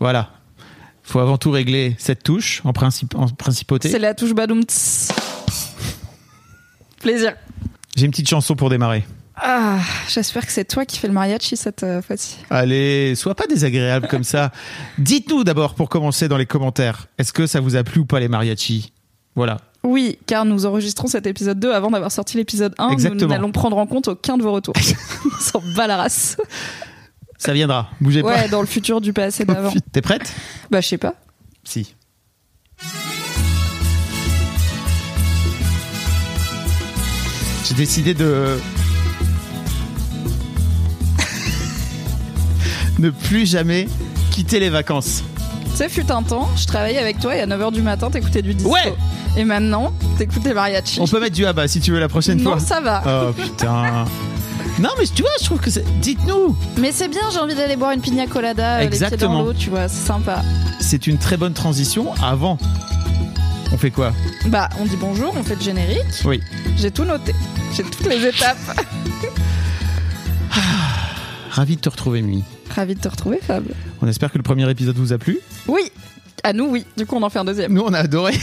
Voilà. Faut avant tout régler cette touche en, principe, en principauté. C'est la touche badoum. tss. Plaisir. J'ai une petite chanson pour démarrer. Ah, j'espère que c'est toi qui fais le mariachi cette euh, fois-ci. Allez, sois pas désagréable comme ça. Dites-nous d'abord pour commencer dans les commentaires, est-ce que ça vous a plu ou pas les mariachis? Voilà. Oui, car nous enregistrons cet épisode 2 avant d'avoir sorti l'épisode 1. Nous Exactement. n'allons prendre en compte aucun de vos retours. On s'en bat la race. Ça viendra, bougez Ouais, dans le futur du passé pas. d'avant. T'es prête? Bah, je sais pas. Si. J'ai décidé de ne plus jamais quitter les vacances. Tu sais, fut un temps, je travaillais avec toi et à 9h du matin, t'écoutais du disco. Ouais. Et maintenant, t'écoutes les mariachis. On peut mettre du abat si tu veux la prochaine Non, fois. ça va. Oh putain. Non mais tu vois, je trouve que c'est. Dites-nous. Mais c'est bien, j'ai envie d'aller boire une pina colada, euh, les pieds dans l'eau, tu vois, c'est sympa. C'est une très bonne transition. Avant, on fait quoi? Bah, on dit bonjour, on fait le générique. Oui. J'ai tout noté. J'ai toutes les étapes. Ravi de te retrouver, Mimi. Ravi de te retrouver, Fab. On espère que le premier épisode vous a plu. Oui, à nous, oui. Du coup, on en fait un deuxième. Nous, on a adoré.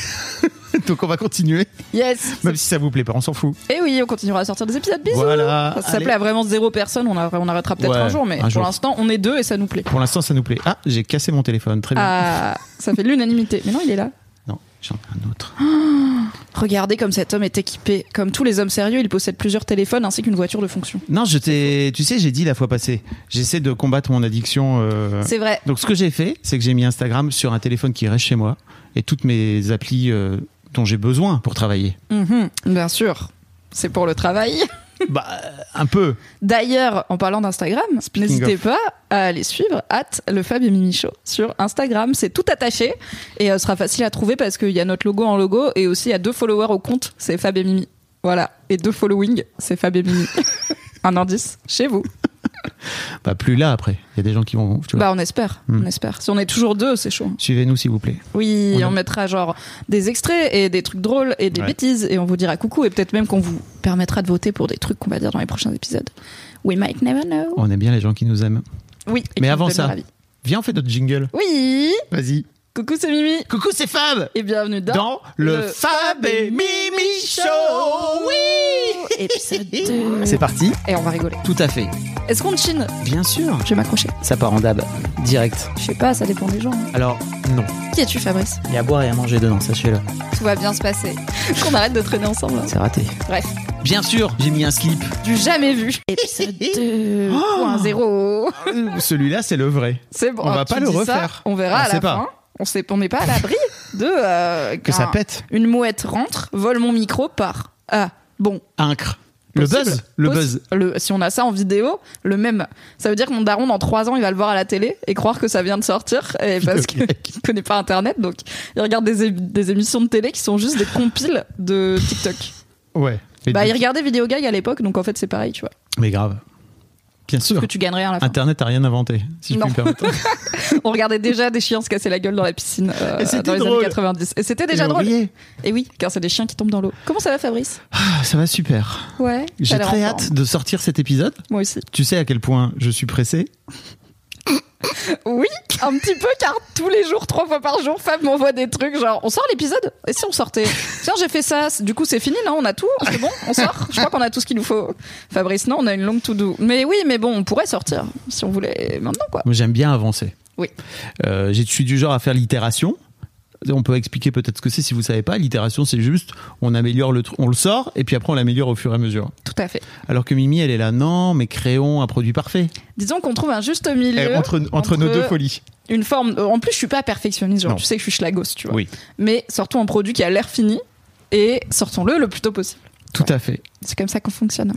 Donc, on va continuer. Yes. Même si ça vous plaît pas, on s'en fout. Et oui, on continuera à sortir des épisodes. Bisous. Voilà. Ça s'appelait à vraiment zéro personne. On, a, on arrêtera peut-être Ouais, un jour, mais un pour l'instant, on est deux et ça nous plaît. Pour l'instant, ça nous plaît. Ah, j'ai cassé mon téléphone. Très bien. Ah, ça fait l'unanimité. Mais non, il est là. Non, j'en ai un autre. Regardez comme cet homme est équipé. Comme tous les hommes sérieux, il possède plusieurs téléphones ainsi qu'une voiture de fonction. Non, je t'ai. Tu sais, j'ai dit la fois passée. J'essaie de combattre mon addiction. euh, C'est vrai. Donc, ce que j'ai fait, c'est que j'ai mis Instagram sur un téléphone qui reste chez moi et toutes mes applis euh, dont j'ai besoin pour travailler. Mhm, bien sûr. C'est pour le travail. bah, un peu. D'ailleurs, en parlant d'Instagram, n'hésitez pas à aller suivre at le Fab et Mimi Show sur Instagram. C'est tout attaché et euh, ce sera facile à trouver parce qu'il y a notre logo en logo et aussi il y a deux followers au compte, c'est Fab et Mimi. Voilà. Et deux following, c'est Fab et Mimi. Un indice chez vous. Bah, plus là après. Il y a des gens qui vont. Tu vois. Bah, on espère. Hmm. On espère. Si on est toujours deux, c'est chaud. Suivez-nous, s'il vous plaît. Oui, On mettra genre des extraits et des trucs drôles et des Ouais. bêtises et on vous dira coucou et peut-être même qu'on vous permettra de voter pour des trucs qu'on va dire dans les prochains épisodes. We might never know. On aime bien les gens qui nous aiment. Oui. et Mais avant ça-. Viens, on fait notre jingle. Oui. Vas-y. Coucou, c'est Mimi. Coucou, c'est Fab Et bienvenue dans, Dans le, le Fab et Mimi Show Oui épisode 2. C'est parti Et on va rigoler. Tout à fait. Est-ce qu'on chine? Bien sûr. Je vais m'accrocher. Ça part en dab. Direct. Je sais pas, ça dépend des gens. hein. Alors, non. Qui es-tu, Fabrice? Il y a à boire et à manger dedans, sachez-le. Tout va bien se passer. Qu'on arrête de traîner ensemble. hein. C'est raté. Bref, Bien sûr, j'ai mis un slip. du jamais vu. Épisode 2.0. Celui-là, c'est le vrai. C'est bon. On va tu pas le ça, refaire. on verra On à la pas. fin. On sait, on n'est pas à l'abri de euh, Que ça pète. Une mouette rentre, vole mon micro, part. Ah, bon. Incre. Le Possible. buzz. Le buzz. le- si on a ça en vidéo, le même. Ça veut dire que mon daron, dans trois ans, il va le voir à la télé et croire que ça vient de sortir. Et parce qu'il Ok. connaît pas Internet, donc il regarde des, des émissions de télé qui sont juste des compiles de TikTok. Ouais. Bah, il regardait Vidéo Gag à l'époque, donc en fait, c'est pareil, tu vois. Mais grave. Bien sûr. Que tu gagnes rien à la fin. Internet a rien inventé, si je Non. puis me permettre. On regardait déjà des chiens se casser la gueule dans la piscine euh, Et c'était dans les drôle. années 90. Et c'était déjà Et drôle. riait. Et oui, car c'est des chiens qui tombent dans l'eau. Comment ça va, Fabrice? Ah, ça va super. Ouais. J'ai très hâte de sortir cet épisode. Moi aussi. Tu sais à quel point je suis pressé. Oui, un petit peu, car tous les jours, trois fois par jour, Fab m'envoie des trucs genre on sort l'épisode? Et si on sortait? Tiens, j'ai fait ça, du coup c'est fini, non? On a tout? C'est bon On sort Je crois qu'on a tout ce qu'il nous faut. Fabrice, non, on a une longue to do. Mais oui, mais bon, on pourrait sortir si on voulait maintenant, quoi. Moi, J'aime bien avancer. Oui. Euh, je suis du genre à faire l'itération. On peut expliquer peut-être ce que c'est si vous savez pas. L'itération, c'est juste on améliore le truc, on le sort et puis après on l'améliore au fur et à mesure. Tout à fait. Alors que Mimi, elle est là, non, mais créons un produit parfait. Disons qu'on trouve un juste milieu Eh, entre, entre nos deux folies. Une forme. euh, En plus, je suis pas perfectionniste, genre Non. tu sais que je suis schlagos, tu vois. Oui, Mais sortons un produit qui a l'air fini et sortons-le le plus tôt possible. tout à fait. C'est comme ça qu'on fonctionne.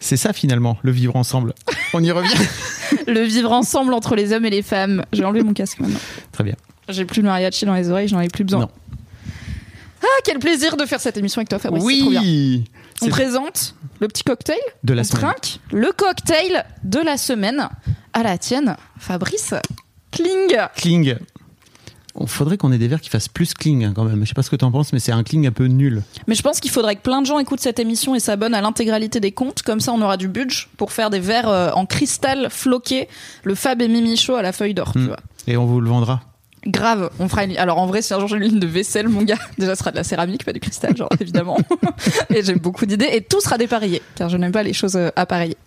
C'est ça finalement, le vivre ensemble. On y revient. Le vivre ensemble entre les hommes et les femmes. J'ai enlevé mon casque maintenant. Très bien. J'ai plus de mariachi dans les oreilles, j'en ai plus besoin. Non. Ah, quel plaisir de faire cette émission avec toi, Fabrice. c'est trop bien. oui. On présente le petit cocktail de la on semaine. trinque le cocktail de la semaine à la tienne, Fabrice Kling. Cling. Il faudrait qu'on ait des verres qui fassent plus cling hein, quand même. Je sais pas ce que t'en penses, mais c'est un cling un peu nul. Mais je pense qu'il faudrait que plein de gens écoutent cette émission et s'abonnent à l'intégralité des comptes. Comme ça, on aura du budget pour faire des verres euh, en cristal floqué, le Fab et Mimi Show à la feuille d'or, tu Mm. vois. Et on vous le vendra. Grave, on fera une... Alors en vrai, si un jour j'ai une ligne de vaisselle, mon gars, déjà ce sera de la céramique, pas du cristal, genre évidemment. et j'ai beaucoup d'idées et tout sera dépareillé, car je n'aime pas les choses euh, appareillées.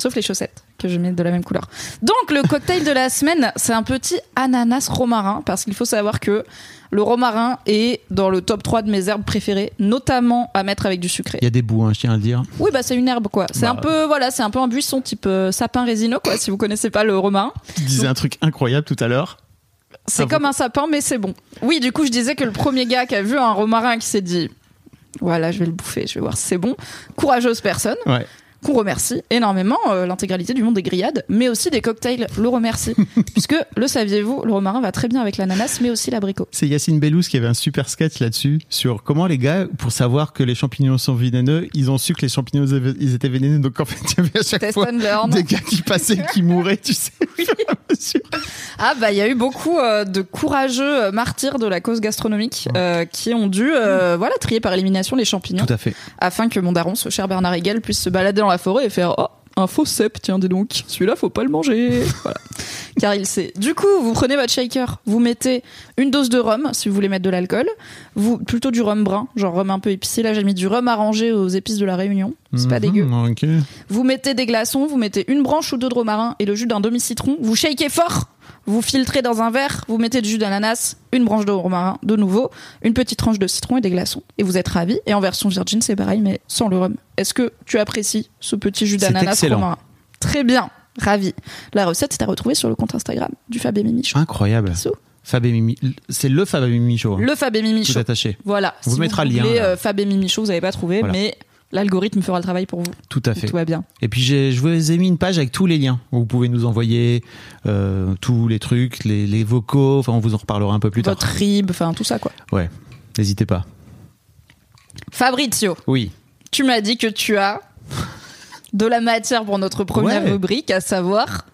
Sauf les chaussettes, que je mets de la même couleur. Donc le cocktail de la semaine, c'est un petit ananas romarin, parce qu'il faut savoir que le romarin est dans le top 3 de mes herbes préférées, notamment à mettre avec du sucré. Il y a des bouts, hein, je tiens à le dire. Oui, bah c'est une herbe quoi. C'est Bah, un peu voilà, c'est un peu un buisson type euh, sapin résineux quoi. Si vous connaissez pas le romarin, Tu disais un truc incroyable tout à l'heure. c'est Ah, comme un sapin mais c'est bon. Oui, du coup je disais que le premier gars qui a vu un romarin qui s'est dit voilà, je vais le bouffer, je vais voir si c'est bon. Courageuse personne Ouais. Qu'on remercie énormément euh, l'intégralité du monde des grillades, mais aussi des cocktails le remercie puisque le saviez-vous, le romarin va très bien avec l'ananas mais aussi l'abricot. C'est Yacine Bellous qui avait un super sketch là-dessus sur comment les gars, pour savoir que les champignons sont vénéneux, ils ont su que les champignons ils étaient vénéneux. Donc en fait, il y avait à chaque Test fois des gars qui passaient qui mouraient, tu sais. Ah bah il y a eu beaucoup euh, de courageux euh, martyrs de la cause gastronomique euh, qui ont dû voilà trier par élimination les champignons Tout à fait. afin que mon daron, ce cher Bernard Hegel, puisse se balader dans la forêt et faire oh un faux cep, tiens dis donc, celui-là faut pas le manger, voilà. Car il sait. Du coup, vous prenez votre shaker, vous mettez une dose de rhum si vous voulez mettre de l'alcool, vous plutôt du rhum brun, genre rhum un peu épicé. Là, j'ai mis du rhum arrangé aux épices de la Réunion, c'est pas Mhm, dégueu. ok. Vous mettez des glaçons, vous mettez une branche ou deux de romarin et le jus d'un demi-citron. Vous shakez fort, vous filtrez dans un verre, vous mettez du jus d'ananas, une branche de romarin de nouveau, une petite tranche de citron et des glaçons. Et vous êtes ravis. Et en version virgin, c'est pareil, mais sans le rhum. Est-ce que tu apprécies ce petit jus d'ananas romarin Très bien, ravi. La recette est à retrouver sur le compte Instagram du Fab et Mimi. Incroyable. Bisous. Fab et Mimi. C'est le Fab et Mimi Show. hein. Le Fab et Mimi Tout Show. attaché. Voilà. On vous mettra le lien, euh, Fab et Mimi Show, vous n'avez pas trouvé, Voilà. mais l'algorithme fera le travail pour vous. Tout à fait. Tout va bien. Et puis je vous ai mis une page avec tous les liens. où Vous pouvez nous envoyer euh, tous les trucs, les, les vocaux. Enfin, on vous en reparlera un peu plus Votre tard. rib, enfin tout ça quoi. Ouais. N'hésitez pas. Fabrizio. Oui. tu m'as dit que tu as de la matière pour notre première Ouais. rubrique, à savoir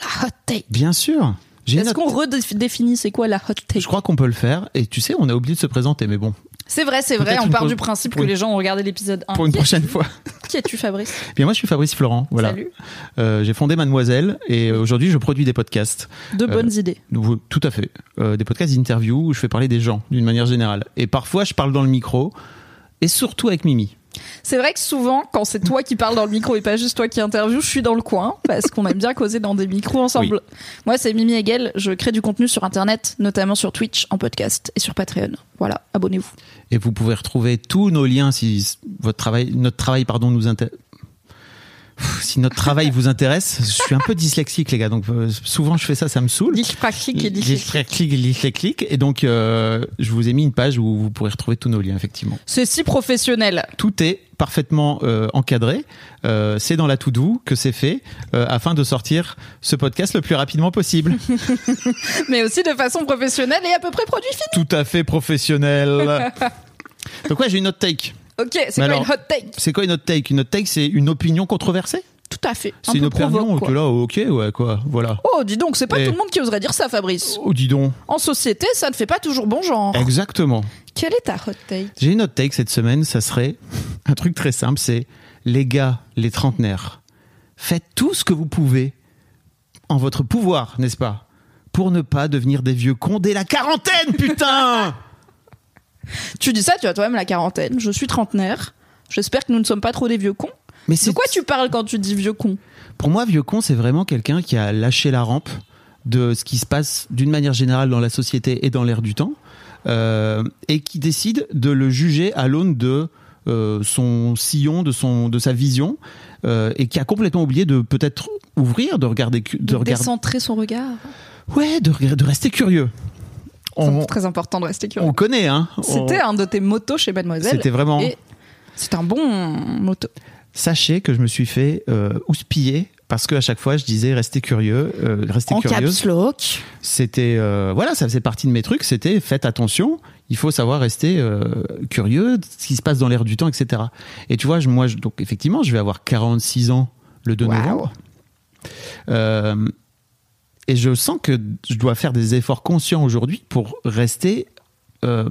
la hot take. Bien sûr. Est-ce qu'on redéfinit c'est quoi la hot take? Je crois qu'on peut le faire. Et tu sais, on a oublié de se présenter, mais bon, C'est vrai, c'est vrai, on part du principe que une- les gens ont regardé l'épisode 1. pour une prochaine fois. Qui es-tu, Fabrice? Bien, moi, je suis Fabrice Florent. Voilà. Salut. Euh, j'ai fondé Mademoiselle et aujourd'hui, je produis des podcasts. De bonnes idées. Nouveau- Tout à fait. Euh, des podcasts d'interview où je fais parler des gens d'une manière générale. Et parfois, je parle dans le micro et surtout avec Mimi. C'est vrai que souvent, quand c'est toi qui parles dans le micro et pas juste toi qui interview, je suis dans le coin parce qu'on aime bien causer dans des micros ensemble. Moi, c'est Mimi Hegel. Je crée du contenu sur Internet, notamment sur Twitch, en podcast et sur Patreon. Voilà, abonnez-vous. Et vous pouvez retrouver tous nos liens si votre travail, notre travail, pardon, nous intéresse. Si notre travail vous intéresse, je suis un peu dyslexique, les gars. Donc euh, souvent je fais ça, ça me saoule. Dyspraxique et dyslexique. Dyslexique et donc euh, je vous ai mis une page où vous pourrez retrouver tous nos liens, effectivement. C'est si professionnel. Tout est parfaitement euh, encadré. Euh, c'est dans la to-do que c'est fait euh, afin de sortir ce podcast le plus rapidement possible. mais aussi de façon professionnelle et à peu près produit fini. Tout à fait professionnel. Donc ouais, j'ai une hot take. Ok, c'est quoi alors- une hot take? C'est quoi une hot take? Une hot take, c'est une opinion controversée? Tout à fait. Un C'est une opinion que là, ok, ouais, quoi, voilà. Oh, dis donc, c'est pas tout le monde qui oserait dire ça, Fabrice. Oh, dis donc. En société, ça ne fait pas toujours bon genre. Exactement. Quelle est ta hot take? J'ai une hot take cette semaine, ça serait un truc très simple, c'est les gars, les trentenaires, faites tout ce que vous pouvez en votre pouvoir, n'est-ce pas? Pour ne pas devenir des vieux cons dès la quarantaine, putain Tu dis ça, tu as toi-même la quarantaine. Je suis trentenaire. J'espère que nous ne sommes pas trop des vieux cons. Mais De quoi tu parles quand tu dis vieux con Pour moi, vieux con, c'est vraiment quelqu'un qui a lâché la rampe de ce qui se passe d'une manière générale dans la société et dans l'air du temps, euh, et qui décide de le juger à l'aune de euh, son sillon, de son, de sa vision, euh, et qui a complètement oublié de peut-être ouvrir, de regarder, de De regarder, décentrer son regard. ouais, de rester curieux. On, C'est très important de rester curieux. on connaît, hein. On- C'était un de tes motos chez Mademoiselle. C'était vraiment. C'est un bon moto. sachez que je me suis fait euh, houspiller parce qu'à chaque fois je disais restez curieux, euh, restez En lock. C'était euh, voilà, ça faisait partie de mes trucs. C'était faites attention. Il faut savoir rester euh, curieux de ce qui se passe dans l'air du temps, etc. Et tu vois, je- moi, je- donc effectivement, je vais avoir 46 ans le 2 Wow. novembre. Et je sens que je dois faire des efforts conscients aujourd'hui pour rester euh,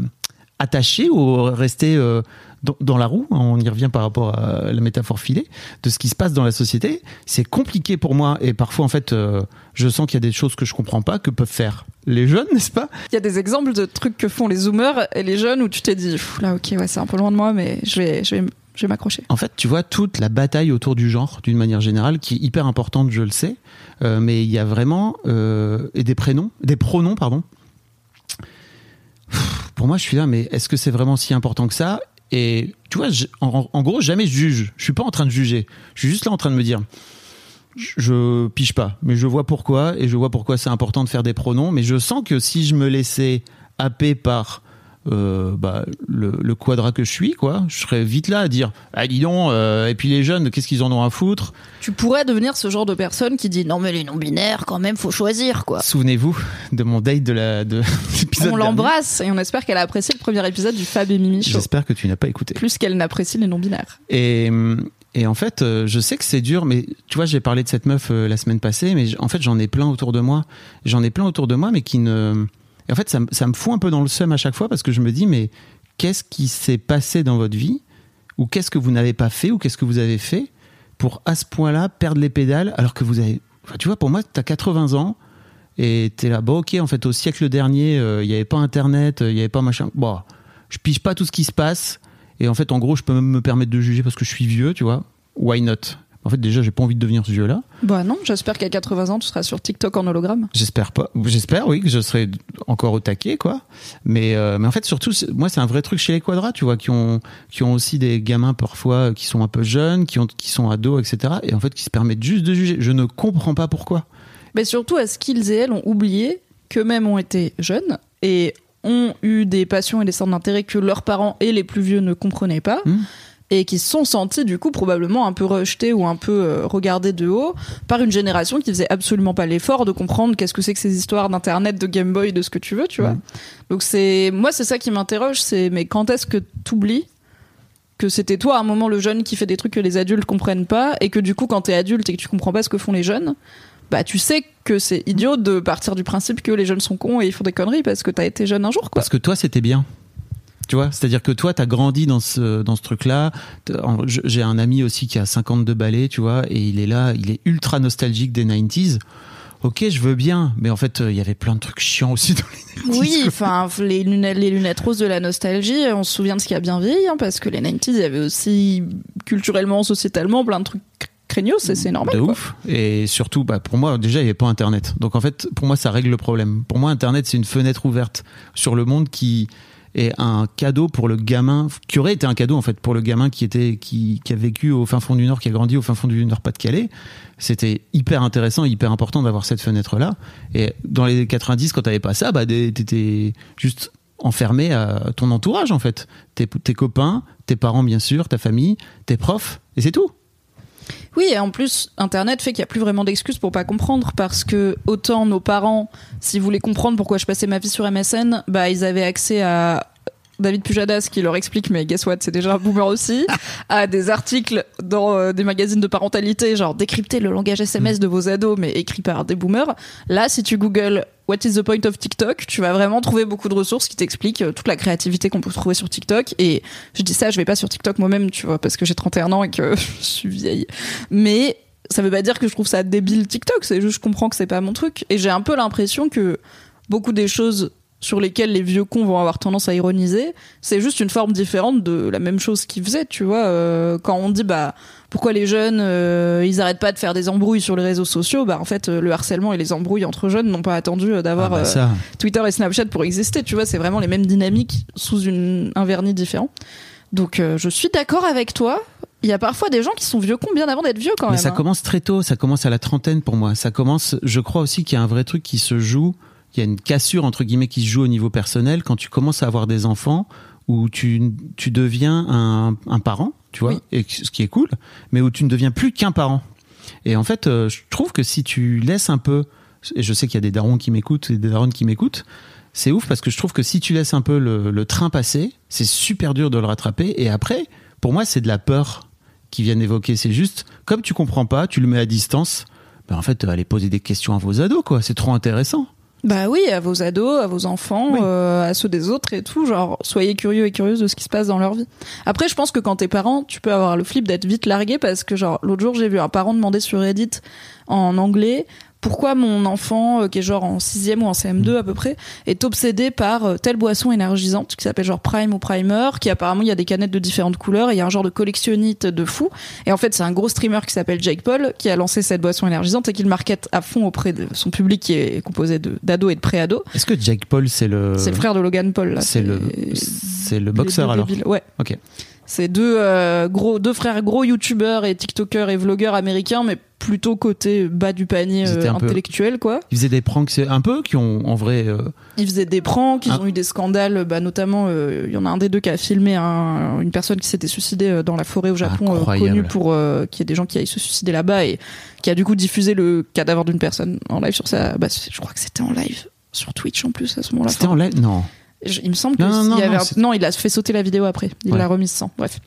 attaché ou rester euh, dans, la roue. On y revient par rapport à la métaphore filée de ce qui se passe dans la société. C'est compliqué pour moi et parfois en fait, euh, je sens qu'il y a des choses que je comprends pas que peuvent faire les jeunes, n'est-ce pas? Il y a des exemples de trucs que font les zoomers et les jeunes où tu t'es dit, là, ok, ouais, c'est un peu loin de moi, mais je vais, je vais, je vais m'accrocher. En fait, tu vois toute la bataille autour du genre, d'une manière générale, qui est hyper importante, je le sais, euh, mais il y a vraiment euh, et des prénoms, des pronoms, pardon. Pour moi, je suis là, mais est-ce que c'est vraiment si important que ça? Et tu vois, en, gros, jamais je juge. Je suis pas en train de juger. Je suis juste là en train de me dire, je, je pige pas, mais je vois pourquoi et je vois pourquoi c'est important de faire des pronoms. Mais je sens que si je me laissais happer par euh, bah, le, le quadra que je suis, quoi, je serais vite là à dire, ah dis donc, euh, et puis les jeunes, qu'est-ce qu'ils en ont à foutre? Tu pourrais devenir ce genre de personne qui dit, non, mais les non-binaires, quand même, faut choisir, quoi. Souvenez-vous de mon date de la de On l'embrasse et on espère qu'elle a apprécié le premier épisode du Fab et Mimi Show. J'espère que tu n'as pas écouté. Plus qu'elle n'apprécie les non-binaires. Et, et en fait, euh, je sais que c'est dur, mais tu vois, j'ai parlé de cette meuf la semaine passée, mais en fait, j'en ai plein autour de moi. J'en ai plein autour de moi, mais qui ne. En fait, ça, me- fout un peu dans le seum à chaque fois parce que je me dis, mais qu'est-ce qui s'est passé dans votre vie Ou qu'est-ce que vous n'avez pas fait Ou qu'est-ce que vous avez fait pour à ce point-là perdre les pédales alors que vous avez. Tu vois, pour moi, t'as 80 ans et t'es là, bon, ok, en fait, au siècle dernier, euh, il n'y avait pas Internet, il n'y avait pas machin. Bon, je pige pas tout ce qui se passe. Et en fait, en gros, je peux même me permettre de juger parce que je suis vieux, tu vois. Why not? En fait, déjà, j'ai pas envie de devenir ce vieux-là. Bah non, j'espère qu'à 80 ans, tu seras sur TikTok en hologramme. J'espère pas. J'espère, oui, que je serai encore au taquet, quoi. Mais, euh, mais en fait, surtout, moi, c'est un vrai truc chez les quadras, tu vois, qui ont, qui ont aussi des gamins parfois qui sont un peu jeunes, qui, ont, qui sont ados, etc. Et en fait, qui se permettent juste de juger. Je ne comprends pas pourquoi. Mais surtout, est-ce qu'ils et elles ont oublié qu'eux-mêmes ont été jeunes et ont eu des passions et des centres d'intérêt que leurs parents et les plus vieux ne comprenaient pas Hmm. Et qui se sont sentis du coup probablement un peu rejetés ou un peu euh, regardés de haut par une génération qui faisait absolument pas l'effort de comprendre qu'est-ce que c'est que ces histoires d'internet, de Game Boy, de ce que tu veux, tu vois. Donc c'est moi c'est ça qui m'interroge, c'est mais quand est-ce que t'oublies que c'était toi à un moment le jeune qui fait des trucs que les adultes comprennent pas et que du coup quand t'es adulte et que tu comprends pas ce que font les jeunes bah tu sais que c'est idiot de partir du principe que les jeunes sont cons et ils font des conneries parce que t'as été jeune un jour quoi. Parce que toi, c'était bien. Tu vois, c'est-à-dire que toi, t'as grandi dans ce, dans ce truc-là. J'ai un ami aussi qui a 52 balais, tu vois, et il est là, il est ultra nostalgique des 90s. Ok, je veux bien, mais en fait, euh, il y avait plein de trucs chiants aussi dans les 90s. Oui, enfin les lunettes, les lunettes roses de la nostalgie, on se souvient de ce qui a bien vieilli hein, parce que les 90s il y avait aussi culturellement, sociétalement plein de trucs cr- craignos et c'est normal. de quoi. ouf. Et surtout, bah, pour moi, déjà, il n'y avait pas Internet. Donc, en fait, pour moi, ça règle le problème. Pour moi, Internet, c'est une fenêtre ouverte sur le monde qui est un cadeau pour le gamin, qui aurait été un cadeau, en fait, pour le gamin qui était, qui, qui a vécu au fin fond du Nord, qui a grandi au fin fond du Nord-Pas-de-Calais. C'était hyper intéressant, hyper important d'avoir cette fenêtre-là. Et dans les 90, quand t'avais pas ça, bah, t'étais juste enfermé à ton entourage, en fait. Tes copains, tes parents, bien sûr, ta famille, tes profs, et c'est tout. Oui, et en plus, Internet fait qu'il n'y a plus vraiment d'excuses pour pas comprendre parce que autant nos parents, s'ils voulaient comprendre pourquoi je passais ma vie sur MSN, bah ils avaient accès à David Pujadas qui leur explique, mais guess what, c'est déjà un boomer aussi, à des articles dans euh, des magazines de parentalité, genre décrypter le langage SMS de vos ados, mais écrit par des boomers. Là, si tu googles What is the point of TikTok, tu vas vraiment trouver beaucoup de ressources qui t'expliquent euh, toute la créativité qu'on peut trouver sur TikTok. Et je dis ça, je vais pas sur TikTok moi-même, tu vois, parce que j'ai 31 ans et que je suis vieille. Mais ça veut pas dire que je trouve ça débile TikTok, c'est juste je comprends que c'est pas mon truc. Et j'ai un peu l'impression que beaucoup des choses sur lesquelles les vieux cons vont avoir tendance à ironiser, c'est juste une forme différente de la même chose qu'ils faisaient, tu vois. Euh, quand on dit bah pourquoi les jeunes euh, ils arrêtent pas de faire des embrouilles sur les réseaux sociaux, bah en fait euh, le harcèlement et les embrouilles entre jeunes n'ont pas attendu euh, d'avoir Ah bah euh. Twitter et Snapchat pour exister, tu vois, c'est vraiment les mêmes dynamiques sous une, un vernis différent. Donc euh, je suis d'accord avec toi. Il y a parfois des gens qui sont vieux cons bien avant d'être vieux quand Mais même. ça hein. commence très tôt, ça commence à la trentaine pour moi. Ça commence, je crois aussi qu'il y a un vrai truc qui se joue, il y a une cassure entre guillemets qui se joue au niveau personnel quand tu commences à avoir des enfants où tu, tu deviens un, un parent tu vois, Oui. et ce qui est cool, mais où tu ne deviens plus qu'un parent. Et en fait, euh, je trouve que si tu laisses un peu, et je sais qu'il y a des darons qui m'écoutent et des daronnes qui m'écoutent, c'est ouf parce que je trouve que si tu laisses un peu le, le train passer, c'est super dur de le rattraper. Et après, pour moi, c'est de la peur qui viennent évoquer. C'est juste, comme tu comprends pas, tu le mets à distance. Ben en fait, allez poser des questions à vos ados, quoi. C'est trop intéressant. Bah oui, à vos ados, à vos enfants, Oui. euh, à ceux des autres et tout. Genre, soyez curieux et curieuses de ce qui se passe dans leur vie. Après, je pense que quand t'es parent, tu peux avoir le flip d'être vite largué parce que, genre, l'autre jour, j'ai vu un parent demander sur Reddit en anglais pourquoi mon enfant, euh, qui est genre en sixième ou en CM2 à peu près, est obsédé par euh, telle boisson énergisante qui s'appelle genre Prime ou Primer, qui apparemment il y a des canettes de différentes couleurs et il y a un genre de collectionnite de fou. Et en fait, c'est un gros streamer qui s'appelle Jake Paul qui a lancé cette boisson énergisante et qui le market à fond auprès de son public qui est composé d'ados et de pré-ados. Est-ce que Jake Paul, c'est le. C'est le frère de Logan Paul. là. C'est le, c'est le boxeur alors. Ouais. Ok. C'est deux euh, gros, deux frères gros youtubeurs et tiktokers et vlogueurs américains, mais plutôt côté bas du panier euh, peu- intellectuel, quoi. Ils faisaient des pranks, c'est un peu qui ont en vrai. euh, Ils faisaient des pranks, ils ont eu des scandales, bah, notamment, euh, il y en a un des deux qui a filmé un- une personne qui s'était suicidée dans la forêt au Japon, connue pour qu'il y ait des gens qui aillent se suicider là-bas et qui a du coup diffusé le cadavre d'une personne en live sur sa. Bah, je crois que c'était en live sur Twitch en plus à ce moment-là. C'était en live? Non. Je- il me semble que Non, non, s'il non, y avait un- non, il a fait sauter la vidéo après. Il Ouais. l'a remise sans. Bref.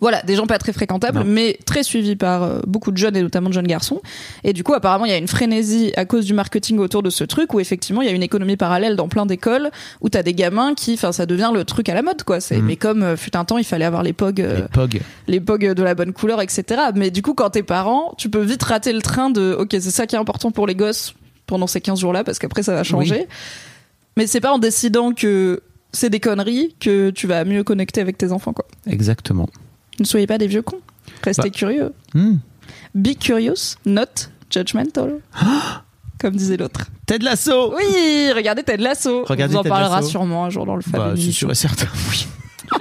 Voilà, des gens pas très fréquentables, Non. mais très suivis par euh, beaucoup de jeunes et notamment de jeunes garçons. Et du coup, apparemment, il y a une frénésie à cause du marketing autour de ce truc où effectivement, il y a une économie parallèle dans plein d'écoles où t'as des gamins qui, enfin, ça devient le truc à la mode, quoi. C'est, Mhm. mais comme euh, fut un temps, il fallait avoir les pogs, euh, Les POG. les de la bonne couleur, etc. Mais du coup, quand t'es parent, tu peux vite rater le train de, ok, c'est ça qui est important pour les gosses pendant ces 15 jours-là, parce qu'après, ça va changer. Mais c'est pas en décidant que c'est des conneries que tu vas mieux connecter avec tes enfants, quoi. Exactement. Ne soyez pas des vieux cons. Restez Bah. curieux. Hmm. Be curious, not judgmental. Comme disait l'autre. Ted Lasso Oui, regardez Ted Lasso. Regardez On vous en Ted parlera Lasso. sûrement un jour dans le Fab Bah, c'est Émission. sûr et certain. Oui.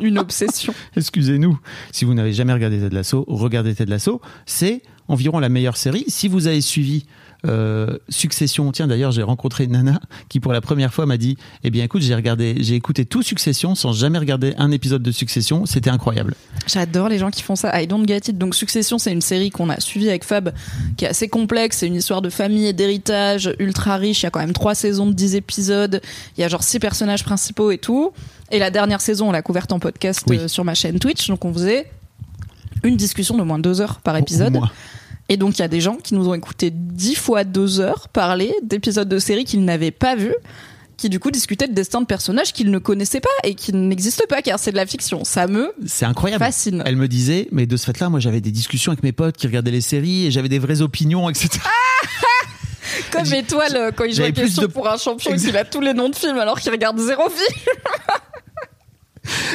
Une obsession. Excusez-nous. Si vous n'avez jamais regardé Ted Lasso, regardez Ted Lasso. C'est environ la meilleure série. Si vous avez suivi euh, Succession, tiens d'ailleurs j'ai rencontré Nana qui pour la première fois m'a dit eh bien écoute j'ai regardé j'ai écouté tout Succession sans jamais regarder un épisode de Succession c'était incroyable J'adore les gens qui font ça. I don't get it. Donc Succession, c'est une série qu'on a suivie avec Fab, qui est assez complexe. C'est une histoire de famille et d'héritage ultra riche. Il y a quand même trois saisons de 10 épisodes. Il y a genre six personnages principaux et tout. Et la dernière saison, on l'a couverte en podcast Oui. euh, sur ma chaîne Twitch. Donc on faisait une discussion de moins de deux heures par Au- au épisode. Et donc il y a des gens qui nous ont écouté dix fois deux heures parler d'épisodes de séries qu'ils n'avaient pas vus qui du coup discutaient de destins de personnages qu'ils ne connaissaient pas et qui n'existent pas car c'est de la fiction. Ça me c'est incroyable fascine. elle me disait mais de ce fait là moi j'avais des discussions avec mes potes qui regardaient les séries et j'avais des vraies opinions etc Comme J'ai- Étoile euh, quand il joue à question de- pour un champion et qu'il a tous les noms de films alors qu'il regarde zéro film.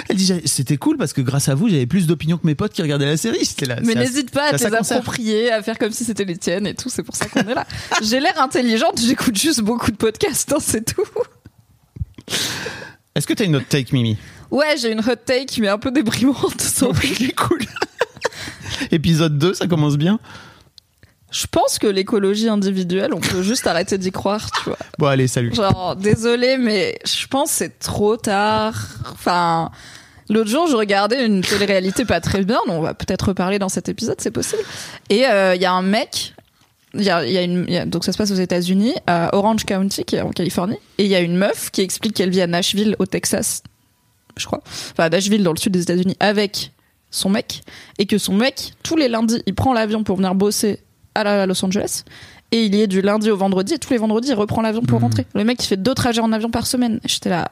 elle dit c'était cool parce que grâce à vous j'avais plus d'opinions que mes potes qui regardaient la série là Mais à- n'hésite pas à c'est te à les ça approprier, à faire comme si c'était les tiennes et tout. C'est pour ça qu'on est là. J'ai l'air intelligente, j'écoute juste beaucoup de podcasts, hein, c'est tout. est-ce que t'as une autre take Mimi? Ouais, j'ai une hot take mais un peu déprimante. sorry. Ok, cool. Épisode 2, ça commence bien? Je pense que l'écologie individuelle, on peut juste arrêter d'y croire, tu vois. Bon, allez, salut. Genre, désolé, mais je pense que c'est trop tard. Enfin, l'autre jour, je regardais une télé-réalité pas très bien. On va peut-être reparler dans cet épisode, c'est possible. Et euh, il y a un mec. Y a, y a une, il y a- donc ça se passe aux États-Unis, à Orange County, qui est en Californie. Et il y a une meuf qui explique qu'elle vit à Nashville, au Texas, je crois. Enfin, à Nashville, dans le sud des États-Unis, avec son mec. Et que son mec, tous les lundis, il prend l'avion pour venir bosser à Los Angeles. Et il y est du lundi au vendredi. Et tous les vendredis, il reprend l'avion pour Mhm. rentrer. Le mec, il fait deux trajets en avion par semaine. J'étais là.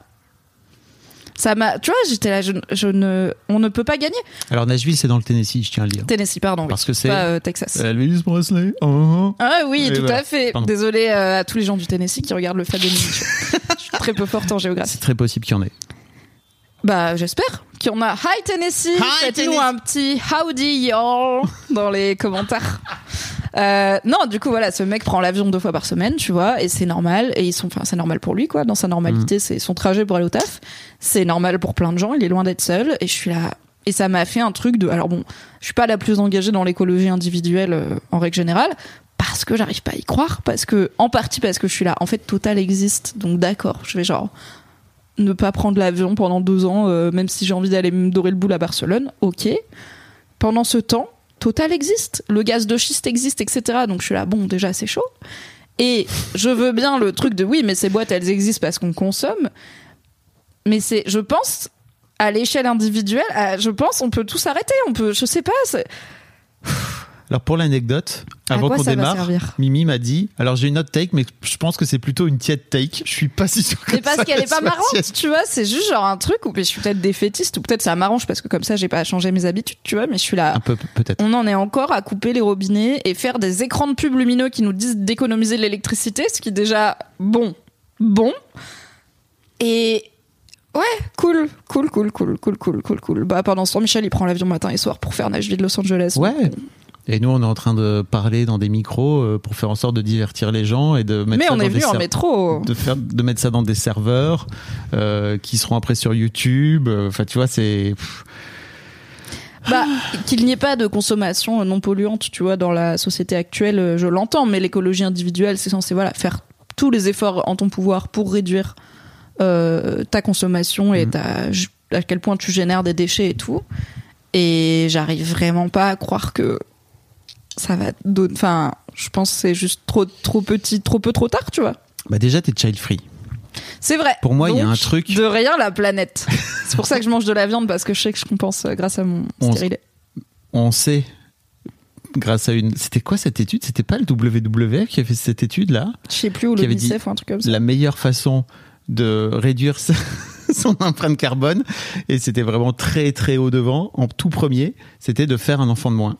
Ça m'a, tu vois, j'étais là, je, je ne, on ne peut pas gagner. Alors, Nashville, c'est dans le Tennessee, je tiens à le dire. Tennessee, pardon. oui. Parce que c'est- pas euh, Texas. Elvis Presley. oh. Ah oui, Et tout voilà. à fait. Pardon. Désolé euh, à tous les gens du Tennessee qui regardent le Fab. Je suis très peu forte en géographie. C'est très possible qu'il y en ait. Bah, j'espère qu'il y en a. Hi Tennessee Faites-nous un petit howdy y'all dans les commentaires. Euh, non, du coup, voilà, ce mec prend l'avion deux fois par semaine, tu vois, et c'est normal. Et ils sont, enfin, c'est normal pour lui, quoi. Dans sa normalité, c'est son trajet pour aller au taf. C'est normal pour plein de gens. Il est loin d'être seul. Et je suis là. Et ça m'a fait un truc de. Alors bon, je suis pas la plus engagée dans l'écologie individuelle euh, en règle générale. Parce que j'arrive pas à y croire. Parce que, en partie parce que je suis là. En fait, Total existe. Donc d'accord, je vais genre ne pas prendre l'avion pendant deux ans, euh, même si j'ai envie d'aller me dorer le boule à Barcelone, ok. pendant ce temps, Total existe, le gaz de schiste existe, etc. Donc je suis là, bon, déjà c'est chaud. Et je veux bien le truc de oui, mais ces boîtes elles existent parce qu'on consomme. Mais c'est, je pense, à l'échelle individuelle, je pense, on peut tout s'arrêter. On peut, je sais pas. Alors pour l'anecdote, À avant qu'on démarre, Mimi m'a dit, alors j'ai une autre take, mais je pense que c'est plutôt une tiède take. Je suis pas si sûr que Mais parce qu'elle est pas marrante, tiède. tu vois. C'est juste genre un truc où je suis peut-être défaitiste ou peut-être ça m'arrange parce que comme ça j'ai pas changé mes habitudes, tu vois. Mais je suis là. Un peu peut-être. On en est encore à couper les robinets et faire des écrans de pub lumineux qui nous disent d'économiser de l'électricité, ce qui est déjà bon, bon. Et ouais, cool, cool, cool, cool, cool, cool, cool, cool. Bah pendant ce temps, Michel il prend l'avion matin et soir pour faire Nashville Los Angeles. Ouais. Et nous, on est en train de parler dans des micros euh, pour faire en sorte de divertir les gens et de mettre Mais ça on dans est des venu en ser- métro. de faire de mettre ça dans des serveurs euh, qui seront après sur YouTube. Euh, Enfin, tu vois, c'est Bah, qu'il n'y ait pas de consommation non polluante, tu vois, dans la société actuelle, je l'entends, mais l'écologie individuelle, c'est censé voilà, faire tous les efforts en ton pouvoir pour réduire euh, ta consommation et ta, ju- à quel point tu génères des déchets et tout. Et j'arrive vraiment pas à croire que ça va donner. Enfin, je pense que c'est juste trop, trop petit, trop peu, trop tard, tu vois. bah déjà t'es child free. C'est vrai. Pour moi, il y a un truc- De rien, la planète. c'est pour ça que je mange de la viande parce que je sais que je compense euh, grâce à mon On- stérilet. On sait grâce à une. C'était quoi cette étude? C'était pas le WWF qui a fait cette étude là Je sais plus dit BICEF ou un truc comme ça. La meilleure façon de réduire sa- son empreinte carbone et c'était vraiment très très haut devant en tout premier, c'était de faire un enfant de moins.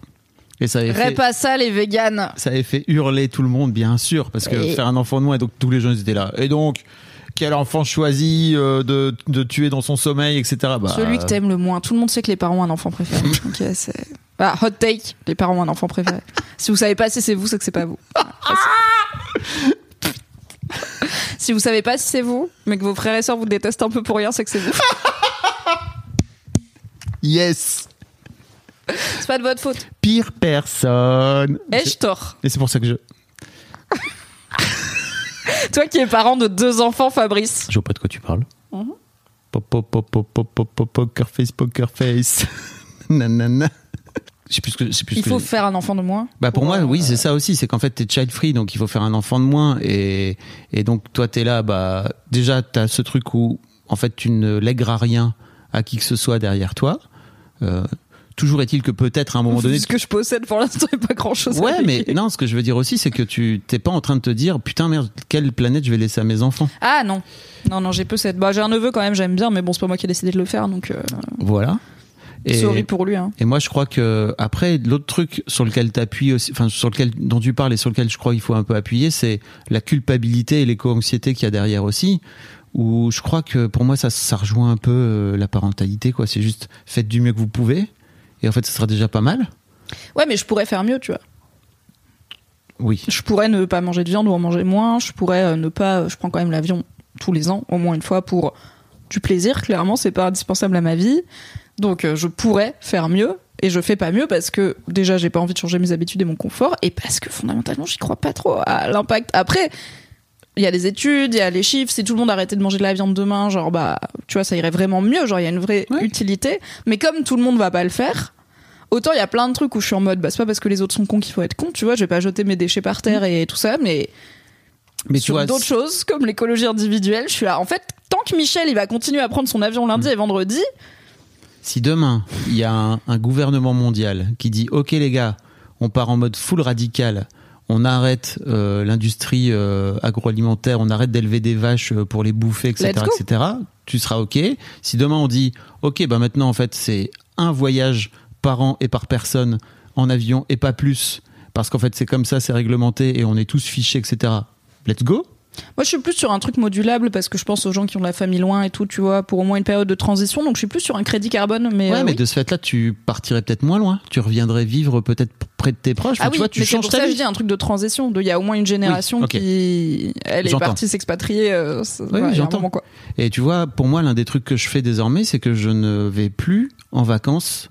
Et ça avait fait pas ça, les véganes. ça avait fait hurler tout le monde, bien sûr, parce que Et- faire un enfant de moins, et donc tous les gens ils étaient là. Et donc, quel enfant choisit euh, de, de tuer dans son sommeil, etc. Bah, Celui que t'aimes le moins. Tout le monde sait que les parents ont un enfant préféré. Ok, c'est. Ah, hot take, les parents ont un enfant préféré. si vous savez pas si c'est vous, c'est que c'est pas vous. si vous savez pas si c'est vous, mais que vos frères et sœurs vous détestent un peu pour rien, c'est que c'est vous. Yes C'est pas de votre faute. Pire personne Ai-je tort Et c'est pour ça que je. Toi qui es parent de deux enfants, Fabrice. Je vois pas de quoi tu parles. Mhm. Pop, pop, pop, pop, pop, pop, pop, poker face, poker face. Nanana. Je sais plus ce que, plus Il que faut faire un enfant de moins. Bah pour moi, euh, oui, c'est ça aussi. C'est qu'en fait, t'es child free, donc il faut faire un enfant de moins. Et, et donc, toi, t'es là, bah, déjà, t'as ce truc où, en fait, tu ne lègueras rien à qui que ce soit derrière toi. Euh, toujours est-il que peut-être à un moment donné. Ce que je possède pour l'instant est pas grand chose. Ouais, mais non, ce que je veux dire aussi, c'est que tu t'es pas en train de te dire, putain, merde, quelle planète je vais laisser à mes enfants. Ah non. Non, non, j'ai peu cette. Bah, j'ai un neveu quand même, j'aime bien, mais bon, c'est pas moi qui ai décidé de le faire, donc. euh, Voilà. Et, Sorry pour lui. Hein. et moi, je crois que après, l'autre truc sur lequel t'appuies aussi, enfin sur lequel dont tu parles et sur lequel je crois qu'il faut un peu appuyer, c'est la culpabilité et l'éco-anxiété qu'il y a derrière aussi. Où je crois que pour moi, ça, ça rejoint un peu euh, la parentalité, quoi. C'est juste faites du mieux que vous pouvez, et en fait, ce sera déjà pas mal. Ouais, mais je pourrais faire mieux, tu vois. Oui. Je pourrais ne pas manger de viande ou en manger moins. Je pourrais euh, ne pas. Je prends quand même l'avion tous les ans, au moins une fois, pour du plaisir. Clairement, c'est pas indispensable à ma vie. Donc, euh, je pourrais faire mieux. Et je fais pas mieux parce que déjà, j'ai pas envie de changer mes habitudes et mon confort. Et parce que fondamentalement, j'y crois pas trop à l'impact. Après. Il y a les études, il y a les chiffres. Si tout le monde arrêtait de manger de la viande demain, genre bah, tu vois, ça irait vraiment mieux. Genre, il y a une vraie Ouais. utilité. Mais comme tout le monde va pas le faire, Autant il y a plein de trucs où je suis en mode, bah c'est pas parce que les autres sont cons qu'il faut être con, tu vois, je vais pas jeter mes déchets par terre et tout ça, mais, Mais sur d'autres choses comme l'écologie individuelle, je suis là. En fait, tant que Michel il va continuer à prendre son avion lundi et vendredi, Si demain, il y a un, un gouvernement mondial qui dit Ok, les gars, on part en mode full radical, on arrête euh, l'industrie euh, agroalimentaire, on arrête d'élever des vaches euh, pour les bouffer, etc., etc., tu seras OK. Si demain on dit Ok, bah maintenant, en fait, c'est un voyage par an et par personne en avion et pas plus, parce qu'en fait, c'est comme ça, c'est réglementé et on est tous fichés, etc., let's go. Moi je suis plus sur un truc modulable parce que je pense aux gens qui ont la famille loin et tout, tu vois, pour au moins une période de transition, donc je suis plus sur un crédit carbone, mais. Ouais, euh, mais oui. de ce fait-là, tu partirais peut-être moins loin. Tu reviendrais vivre peut-être près de tes proches. Ah Enfin, oui, tu vois, tu mais c'est changes pour ta ça que vie. je dis un truc de transition. Il y a au moins une génération Oui, qui, elle est partie s'expatrier. euh, Oui, ouais, j'entends. quoi. Et tu vois, pour moi, l'un des trucs que je fais désormais, c'est que je ne vais plus en vacances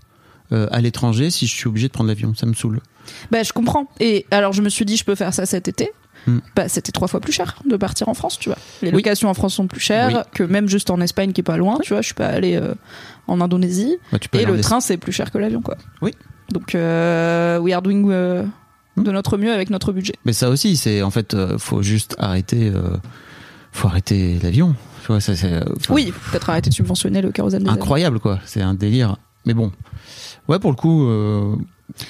euh, à l'étranger si je suis obligé de prendre l'avion. Ça me saoule. Bah, je comprends. Et alors, je me suis dit, je peux faire ça cet été. Hmm. Bah, c'était trois fois plus cher de partir en France, tu vois. Les Oui. locations en France sont plus chères Oui. que même juste en Espagne, qui est pas loin, tu vois. Je suis pas allée euh, en Indonésie. Tu peux Et le train, c'est plus cher que l'avion, quoi. Oui. Donc, euh, we are doing euh, de notre mieux avec notre budget. Mais ça aussi, c'est en fait, faut juste arrêter, faut arrêter l'avion. Ça, Oui, peut-être arrêter de subventionner le kérosène des incroyable quoi. C'est un délire. Mais bon, ouais, pour le coup,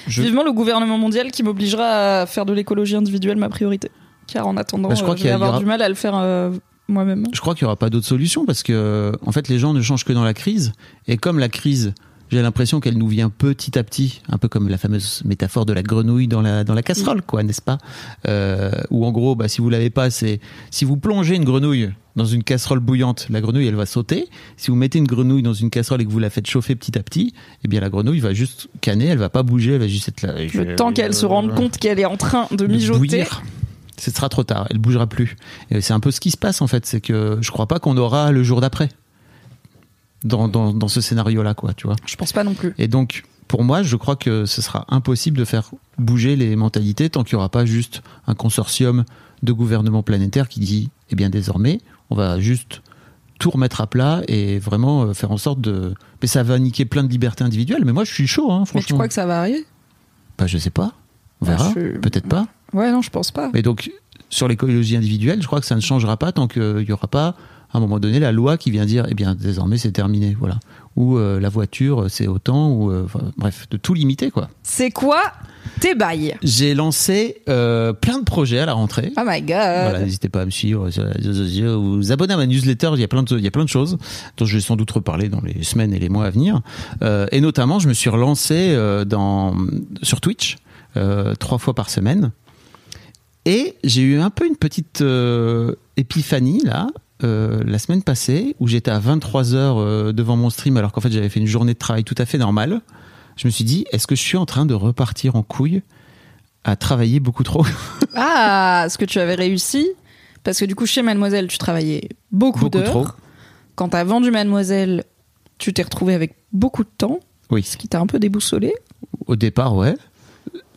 je, Vivement le gouvernement mondial qui m'obligera à faire de l'écologie individuelle ma priorité. Car en attendant, Bah, je crois euh, je y vais avoir il y aura- du mal à le faire euh, moi-même. je crois qu'il y aura pas d'autre solution parce que en fait, les gens ne changent que dans la crise. Et comme la crise, j'ai l'impression qu'elle nous vient petit à petit, un peu comme la fameuse métaphore de la grenouille dans la dans la casserole, quoi, n'est-ce pas? Euh, Où en gros, bah, si vous l'avez pas, c'est si vous plongez une grenouille dans une casserole bouillante, la grenouille elle va sauter. Si vous mettez une grenouille dans une casserole et que vous la faites chauffer petit à petit, eh bien la grenouille va juste canner, elle va pas bouger, elle va juste être là. Le temps qu'elle se rende compte qu'elle est en train de mijoter. bouillir, ce sera trop tard, elle bougera plus. Et c'est un peu ce qui se passe en fait, c'est que je crois pas qu'on aura le jour d'après dans, dans, dans ce scénario-là, quoi, tu vois. Je pense pas non plus. Et donc, pour moi, je crois que ce sera impossible de faire bouger les mentalités tant qu'il n'y aura pas juste un consortium de gouvernements planétaires qui dit, eh bien, désormais, on va juste tout remettre à plat et vraiment euh, faire en sorte de. Mais ça va niquer plein de libertés individuelles. Mais moi, je suis chaud, hein, Mais franchement. tu crois que ça va arriver? Bah, je sais pas. On Bah, verra. je- Peut-être pas. Ouais, non, je pense pas. Mais donc, sur l'écologie individuelle, je crois que ça ne changera pas tant qu'il n'y aura pas, à un moment donné, la loi qui vient dire, eh bien, désormais, c'est terminé, voilà. Ou euh, la voiture, c'est autant, ou euh, enfin, bref, de tout limiter, quoi. C'est quoi tes bails? J'ai lancé euh, plein de projets à la rentrée. Oh my god. Voilà, n'hésitez pas à me suivre vous abonner à ma newsletter. Il y a plein de, il y a plein de choses dont je vais sans doute reparler dans les semaines et les mois à venir. Euh, et notamment, je me suis relancé euh, dans, sur Twitch euh, trois fois par semaine. Et j'ai eu un peu une petite euh, épiphanie là. euh, la semaine passée où j'étais à 23 heures euh, devant mon stream alors qu'en fait j'avais fait une journée de travail tout à fait normale. Je me suis dit, est-ce que je suis en train de repartir en couille à travailler beaucoup trop? Ah, ce que tu avais réussi. Parce que du coup, chez Mademoiselle, tu travaillais beaucoup, Beaucoup trop. d'heures. Quand t'as vendu Mademoiselle, tu t'es retrouvé avec beaucoup de temps, Oui. ce qui t'a un peu déboussolé. Au départ, ouais.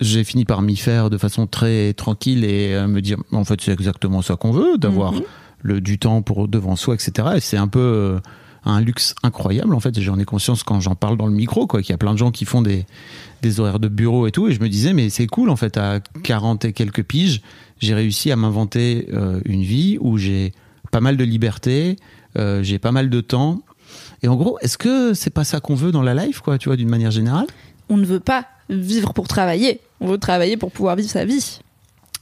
J'ai fini par m'y faire de façon très tranquille et euh, me dire, en fait, c'est exactement ça qu'on veut, d'avoir Mhm. le du temps pour devant soi, etc. Et c'est un peu euh, un luxe incroyable, en fait. J'en ai conscience quand j'en parle dans le micro, quoi, qu'il y a plein de gens qui font des, des horaires de bureau et tout. Et je me disais, mais c'est cool, en fait, à 40 et quelques piges, j'ai réussi à m'inventer euh, une vie où j'ai pas mal de liberté, euh, j'ai pas mal de temps. Et en gros, est-ce que c'est pas ça qu'on veut dans la life, quoi, tu vois, d'une manière générale? On ne veut pas vivre pour travailler. On veut travailler pour pouvoir vivre sa vie.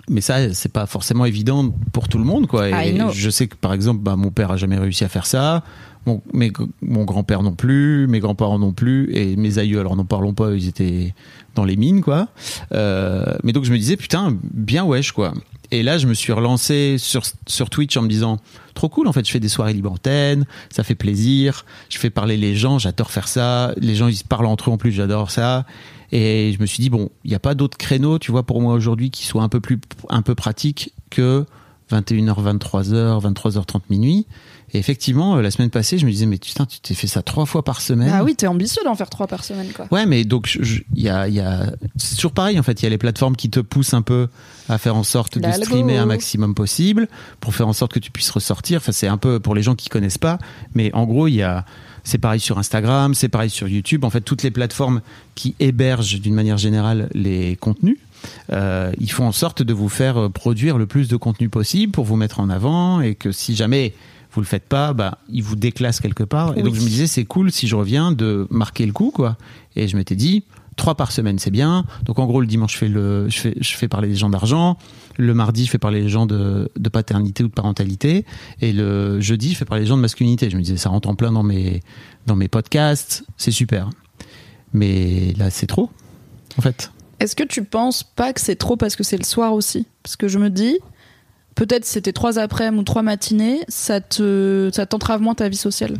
Mais ça, c'est pas forcément évident pour tout le monde, quoi. Et know. je sais que, par exemple, bah, mon père a jamais réussi à faire ça. Mon, mes- mon grand-père non plus, mes grands-parents non plus, et mes aïeux, alors n'en parlons pas, ils étaient dans les mines, quoi. Euh, mais donc je me disais, putain, bien wesh, quoi. Et là, je me suis relancé sur, sur Twitch en me disant, trop cool, en fait, je fais des soirées libre antenne, ça fait plaisir, je fais parler les gens, j'adore faire ça, les gens, ils se parlent entre eux en plus, j'adore ça. Et je me suis dit, bon, il n'y a pas d'autre créneau, tu vois, pour moi aujourd'hui qui soit un peu plus, un peu pratique que 21h, 23h, 23h30 minuit. Et effectivement, euh, la semaine passée, je me disais, mais putain, tu t'es fait ça trois fois par semaine. Ah oui, t'es ambitieux d'en faire trois par semaine, quoi. Ouais, mais donc il y a, y a, c'est toujours pareil en fait. Il y a les plateformes qui te poussent un peu à faire en sorte de streamer un maximum possible pour faire en sorte que tu puisses ressortir. Enfin, c'est un peu pour les gens qui connaissent pas, mais en gros, il y a, c'est pareil sur Instagram, c'est pareil sur YouTube. En fait, toutes les plateformes qui hébergent d'une manière générale les contenus. Euh, ils font en sorte de vous faire euh, produire le plus de contenu possible pour vous mettre en avant et que si jamais vous le faites pas, bah, ils vous déclassent quelque part. Et donc je me disais, c'est cool si je reviens de marquer le coup, quoi. Et je m'étais dit, trois par semaine, c'est bien. Donc en gros, le dimanche, je fais, le, je fais, je fais parler les gens d'argent. Le mardi, je fais parler les gens de, de paternité ou de parentalité. Et le jeudi, je fais parler les gens de masculinité. Je me disais, ça rentre en plein dans mes, dans mes podcasts. C'est super. Mais là, c'est trop, en fait. Est-ce que tu penses pas que c'est trop parce que c'est le soir aussi? Parce que je me dis, peut-être c'était trois après-midi ou trois matinées, ça te, ça t'entrave moins ta vie sociale.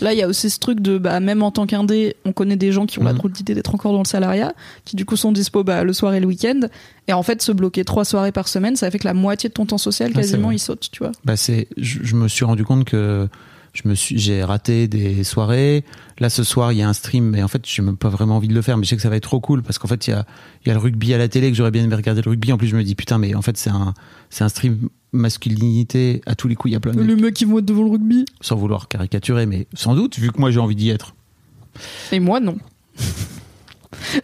Là, il y a aussi ce truc de, bah, même en tant qu'indé, on connaît des gens qui ont la Mhm. drôle d'idée d'être encore dans le salariat, qui du coup sont dispo bah, le soir et le week-end. Et en fait, se bloquer trois soirées par semaine, ça fait que la moitié de ton temps social, quasiment, il saute, tu vois. Bah c'est, je, je me suis rendu compte que je me suis, j'ai raté des soirées. Là, ce soir, il y a un stream, mais en fait, j'ai même pas vraiment envie de le faire. Mais je sais que ça va être trop cool parce qu'en fait, il y a, il y a le rugby à la télé que j'aurais bien aimé regarder le rugby. En plus, je me dis putain, mais en fait, c'est un, c'est un stream masculinité à tous les coups. Il y a plein de mecs qui vont être devant le rugby. sans vouloir caricaturer, mais sans doute, vu que moi j'ai envie d'y être. Et moi, non.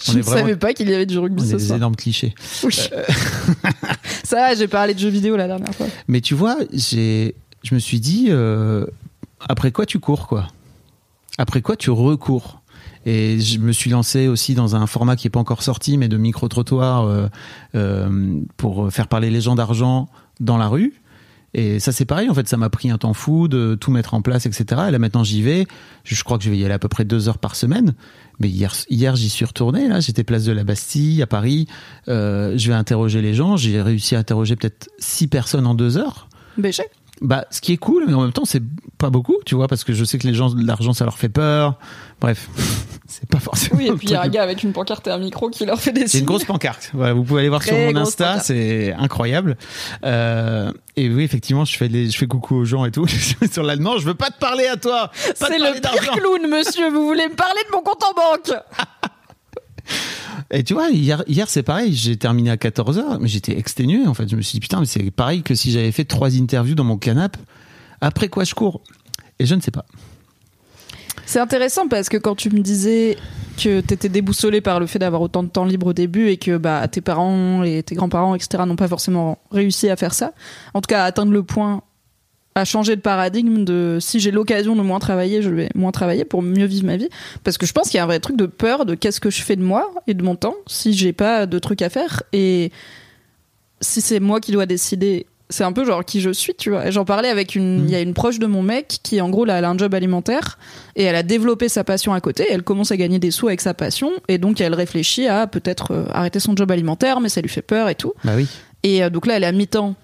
Je On ne vraiment- savais pas qu'il y avait du On rugby est ce des énormes clichés. Oui. Ça, j'ai parlé de jeux vidéo la dernière fois. Mais tu vois, j'ai, je me suis dit, euh, après quoi tu cours, quoi? Après quoi tu recours? Et je me suis lancé aussi dans un format qui est pas encore sorti, mais de micro-trottoir euh, euh, pour faire parler les gens d'argent dans la rue. Et ça, c'est pareil, en fait, ça m'a pris un temps fou de tout mettre en place, etc. Et là, maintenant, j'y vais. Je crois que je vais y aller à peu près deux heures par semaine. Mais hier, hier j'y suis retourné. Là, j'étais place de la Bastille, à Paris. Euh, je vais interroger les gens. J'ai réussi à interroger peut-être six personnes en deux heures. BG. Bah, ce qui est cool, mais en même temps, c'est pas beaucoup, tu vois, parce que je sais que les gens, l'argent, ça leur fait peur. Bref, c'est pas forcément. Oui, et puis il y a un gars avec une pancarte et un micro qui leur fait des C'est une grosse pancarte. Voilà, vous pouvez aller voir sur mon Insta, c'est incroyable. Euh, et oui, effectivement, je fais les, je fais coucou aux gens et tout. sur l'allemand, je veux pas te parler à toi. C'est le pire clown, monsieur. Vous voulez me parler de mon compte en banque? Et tu vois, hier, hier c'est pareil. J'ai terminé à 14h, mais j'étais exténué en fait. Je me suis dit putain, mais c'est pareil que si j'avais fait trois interviews dans mon canapé. Après quoi je cours? Et je ne sais pas. C'est intéressant parce que quand tu me disais que t'étais déboussolé par le fait d'avoir autant de temps libre au début et que bah tes parents et tes grands-parents etc n'ont pas forcément réussi à faire ça, en tout cas à atteindre le point à changer de paradigme de si j'ai l'occasion de moins travailler, je vais moins travailler pour mieux vivre ma vie parce que je pense qu'il y a un vrai truc de peur de qu'est-ce que je fais de moi et de mon temps si j'ai pas de trucs à faire et si c'est moi qui dois décider c'est un peu genre qui je suis, tu vois. J'en parlais avec une, il y a une proche de mon mec qui, en gros, là, elle a un job alimentaire et elle a développé sa passion à côté. Elle commence à gagner des sous avec sa passion et donc elle réfléchit à peut-être euh, arrêter son job alimentaire, mais ça lui fait peur et tout. Bah oui. Et euh, donc là, elle est à mi-temps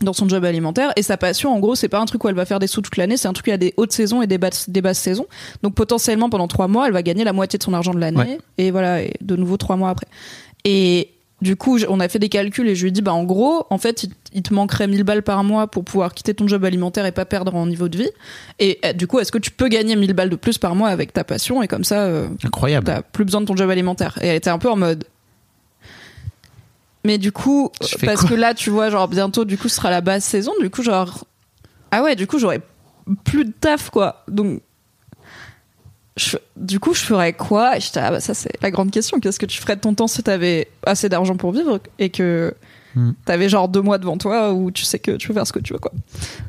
dans son job alimentaire et sa passion, en gros, c'est pas un truc où elle va faire des sous toute l'année, c'est un truc y a des hautes saisons et des basses, des basses saisons. Donc potentiellement pendant trois mois, elle va gagner la moitié de son argent de l'année Ouais. et voilà, et de nouveau trois mois après. Et du coup, on a fait des calculs et je lui ai dit, bah en gros, en fait, il, te manquerait 1000 balles par mois pour pouvoir quitter ton job alimentaire et pas perdre en niveau de vie. Et euh, du coup, est-ce que tu peux gagner 1000 balles de plus par mois avec ta passion et comme ça, euh, Incroyable. t'as plus besoin de ton job alimentaire? Et elle était un peu en mode. Mais du coup, Je parce que là, tu vois, genre bientôt, du coup, ce sera la basse saison. Du coup, genre. Ah ouais, du coup, j'aurais plus de taf, quoi. Donc. je- du coup, je ferais quoi? Et ah bah, ça, c'est la grande question. Qu'est-ce que tu ferais de ton temps si t'avais assez d'argent pour vivre et que Hmm. t'avais genre deux mois devant toi où tu sais que tu peux faire ce que tu veux, quoi?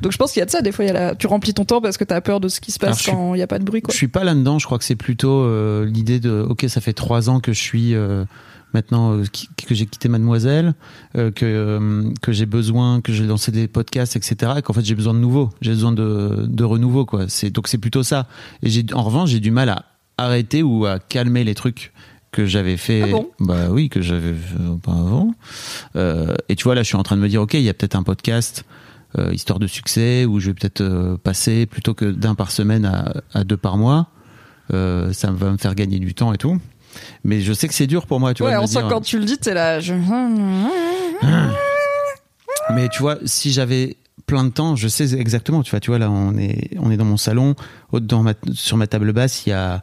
Donc, je pense qu'il y a de ça. Des fois, il y a la- tu remplis ton temps parce que t'as peur de ce qui se passe je quand il n'y a pas de bruit, Je quoi. suis pas là-dedans. Je crois que c'est plutôt euh, l'idée de ok, ça fait trois ans que je suis euh, maintenant euh, qui- que j'ai quitté Mademoiselle, euh, que euh, que j'ai besoin, que j'ai lancé des podcasts, etc. Et qu'en fait j'ai besoin de nouveau. J'ai besoin de de renouveau quoi. C'est donc c'est plutôt ça. Et j'ai en revanche j'ai du mal à arrêter ou à calmer les trucs que j'avais fait Ah bon? Bah oui que j'avais fait auparavant Euh, et tu vois là je suis en train de me dire ok il y a peut-être un podcast euh, histoire de succès où je vais peut-être euh, passer plutôt que d'un par semaine à, à deux par mois Euh, ça va me faire gagner du temps et tout mais je sais que c'est dur pour moi tu ouais, vois on sent dire- quand tu le dis, t'es là. je- mais tu vois, si j'avais plein de temps, je sais exactement. Tu vois, tu vois là, on est, on est dans mon salon. Au- Dans ma, sur ma table basse, il y a,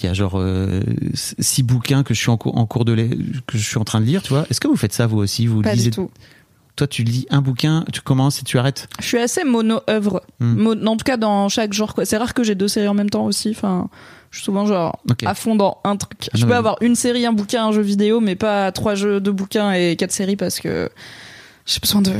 il y a genre euh, six bouquins que je suis en, cours- en cours de que je suis en train de lire. Tu vois, est-ce que vous faites ça vous aussi Vous Pas lisez du tout. Toi, tu lis un bouquin, tu commences et tu arrêtes. Je suis assez mono-œuvre. Hmm. Mo- en tout cas, dans chaque genre. C'est rare que j'ai deux séries en même temps aussi. Enfin, je suis souvent genre à fond dans un truc. Ah je non, peux avoir une série, un bouquin, un jeu vidéo, mais pas trois jeux, deux bouquins et quatre séries parce que j'ai besoin de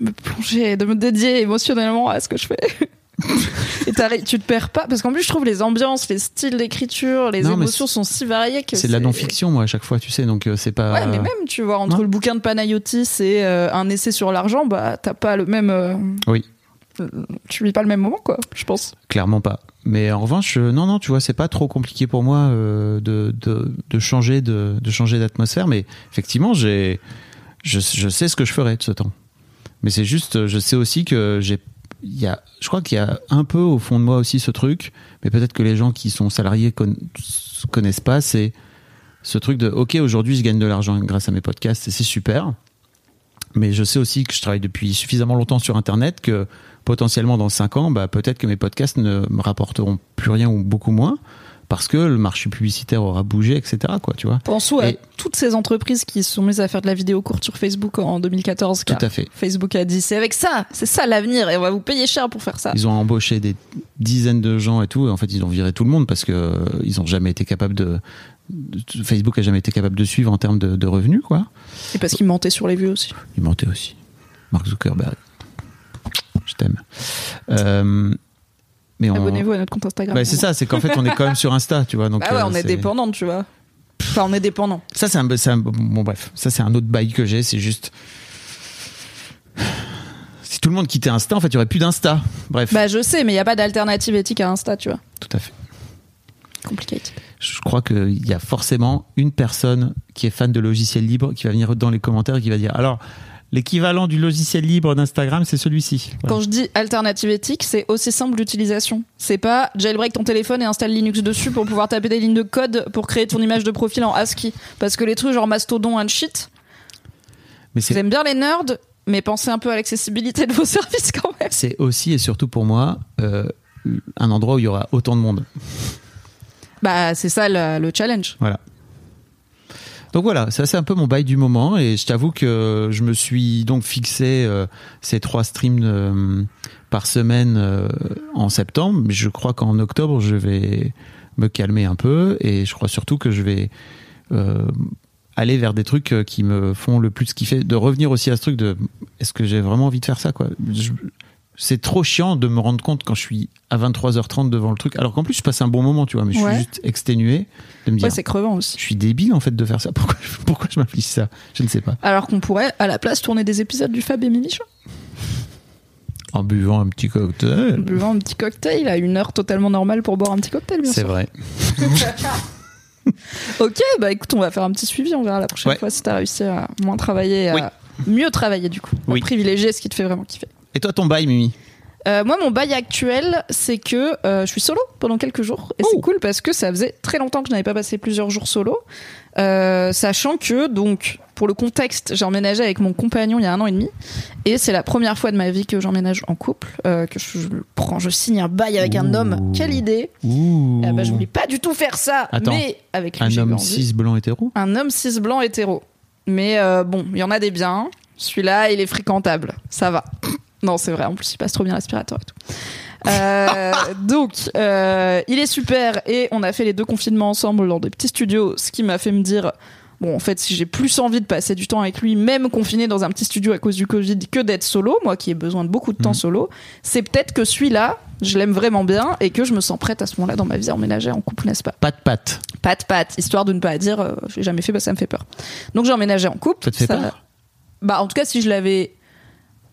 me plonger, de me dédier émotionnellement à ce que je fais. et tu te perds pas parce qu'en plus je trouve les ambiances, les styles d'écriture, les Non, émotions sont si variées que C'est de la non-fiction, moi, à chaque fois, tu sais. Donc euh, c'est pas. Ouais, mais même, tu vois, entre Non. le bouquin de Panayotis et euh, un essai sur l'argent, bah, t'as pas le même. euh, Oui. Euh, Tu vis pas le même moment, quoi, je pense. Clairement pas. Mais en revanche, euh, non, non, tu vois, c'est pas trop compliqué pour moi euh, de, de, changer de, changer d'atmosphère. Mais effectivement, j'ai, je, je sais ce que je ferai de ce temps. Mais c'est juste, je sais aussi que j'ai, y a, je crois qu'il y a un peu au fond de moi aussi ce truc. Mais peut-être que les gens qui sont salariés conna- connaissent pas. C'est ce truc de, ok, aujourd'hui, je gagne de l'argent grâce à mes podcasts et c'est super. Mais je sais aussi que je travaille depuis suffisamment longtemps sur Internet que potentiellement dans 5 ans, bah, peut-être que mes podcasts ne me rapporteront plus rien ou beaucoup moins parce que le marché publicitaire aura bougé, etc. Quoi, tu vois Pensons à toutes ces entreprises qui se sont mises à faire de la vidéo courte sur Facebook en 2014. Tout à fait. Facebook a dit c'est avec ça, c'est ça l'avenir et on va vous payer cher pour faire ça. Ils ont embauché des dizaines de gens et tout, et en fait ils ont viré tout le monde parce que euh, ils ont jamais été capables de Facebook a jamais été capable de suivre en termes de, de revenus, quoi. Et parce qu'il mentait sur les vues aussi. Il mentait aussi. Mark Zuckerberg. Je t'aime. Euh, mais on... Abonnez-vous à notre compte Instagram. Bah, c'est ça, c'est qu'en fait, on est quand même sur Insta, tu vois. Donc, Bah ouais, euh, on est c'est- dépendant, tu vois. Enfin, on est dépendant. Ça, c'est un, Bon, bref, ça, c'est un autre bail que j'ai, c'est juste. Si tout le monde quittait Insta, en fait, il y aurait plus d'Insta. Bref, Bah, je sais, mais il n'y a pas d'alternative éthique à Insta, tu vois. tout à fait. Complicated. Je crois qu'il y a forcément une personne qui est fan de logiciels libres qui va venir dans les commentaires et qui va dire alors. L'équivalent du logiciel libre d'Instagram, c'est celui-ci. Voilà. Quand je dis alternative éthique, c'est aussi simple d'utilisation. C'est pas jailbreak ton téléphone et installe Linux dessus pour pouvoir taper des lignes de code pour créer ton image de profil en ASCII. Parce que les trucs genre Mastodon and shit, Mais c'est j'aime bien les nerds, mais pensez un peu à l'accessibilité de vos services quand même. c'est aussi et surtout pour moi euh, un endroit où il y aura autant de monde. Bah, c'est ça le, le challenge. Voilà. Donc voilà, ça c'est un peu mon bail du moment et je t'avoue que je me suis donc fixé euh, ces trois streams euh, par semaine euh, en septembre, mais je crois qu'en octobre je vais me calmer un peu et je crois surtout que je vais aller vers des trucs qui me font le plus kiffer, de revenir aussi à ce truc de est-ce que j'ai vraiment envie de faire ça quoi? C'est trop chiant de me rendre compte quand je suis à 23h30 devant le truc, alors qu'en plus je passe un bon moment, tu vois, mais je Ouais. suis juste exténué de me dire Ouais, c'est crevant aussi. je suis débile en fait de faire ça. Pourquoi, pourquoi je m'affiche ça? Je ne sais pas. Alors qu'on pourrait, à la place, tourner des épisodes du Fab et Mimi Show. En buvant un petit En cocktail. buvant un petit cocktail à une heure totalement normale pour boire un petit cocktail, bien C'est sûr. vrai. Ok, bah écoute, on va faire un petit suivi, on verra la prochaine Ouais. fois si t'as réussi à moins travailler, à mieux travailler du coup. À Oui. privilégier ce qui te fait vraiment kiffer. Et toi, ton bail, Mimi Euh, moi, mon bail actuel, c'est que euh, je suis solo pendant quelques jours. Et c'est cool parce que ça faisait très longtemps que je n'avais pas passé plusieurs jours solo. Euh, sachant que, donc, pour le contexte, j'ai emménagé avec mon compagnon il y a un an et demi. Et c'est la première fois de ma vie que j'emménage en couple, que je, je prends, je signe un bail avec un homme. Quelle idée. Ah bah, Je voulais pas du tout faire ça, Attends. mais avec lui, Un homme envie. cis blanc hétéro Un homme cis blanc hétéro. Mais bon, il y en a des biens. Celui-là, il est fréquentable. Ça va. Non, c'est vrai. En plus, il passe trop bien l'aspirateur et tout. Euh, donc, euh, il est super et on a fait les deux confinements ensemble dans des petits studios, ce qui m'a fait me dire. Bon, en fait, si j'ai plus envie de passer du temps avec lui, même confiné dans un petit studio à cause du Covid, que d'être solo, moi qui ai besoin de beaucoup de temps Mhm. solo, c'est peut-être que celui-là, je l'aime vraiment bien et que je me sens prête à ce moment-là dans ma vie à emménager en couple, n'est-ce pas? Pas de patte. pas de patte, histoire de ne pas dire euh, j'ai jamais fait, bah, ça me fait peur. Donc j'ai emménagé en couple. Ça te fait peur? Bah en tout cas, si je l'avais.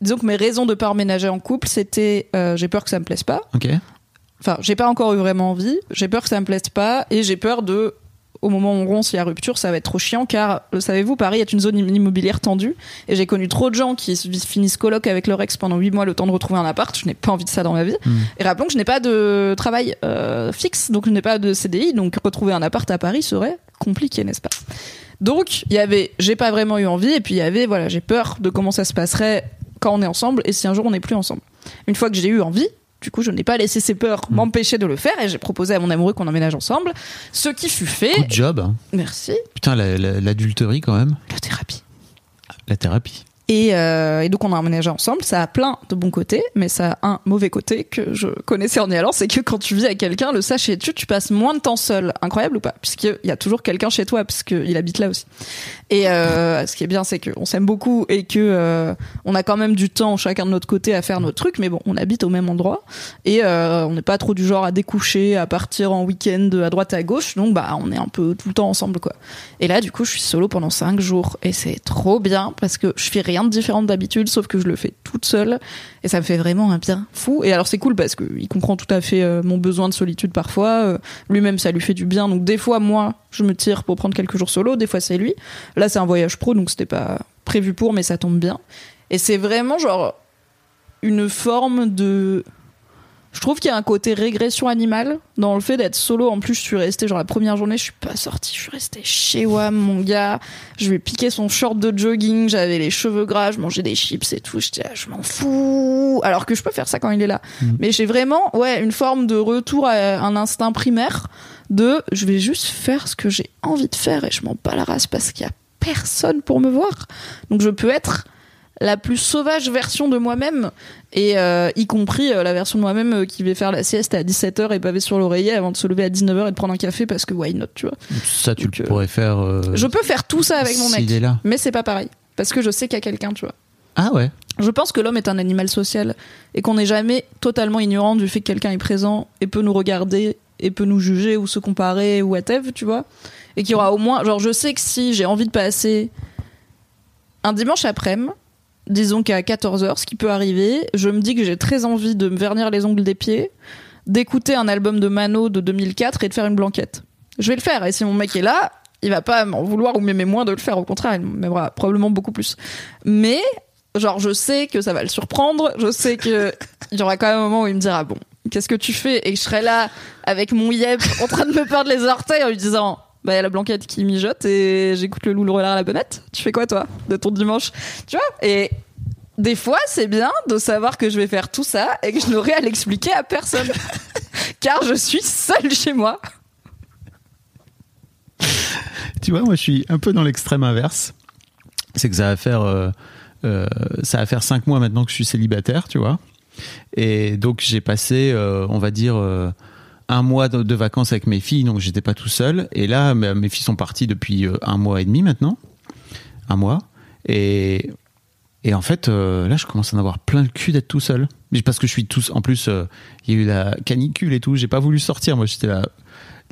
Disons que mes raisons de pas emménager en couple, c'était euh, j'ai peur que ça me plaise pas. Ok. Enfin, j'ai pas encore eu vraiment envie. J'ai peur que ça me plaise pas et j'ai peur de. Au moment où on rompt, s'il y a rupture, ça va être trop chiant car, euh, savez-vous, Paris est une zone im- immobilière tendue et j'ai connu trop de gens qui se- finissent coloc avec leur ex pendant 8 mois le temps de retrouver un appart. Je n'ai pas envie de ça dans ma vie. Hmm. Et rappelons que je n'ai pas de travail euh, fixe, donc je n'ai pas de CDI, donc retrouver un appart à Paris serait compliqué, n'est-ce pas? Donc il y avait, j'ai pas vraiment eu envie, et puis il y avait, voilà, j'ai peur de comment ça se passerait quand on est ensemble et si un jour on n'est plus ensemble. Une fois que j'ai eu envie, du coup, je n'ai pas laissé ces peurs m'empêcher de le faire et j'ai proposé à mon amoureux qu'on emménage ensemble, ce qui fut fait. Good job. hein. Merci. Putain, la- la- l'adulterie quand même. La thérapie. La thérapie. Et, euh, et donc on a emménagé ensemble. Ça a plein de bons côtés, mais ça a un mauvais côté que je connaissais en y allant, c'est que quand tu vis avec quelqu'un, le sachez-tu, tu passes moins de temps seul. Incroyable ou pas? Puisqu'il y a toujours quelqu'un chez toi, puisqu'il habite là aussi. Et euh, ce qui est bien, c'est qu'on s'aime beaucoup et que euh, on a quand même du temps chacun de notre côté à faire nos trucs, mais bon, on habite au même endroit et euh, on n'est pas trop du genre à découcher, à partir en week-end à droite à gauche, donc bah on est un peu tout le temps ensemble quoi. Et là, du coup, je suis solo pendant cinq jours et c'est trop bien parce que je fais rien de différent d'habitude, sauf que je le fais toute seule et ça me fait vraiment un bien fou. Et alors c'est cool parce qu'il comprend tout à fait euh, mon besoin de solitude parfois. Euh, Lui-même, ça lui fait du bien. Donc des fois, moi, je me tire pour prendre quelques jours solo. Des fois, c'est lui. Là, c'est un voyage pro, donc c'était pas prévu pour, mais ça tombe bien. Et c'est vraiment genre une forme de je trouve qu'il y a un côté régression animale dans le fait d'être solo. En plus, je suis restée, genre la première journée, je suis pas sortie, je suis restée chez Wam, mon gars. Je lui ai piqué son short de jogging, j'avais les cheveux gras, je mangeais des chips et tout. J'étais, ah, je m'en fous. Alors que je peux faire ça quand il est là. Mais j'ai vraiment, ouais, une forme de retour à un instinct primaire de je vais juste faire ce que j'ai envie de faire et je m'en bats la race parce qu'il y a personne pour me voir. Donc je peux être la plus sauvage version de moi-même, et euh, y compris euh, la version de moi-même euh, qui va faire la sieste à 17h et pavé sur l'oreiller avant de se lever à 19h et de prendre un café parce que why not, tu vois. Ça, tu Donc, le pourrais faire. euh, Je peux faire tout ça avec mon mec, est là. mais c'est pas pareil. Parce que je sais qu'il y a quelqu'un, tu vois. Ah ouais. Je pense que l'homme est un animal social et qu'on n'est jamais totalement ignorant du fait que quelqu'un est présent et peut nous regarder et peut nous juger ou se comparer ou whatever, tu vois. Et qu'il y aura au moins, genre, je sais que si j'ai envie de passer un dimanche après-midi, disons qu'à 14h, ce qui peut arriver, je me dis que j'ai très envie de me vernir les ongles des pieds, d'écouter un album de Mano de 2004 et de faire une blanquette. Je vais le faire et si mon mec est là, il va pas m'en vouloir ou m'aimer moins de le faire, au contraire, il m'aimera probablement beaucoup plus. Mais genre je sais que ça va le surprendre, je sais que il y aura quand même un moment où il me dira bon, qu'est-ce que tu fais? Et je serai là avec mon yep en train de me perdre les orteils en lui disant bah y a la blanquette qui mijote et j'écoute le loup le renard à la bonnette. Tu fais quoi toi de ton dimanche? Tu vois Et des fois, c'est bien de savoir que je vais faire tout ça et que je n'aurai à l'expliquer à personne. Car je suis seule chez moi. Tu vois, moi, je suis un peu dans l'extrême inverse. C'est que ça va faire, euh, euh, ça va faire cinq mois maintenant que je suis célibataire, tu vois. Et donc, j'ai passé, euh, on va dire, euh, un mois de, de vacances avec mes filles, donc j'étais pas tout seul. Et là, mes mes filles sont parties depuis euh, un mois et demi maintenant. Un mois. Et, et en fait, euh, là, je commence à en avoir plein le cul d'être tout seul. Mais Parce que je suis tous. En plus, euh, il y a eu la canicule et tout. J'ai pas voulu sortir. Moi, j'étais là.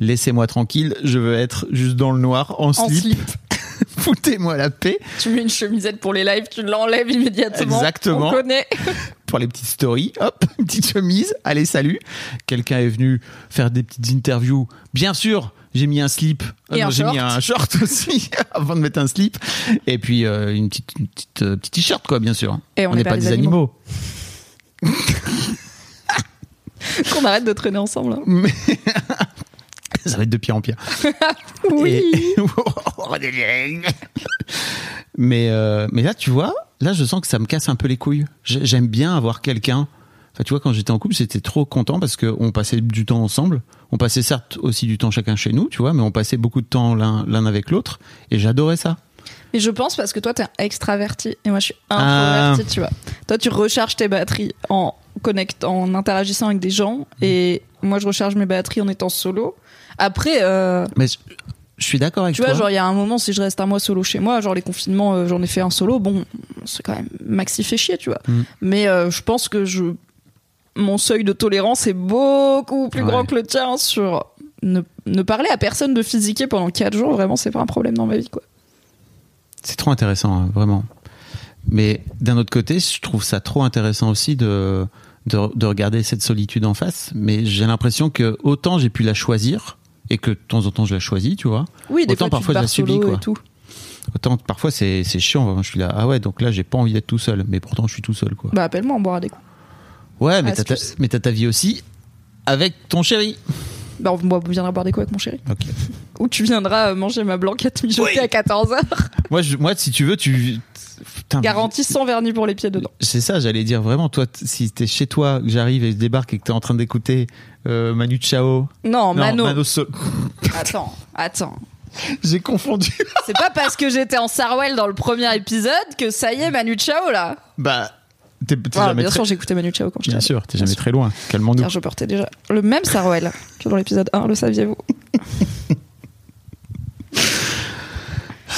Laissez-moi tranquille. Je veux être juste dans le noir, en, En slip. slip. Foutez-moi la paix. Tu mets une chemisette pour les lives, tu l'enlèves immédiatement. Exactement. On connaît. pour les petites stories. Hop, une petite chemise. Allez, salut. Quelqu'un est venu faire des petites interviews. Bien sûr, j'ai mis un slip. Euh, j'ai mis un short aussi avant de mettre un slip. Et puis euh, une petite, une petite, euh, t-shirt, quoi, bien sûr. Et on n'est pas, pas des des animaux. Qu'on arrête de traîner ensemble. hein. Mais ça va être de pire en pire. Oui. Et- mais, euh, mais là, tu vois, là, je sens que ça me casse un peu les couilles. J'ai- J'aime bien avoir quelqu'un. Enfin, tu vois, quand j'étais en couple, j'étais trop content parce qu'on passait du temps ensemble. On passait certes aussi du temps chacun chez nous, tu vois, mais on passait beaucoup de temps l'un avec l'autre. Et j'adorais ça. Mais je pense parce que toi, t'es extraverti et moi, je suis Ah. introverti, tu vois. Toi, tu recharges tes batteries en connectant, en interagissant avec des gens et moi, je recharge mes batteries en étant solo. Après, euh, Mais je, je suis d'accord avec tu vois, toi. genre, il y a un moment, si je reste un mois solo chez moi, genre les confinements, euh, j'en ai fait un solo, bon, c'est quand même maxi fait chier, tu vois. Mm. Mais euh, je pense que je, mon seuil de tolérance est beaucoup plus Ouais. grand que le tien sur ne, ne parler à personne de physiquer pendant 4 jours, vraiment, c'est pas un problème dans ma vie, quoi. C'est trop intéressant, hein, vraiment. Mais d'un autre côté, je trouve ça trop intéressant aussi de, de, de regarder cette solitude en face. Mais j'ai l'impression que autant j'ai pu la choisir et que de temps en temps je la choisis, tu vois. Oui, des Autant fois, tu parfois, je la subis, quoi. et tout. Autant parfois c'est c'est chiant. Je suis là, ah ouais, donc là j'ai pas envie d'être tout seul. Mais pourtant je suis tout seul, quoi. Bah, appelle-moi, on boira des coups. Ouais, mais t'as ta, Astuce. mais t'as ta vie aussi avec ton chéri. Bah, on viendra boire des coups avec mon chéri. Ok. Ou tu viendras euh, manger ma blanquette mijotée Oui. à 14h. moi, je, moi, si tu veux, tu. Putain, Garantie sans vernis pour les pieds dedans. C'est ça, j'allais dire vraiment, toi, si t'es chez toi, que j'arrive et je débarque et que t'es en train d'écouter euh, Manu Chao. Non, Mano. Mano Attends, attends. J'ai confondu. C'est pas parce que j'étais en Sarwell dans le premier épisode que ça y est, Manu Chao là. bah, Ah, jamais bien très... sûr, j'écoutais Manu Chao quand j'étais Bien sûr, t'es jamais sûr. très loin. Calmons-nous. Car je portais déjà le même Sarwell que dans l'épisode 1, le saviez-vous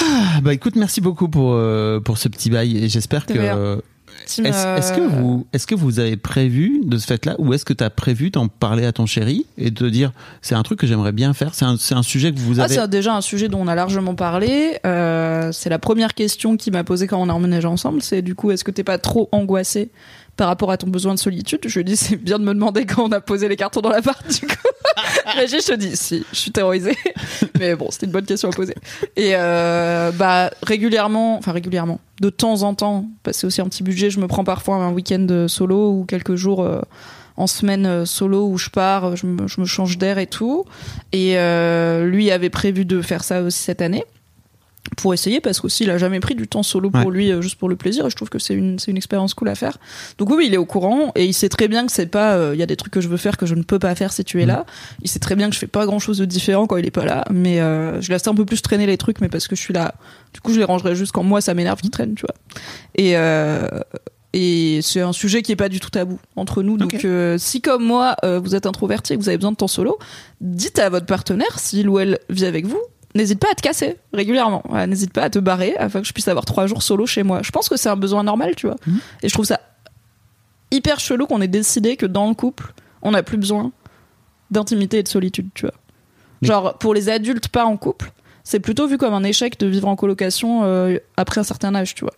Ah, bah écoute, merci beaucoup pour, euh, pour ce petit bail et j'espère que. Euh, Est-ce euh, que vous est-ce que vous avez prévu de ce fait-là ou est-ce que tu as prévu d'en parler à ton chéri et de dire c'est un truc que j'aimerais bien faire c'est un, un sujet que vous Ah, avez c'est déjà un sujet dont on a largement parlé. Euh, c'est la première question qu'il m'a posée quand on a emménagé ensemble. C'est du coup, est-ce que t'es pas trop angoissé par rapport à ton besoin de solitude Je lui dit, c'est bien de me demander quand on a posé les cartons dans l'appart. Du coup, Régis, je te dis, si, je suis terrorisée. Mais bon, c'était une bonne question à poser. Et euh, bah régulièrement, enfin régulièrement, de temps en temps, parce que c'est aussi un petit budget, je me prends parfois un week-end euh, solo ou quelques jours. euh, en semaine solo où je pars, je me, change d'air et tout. Et lui avait prévu de faire ça aussi cette année. Pour essayer parce qu'aussi il a jamais pris du temps solo pour Ouais. lui euh, juste pour le plaisir et je trouve que c'est une c'est une expérience cool à faire. Donc oui, il est au courant et il sait très bien que c'est pas euh, il y a des trucs que je veux faire que je ne peux pas faire si tu es là. Il sait très bien que je fais pas grand chose de différent quand il est pas là mais euh, je laisse un peu plus traîner les trucs mais parce que je suis là. Du coup je les rangerai juste quand moi ça m'énerve qu'ils traînent tu vois. Et euh, et c'est un sujet qui est pas du tout tabou entre nous. Donc euh, si comme moi euh, vous êtes introverti et que vous avez besoin de temps solo dites à votre partenaire s'il ou elle vit avec vous n'hésite pas à te casser régulièrement. Voilà, n'hésite pas à te barrer afin que je puisse avoir trois jours solo chez moi. Je pense que c'est un besoin normal, tu vois. Mhm. Et je trouve ça hyper chelou qu'on ait décidé que dans le couple, on n'a plus besoin d'intimité et de solitude, tu vois. Mais- Genre, pour les adultes pas en couple, c'est plutôt vu comme un échec de vivre en colocation euh, après un certain âge, tu vois.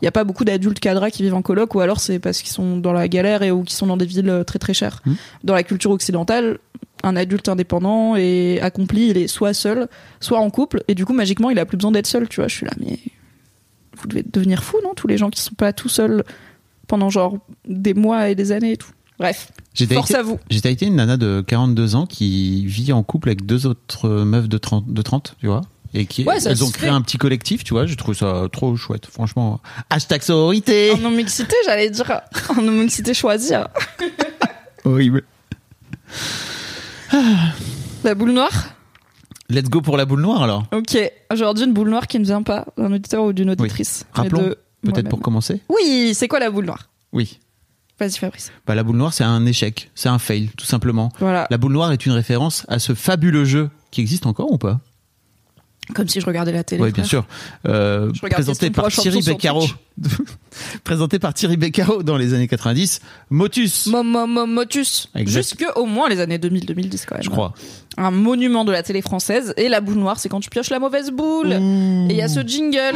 Il n'y a pas beaucoup d'adultes cadras qui vivent en coloc, ou alors c'est parce qu'ils sont dans la galère et ou qu'ils sont dans des villes euh, très très chères. Mhm. Dans la culture occidentale, un adulte indépendant et accompli, il est soit seul, soit en couple, et du coup, magiquement, il a plus besoin d'être seul, tu vois. Je suis là, mais vous devez devenir fou, non Tous les gens qui sont pas tout seuls pendant genre des mois et des années et tout. Bref, J'ai force daté, à vous. j'ai daté une nana de 42 ans qui vit en couple avec deux autres meufs de 30, de 30 tu vois. Et qui, Ouais, elles ont créé fait. un petit collectif, tu vois. Je trouve ça trop chouette, franchement. Hashtag sororité! En non-mixité, j'allais dire. En non-mixité choisie. hein. Horrible. La boule noire Let's go pour la boule noire alors. Ok, aujourd'hui une boule noire qui ne vient pas d'un auditeur ou d'une auditrice. mais Rappelons, Peut-être pour commencer? Oui, c'est quoi la boule noire? Oui. Vas-y Fabrice. Bah, la boule noire, c'est un échec. C'est un fail, tout simplement. Voilà, La boule noire est une référence à ce fabuleux jeu qui existe encore ou pas? Comme si je regardais la télé. Oui, bien sûr. Euh, présenté par Thierry Beccaro. présenté par Thierry Beccaro dans les années 90. Motus, Mo- mo- mo- Motus. Jusque au moins les années 2000-2010 quand même. je crois. Un monument de la télé française. Et la boule noire, c'est quand tu pioches la mauvaise boule. Mmh. Et il y a ce jingle.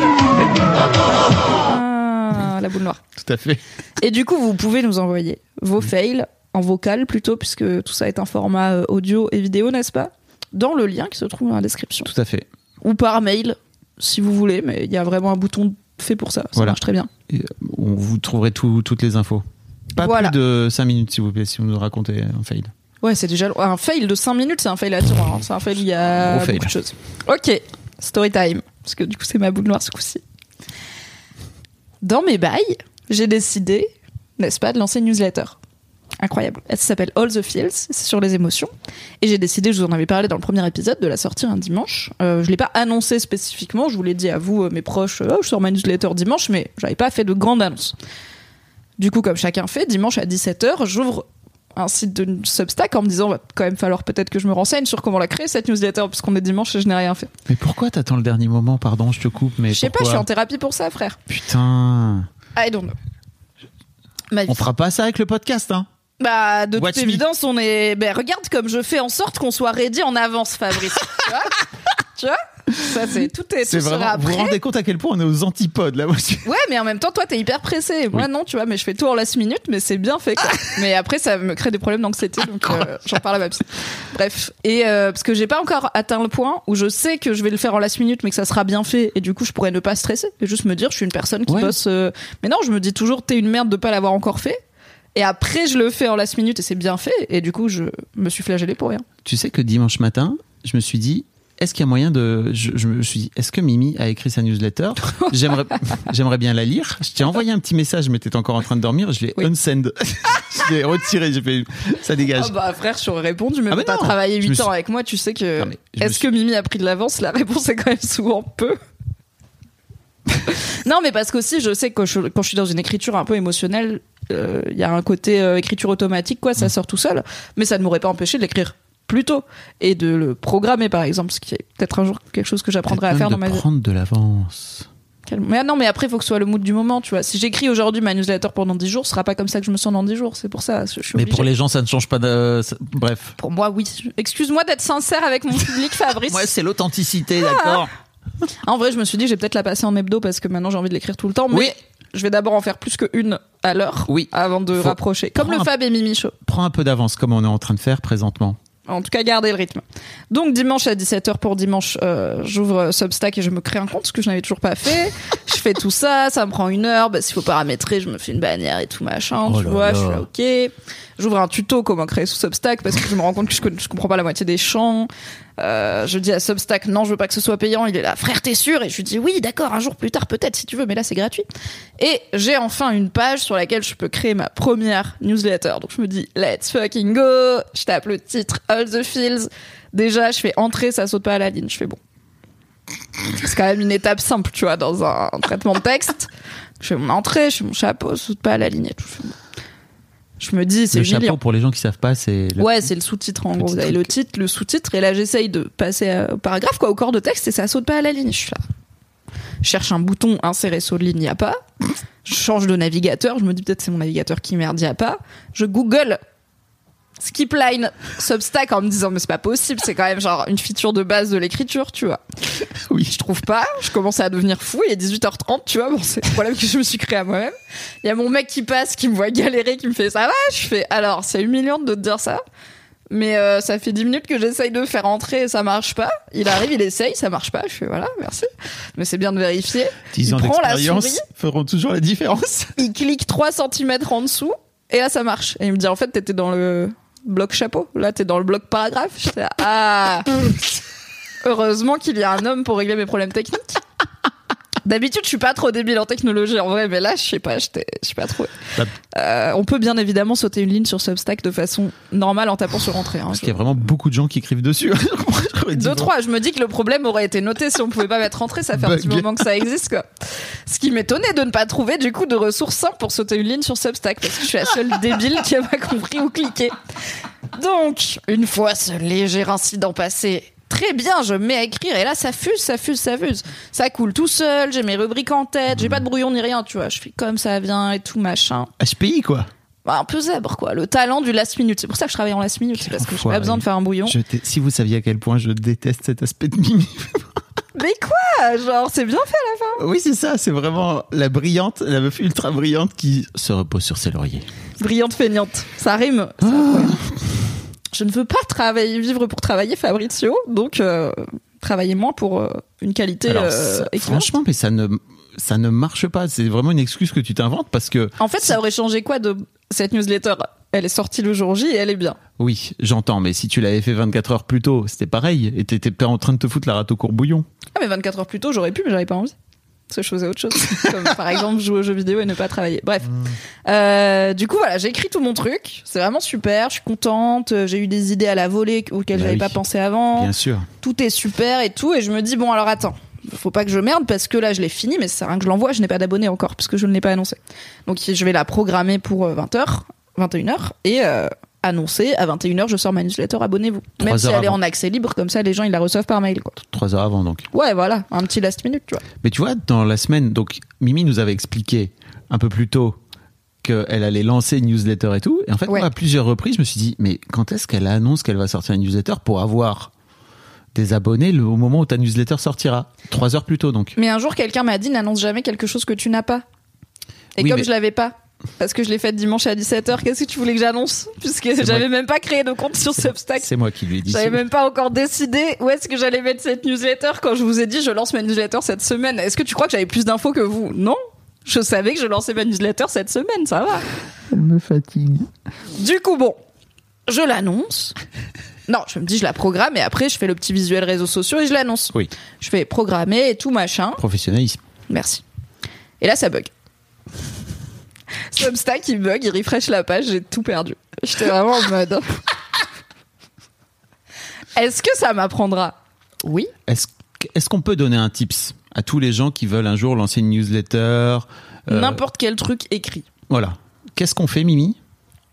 Ah, la boule noire. Tout à fait. Et du coup, vous pouvez nous envoyer vos fails en vocal plutôt, puisque tout ça est un format euh, audio et vidéo, n'est-ce pas? Dans le lien qui se trouve dans la description. Tout à fait. Ou par mail, si vous voulez, mais il y a vraiment un bouton fait pour ça. Ça Voilà. marche très bien. Et, euh, on- vous trouverez tout- toutes les infos. Pas Voilà. plus de 5 minutes, s'il vous plaît, si vous nous racontez un fail. Ouais, c'est déjà un fail de 5 minutes, c'est un fail attirant. hein. C'est un fail où il y a beaucoup de choses. Ok, story time. Parce que du coup, c'est ma boule noire ce coup-ci. Dans mes bails, j'ai décidé, n'est-ce pas, de lancer une newsletter. Incroyable. Elle s'appelle All the Feels, c'est sur les émotions. Et j'ai décidé, je vous en avais parlé dans le premier épisode, de la sortir un dimanche. Euh, je l'ai pas annoncé spécifiquement, je vous l'ai dit à vous, euh, mes proches, euh, Oh, je sors ma newsletter dimanche, mais j'avais pas fait de grande annonce. Du coup, comme chacun fait, dimanche à 17h, j'ouvre un site de Substack en me disant va quand même falloir peut-être que je me renseigne sur comment la créer cette newsletter puisqu'on est dimanche et je n'ai rien fait. Mais pourquoi t'attends le dernier moment? Pardon, je te coupe, mais Je sais pas, je suis en thérapie pour ça, frère. Putain. I don't know. Ma vie. On fera pas ça avec le podcast, hein Bah, de Watch toute me. évidence, on est. Ben, regarde comme je fais en sorte qu'on soit ready en avance, Fabrice. tu vois Tu vois Ça, c'est tout est C'est vraiment. Vous vous prêt. rendez compte à quel point on est aux antipodes là moi, je- Ouais, mais en même temps, toi, t'es hyper pressé. Moi, Oui. non, tu vois, mais je fais tout en last minute, mais c'est bien fait, quoi. mais après, ça me crée des problèmes d'anxiété, donc euh, j'en parle à ma psy. Bref. Et euh, parce que j'ai pas encore atteint le point où je sais que je vais le faire en last minute, mais que ça sera bien fait, et du coup, je pourrais ne pas stresser et juste me dire, je suis une personne qui Ouais. bosse. euh, Mais non, je me dis toujours, t'es une merde de pas l'avoir encore fait. Et après, je le fais en last minute et c'est bien fait, et du coup, je me suis flagellé pour rien. Tu sais que dimanche matin, je me suis dit, est-ce qu'il y a moyen de. Je, je me suis dit, est-ce que Mimi a écrit sa newsletter? J'aimerais, j'aimerais bien la lire. Je t'ai envoyé un petit message, mais t'étais encore en train de dormir. Je l'ai Oui. unsend. je l'ai retiré. J'ai fait, ça dégage. Ah bah frère, je t'aurais répondu, mais Ah t'as non, travaillé je 8 me ans suis- avec moi, tu sais que. Est-ce suis- que Mimi a pris de l'avance? La réponse est quand même souvent peu. non, mais parce qu'aussi, je sais que quand je, quand je suis dans une écriture un peu émotionnelle, euh, il y a un côté euh, écriture automatique, quoi, Mm. ça sort tout seul. Mais ça ne m'aurait pas empêché de l'écrire plus tôt et de le programmer, par exemple, ce qui est peut-être un jour quelque chose que j'apprendrai à faire dans ma de vie. prendre de l'avance. Mais ah non, mais après, il faut que ce soit le mood du moment, tu vois. Si j'écris aujourd'hui ma newsletter pendant 10 jours, ce sera pas comme ça que je me sens dans 10 jours. C'est pour ça, je suis Mais pour les gens, ça ne change pas de. Bref. Pour moi, oui. Excuse-moi d'être sincère avec mon public, Fabrice. Moi, c'est l'authenticité, Ah. d'accord En vrai, je me suis dit, j'ai peut-être la passer en hebdo parce que maintenant j'ai envie de l'écrire tout le temps. Mais Oui. je vais d'abord en faire plus qu'une à l'heure Oui. avant de Faut rapprocher. Comme le Fab et Mimi Show. Prends un peu d'avance, comme on est en train de faire présentement. En tout cas, garder le rythme. Donc, dimanche à 17h pour dimanche, euh, j'ouvre Substack et je me crée un compte, ce que je n'avais toujours pas fait. je fais tout ça, ça me prend une heure. Bah, s'il faut paramétrer, je me fais une bannière et tout machin, Oh tu vois, là. je suis là, ok. J'ouvre un tuto comment créer sous Substack parce que je me rends compte que je, je comprends pas la moitié des champs. Euh, je dis à Substack, non, je veux pas que ce soit payant. Il est là, frère, t'es sûr? Et je lui dis, oui, d'accord, un jour plus tard, peut-être, si tu veux, mais là, c'est gratuit. Et j'ai enfin une page sur laquelle je peux créer ma première newsletter. Donc, je me dis, let's fucking go Je tape le titre, All the Fields. Déjà, je fais entrer, ça saute pas à la ligne. Je fais bon. C'est quand même une étape simple, tu vois, dans un, traitement de texte. Je fais mon entrée, je fais mon chapeau, ça saute pas à la ligne et tout. Je, fais bon. Je me dis, c'est Le chapeau, pour les gens qui savent pas, c'est. la- Ouais, c'est le sous-titre en gros. Vous avez le titre, le sous-titre, et là j'essaye de passer euh, au paragraphe, quoi, au corps de texte, et ça saute pas à la ligne. Je suis là. Je cherche un bouton insérer saut de ligne, y a pas. Je change de navigateur, je me dis peut-être c'est mon navigateur qui merde, y a pas. Je Google skip line Substack en me disant mais c'est pas possible, c'est quand même genre une feature de base de l'écriture, tu vois. Oui. Je trouve pas, je commence à devenir fou, il est 18h30, tu vois, bon c'est le problème que je me suis créé à moi-même. Il y a mon mec qui passe, qui me voit galérer, qui me fait ça va, je fais alors c'est humiliant de te dire ça. Mais euh, ça fait 10 minutes que j'essaye de faire entrer et ça marche pas. Il arrive, il essaye, ça marche pas. Je fais voilà, merci. Mais c'est bien de vérifier. 10 il ans d'expérience feront toujours la différence. Il clique 3 cm en dessous et là ça marche. Et il me dit en fait t'étais dans le bloc chapeau. Là t'es dans le bloc paragraphe. Ah. Heureusement qu'il y a un homme pour régler mes problèmes techniques. D'habitude, je suis pas trop débile en technologie en vrai, mais là, je sais pas, je suis pas trop. Bah. Euh, on peut bien évidemment sauter une ligne sur Substack de façon normale en tapant sur entrée. hein. Parce qu'il y a vraiment beaucoup de gens qui écrivent dessus. Deux, trois. Je me dis que le problème aurait été noté si on pouvait pas mettre entrée. Ça fait un petit moment que ça existe, quoi. Ce qui m'étonnait de ne pas trouver, du coup, de ressources simples pour sauter une ligne sur Substack. Parce que je suis la seule débile qui a pas compris où cliquer. Donc, une fois ce léger incident passé, très bien, je me mets à écrire. Et là, ça fuse, ça fuse, ça fuse. Ça coule tout seul. J'ai mes rubriques en tête. J'ai pas de brouillon ni rien, tu vois. Je fais comme ça vient et tout, machin. HPI, quoi. Bah, un peu zèbre, quoi. Le talent du last minute. C'est pour ça que je travaille en last minute. c'est Parce que j'ai pas besoin de faire un brouillon. Je si vous saviez à quel point je déteste cet aspect de Mimi. Mais quoi? Genre, c'est bien fait. oui, c'est ça, c'est vraiment la brillante, la meuf ultra brillante qui se repose sur ses lauriers. Brillante feignante. Ça rime. C'est incroyable. Je ne veux pas travailler, vivre pour travailler, Fabrizio. Donc, euh, travailler moins pour euh, une qualité Alors, euh, franchement, mais ça ne, ça ne marche pas. C'est vraiment une excuse que tu t'inventes parce que, En fait, ça aurait changé quoi de cette newsletter? Elle est sortie le jour J et elle est bien. oui, j'entends, mais si tu l'avais fait 24 heures plus tôt, c'était pareil. Et t'étais pas en train de te foutre la rate au courbouillon. Ah, mais 24 heures plus tôt, j'aurais pu, mais j'avais pas envie. Parce que je faisais autre chose. Comme par exemple jouer aux jeux vidéo et ne pas travailler. Bref. Euh, du coup, voilà, j'ai écrit tout mon truc. C'est vraiment super. Je suis contente. J'ai eu des idées à la volée auxquelles Bah j'avais oui. pas pensé avant. Bien sûr. tout est super et tout. Et je me dis, bon, alors attends, faut pas que je merde parce que là, je l'ai fini, mais ça sert à rien que je l'envoie. Je n'ai pas d'abonnés encore parce que je ne l'ai pas annoncé. Donc, je vais la programmer pour 20h, 21h et euh, annoncer à 21h, je sors ma newsletter, abonnez-vous. Même si elle est en accès libre, comme ça, les gens, ils la reçoivent par mail, quoi. Trois heures avant, donc. Ouais, voilà, un petit last minute, tu vois. Mais tu vois, dans la semaine, donc Mimi nous avait expliqué un peu plus tôt qu'elle allait lancer une newsletter et tout. Et en fait, Ouais. moi, à plusieurs reprises, je me suis dit, mais quand est-ce qu'elle annonce qu'elle va sortir une newsletter pour avoir des abonnés le- au moment où ta newsletter sortira? Trois heures plus tôt, donc. Mais un jour, quelqu'un m'a dit, n'annonce jamais quelque chose que tu n'as pas. Et Oui, comme mais- je l'avais pas, parce que je l'ai fait dimanche à 17h, qu'est-ce que tu voulais que j'annonce Puisque j'avais même pas créé de compte sur Substack. C'est moi qui lui ai dit. J'avais même pas encore décidé où est-ce que j'allais mettre cette newsletter quand je vous ai dit je lance ma newsletter cette semaine. Est-ce que tu crois que j'avais plus d'infos que vous? Non. Je savais que je lançais ma newsletter cette semaine, ça va. Elle me fatigue. Du coup, bon, je l'annonce. Non, je me dis je la programme et après je fais le petit visuel réseaux sociaux et je l'annonce. Oui. Je fais programmer et tout machin. Professionnalisme. Merci. Et là, ça bug. Substack, il bug, il refresh la page, j'ai tout perdu. J'étais vraiment en mode. Est-ce que ça m'apprendra? Oui. Est-ce qu- est-ce qu'on peut donner un tips à tous les gens qui veulent un jour lancer une newsletter euh, N'importe quel truc écrit. Voilà. Qu'est-ce qu'on fait, Mimi?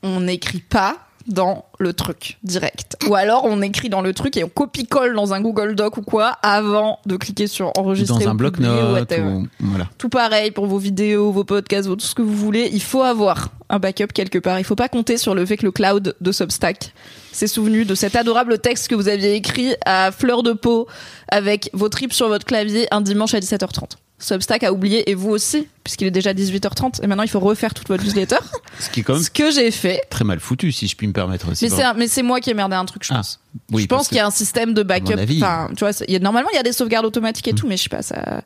On n'écrit pas dans le truc direct. Ou alors on écrit dans le truc et on copie-colle dans un Google Doc ou quoi avant de cliquer sur enregistrer Dans un bloc-notes ou- Voilà. Tout pareil pour vos vidéos, vos podcasts, tout ce que vous voulez. Il faut avoir un backup quelque part. Il faut pas compter sur le fait que le cloud de Substack s'est souvenu de cet adorable texte que vous aviez écrit à fleur de peau avec vos tripes sur votre clavier un dimanche à 17h30. Substack a oublié et vous aussi, puisqu'il est déjà 18h30 et maintenant il faut refaire toute votre newsletter. Ce qui est quand même Ce que j'ai fait. très mal foutu, si je puis me permettre aussi. Mais c'est, moi qui ai merdé un truc, je Ah, pense. oui, je pense qu'il y a un système de backup. Enfin, tu vois, y a, normalement il y a des sauvegardes automatiques et tout, mais je sais pas, ça.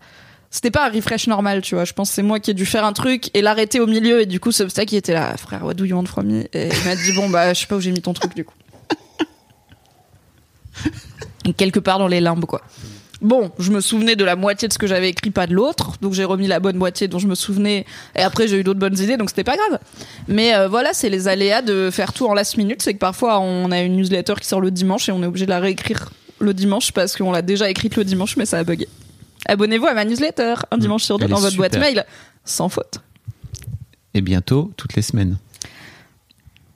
C'était pas un refresh normal, tu vois. Je pense que c'est moi qui ai dû faire un truc et l'arrêter au milieu et du coup Substack il était là, frère, what do you want from me? Et il m'a dit bon bah je sais pas où j'ai mis ton truc du coup. quelque part dans les limbes, quoi. Bon, je me souvenais de la moitié de ce que j'avais écrit, pas de l'autre, donc j'ai remis la bonne moitié dont je me souvenais, et après j'ai eu d'autres bonnes idées, donc c'était pas grave. Mais euh, voilà, c'est les aléas de faire tout en last minute, c'est que parfois on a une newsletter qui sort le dimanche et on est obligé de la réécrire le dimanche parce qu'on l'a déjà écrite le dimanche, mais ça a bugué. Abonnez-vous à ma newsletter, un dimanche sur deux Elle dans votre boîte mail, sans faute. Et bientôt, toutes les semaines.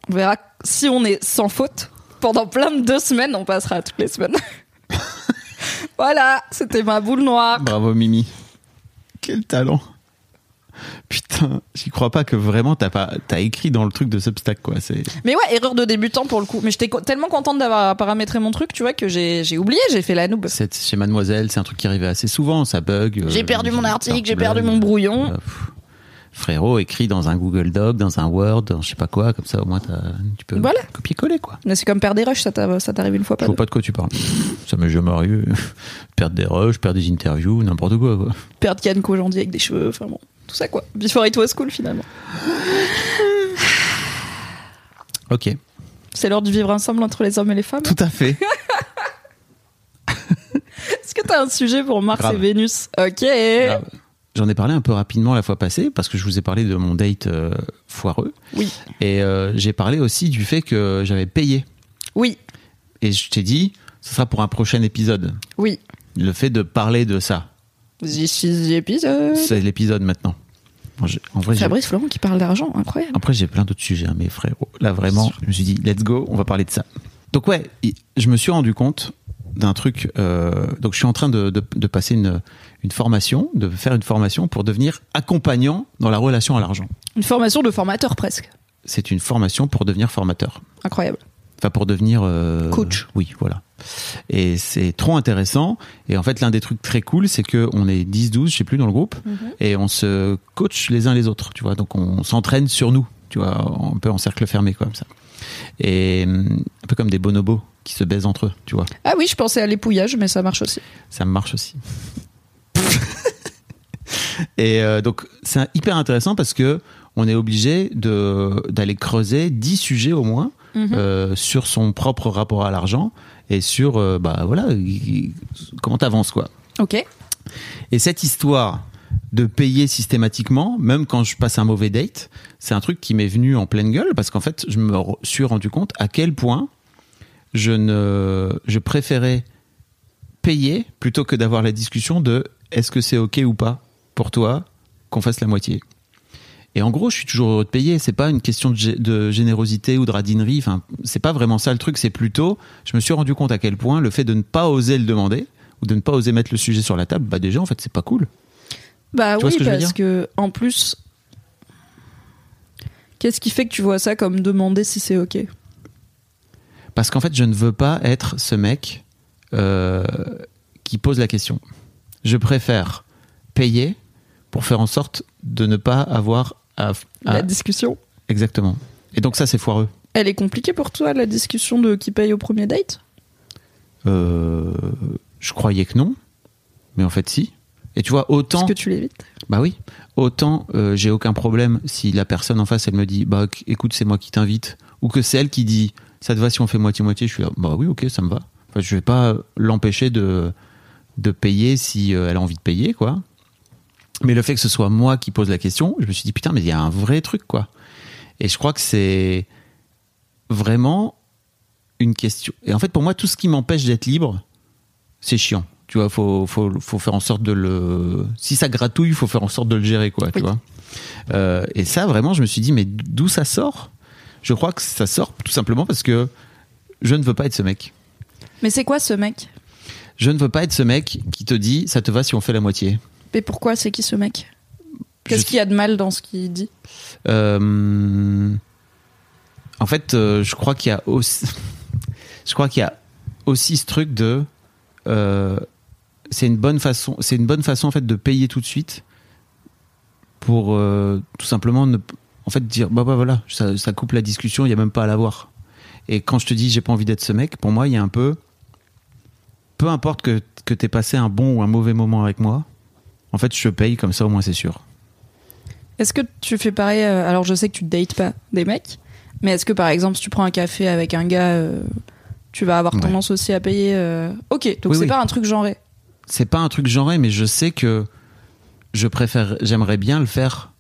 On verra si on est sans faute. Pendant plein de deux semaines, on passera à toutes les semaines. voilà, c'était ma boule noire. Bravo Mimi. Quel talent. Putain, j'y crois pas que vraiment t'as pas t'as écrit dans le truc de Substack quoi. C'est Mais ouais, erreur de débutant pour le coup. Mais j'étais co- tellement contente d'avoir paramétré mon truc, tu vois, que j'ai j'ai oublié, j'ai fait la noob. c'est- chez Mademoiselle, c'est un truc qui arrivait assez souvent, ça bug. euh, J'ai perdu mon article, j'ai perdu mon brouillon. euh, pff. Frérot, écrit dans un Google Doc, dans un Word, dans je sais pas quoi, comme ça au moins tu peux Voilà. copier-coller quoi. Mais c'est comme perdre des rushs, ça t'a- ça t'arrive une fois Je pas vois deux. pas de quoi tu parles. Ça m'est jamais arrivé. Perdre des rushs, perdre des interviews, n'importe quoi quoi. Perdre Yann Kojandi avec des cheveux, enfin bon, tout ça quoi. Before it was cool finalement. Ok, C'est l'heure du vivre ensemble entre les hommes et les femmes. tout à fait. Est-ce que t'as un sujet pour Mars Grave. et Vénus? Ok. Grave. J'en ai parlé un peu rapidement la fois passée parce que je vous ai parlé de mon date euh, foireux. Oui. Et euh, j'ai parlé aussi du fait que j'avais payé. Oui, Et je t'ai dit, ce sera pour un prochain épisode. oui. Le fait de parler de ça, This is the episode. c'est l'épisode maintenant. Bon, je- en vrai, j'ai- Fabrice Florent qui parle d'argent, incroyable. après j'ai plein d'autres sujets, hein, mais frérot, là vraiment, je me suis dit, let's go, on va parler de ça. Donc ouais, je me suis rendu compte d'un truc. euh, donc je suis en train de, de- de passer une, une formation, de faire une formation pour devenir accompagnant dans la relation à l'argent. Une formation de formateur presque. C'est une formation pour devenir formateur. Incroyable. Enfin, pour devenir euh, Coach. Oui, voilà. Et c'est trop intéressant. Et en fait, l'un des trucs très cool, c'est que on est 10-12, je sais plus, dans le groupe, et on se coach les uns les autres, tu vois. Donc, on s'entraîne sur nous, tu vois, un peu en cercle fermé, comme ça. Et un peu comme des bonobos qui se baisent entre eux, tu vois. Ah oui, je pensais à l'épouillage, mais ça marche aussi. Ça marche aussi. et euh, donc, c'est hyper intéressant parce que on est obligé d'aller creuser 10 sujets au moins euh, sur son propre rapport à l'argent et sur euh, bah voilà comment t'avances quoi. Ok. Et cette histoire de payer systématiquement, même quand je passe un mauvais date, c'est un truc qui m'est venu en pleine gueule parce qu'en fait, je me suis rendu compte à quel point je ne, je préférais payer plutôt que d'avoir la discussion de est-ce que c'est ok ou pas pour toi qu'on fasse la moitié? Et en gros, je suis toujours heureux de payer. C'est pas une question de, gé- de générosité ou de radinerie. Enfin, c'est pas vraiment ça le truc. C'est plutôt, je me suis rendu compte à quel point le fait de ne pas oser le demander ou de ne pas oser mettre le sujet sur la table, bah déjà en fait c'est pas cool. Bah Tu oui, que parce que en plus, qu'est-ce qui fait que tu vois ça comme demander si c'est ok? Parce qu'en fait, je ne veux pas être ce mec euh, qui pose la question. Je préfère payer pour faire en sorte de ne pas avoir à. à- La discussion. Exactement. Et donc, ça, c'est foireux. Elle est compliquée pour toi, la discussion de qui paye au premier date? Euh, je croyais que non, mais en fait, si. Et tu vois, autant. Est-ce que tu l'évites? Bah oui. Autant euh, j'ai aucun problème si la personne en face elle me dit bah écoute c'est moi qui t'invite ou que c'est elle qui dit ça te va si on fait moitié moitié je suis là bah oui ok ça me va. Enfin, je vais pas l'empêcher de de payer si euh, elle a envie de payer quoi. Mais le fait que ce soit moi qui pose la question, je me suis dit putain mais il y a un vrai truc quoi. Et je crois que c'est vraiment une question. Et en fait pour moi tout ce qui m'empêche d'être libre, c'est chiant. Tu vois, faut, faut, faut faire en sorte de le. Si ça gratouille, faut faire en sorte de le gérer, quoi. Tu vois. Euh, et ça, vraiment, je me suis dit, mais d'où ça sort? Je crois que ça sort tout simplement parce que je ne veux pas être ce mec. Mais c'est quoi ce mec? Je ne veux pas être ce mec qui te dit, ça te va si on fait la moitié. Mais pourquoi c'est qui ce mec? Qu'est-ce Je- qu'il y a de mal dans ce qu'il dit? Euh, en fait, euh, je crois qu'il y a aussi, je crois qu'il y a aussi ce truc de, euh, c'est une bonne façon, c'est une bonne façon en fait de payer tout de suite pour tout simplement ne, en fait dire bah bah voilà, ça, ça coupe la discussion, il y a même pas à l'avoir. Et quand je te dis j'ai pas envie d'être ce mec, pour moi il y a un peu, peu importe que que t'aies passé un bon ou un mauvais moment avec moi, en fait je paye comme ça au moins c'est sûr. Est-ce que tu fais pareil euh, Alors je sais que tu dates pas des mecs, mais est-ce que par exemple si tu prends un café avec un gars, euh, tu vas avoir Ouais. tendance aussi à payer. euh, Ok, donc Oui, c'est oui. pas un truc genré. c'est pas un truc genré, mais je sais que je préfère, j'aimerais bien le faire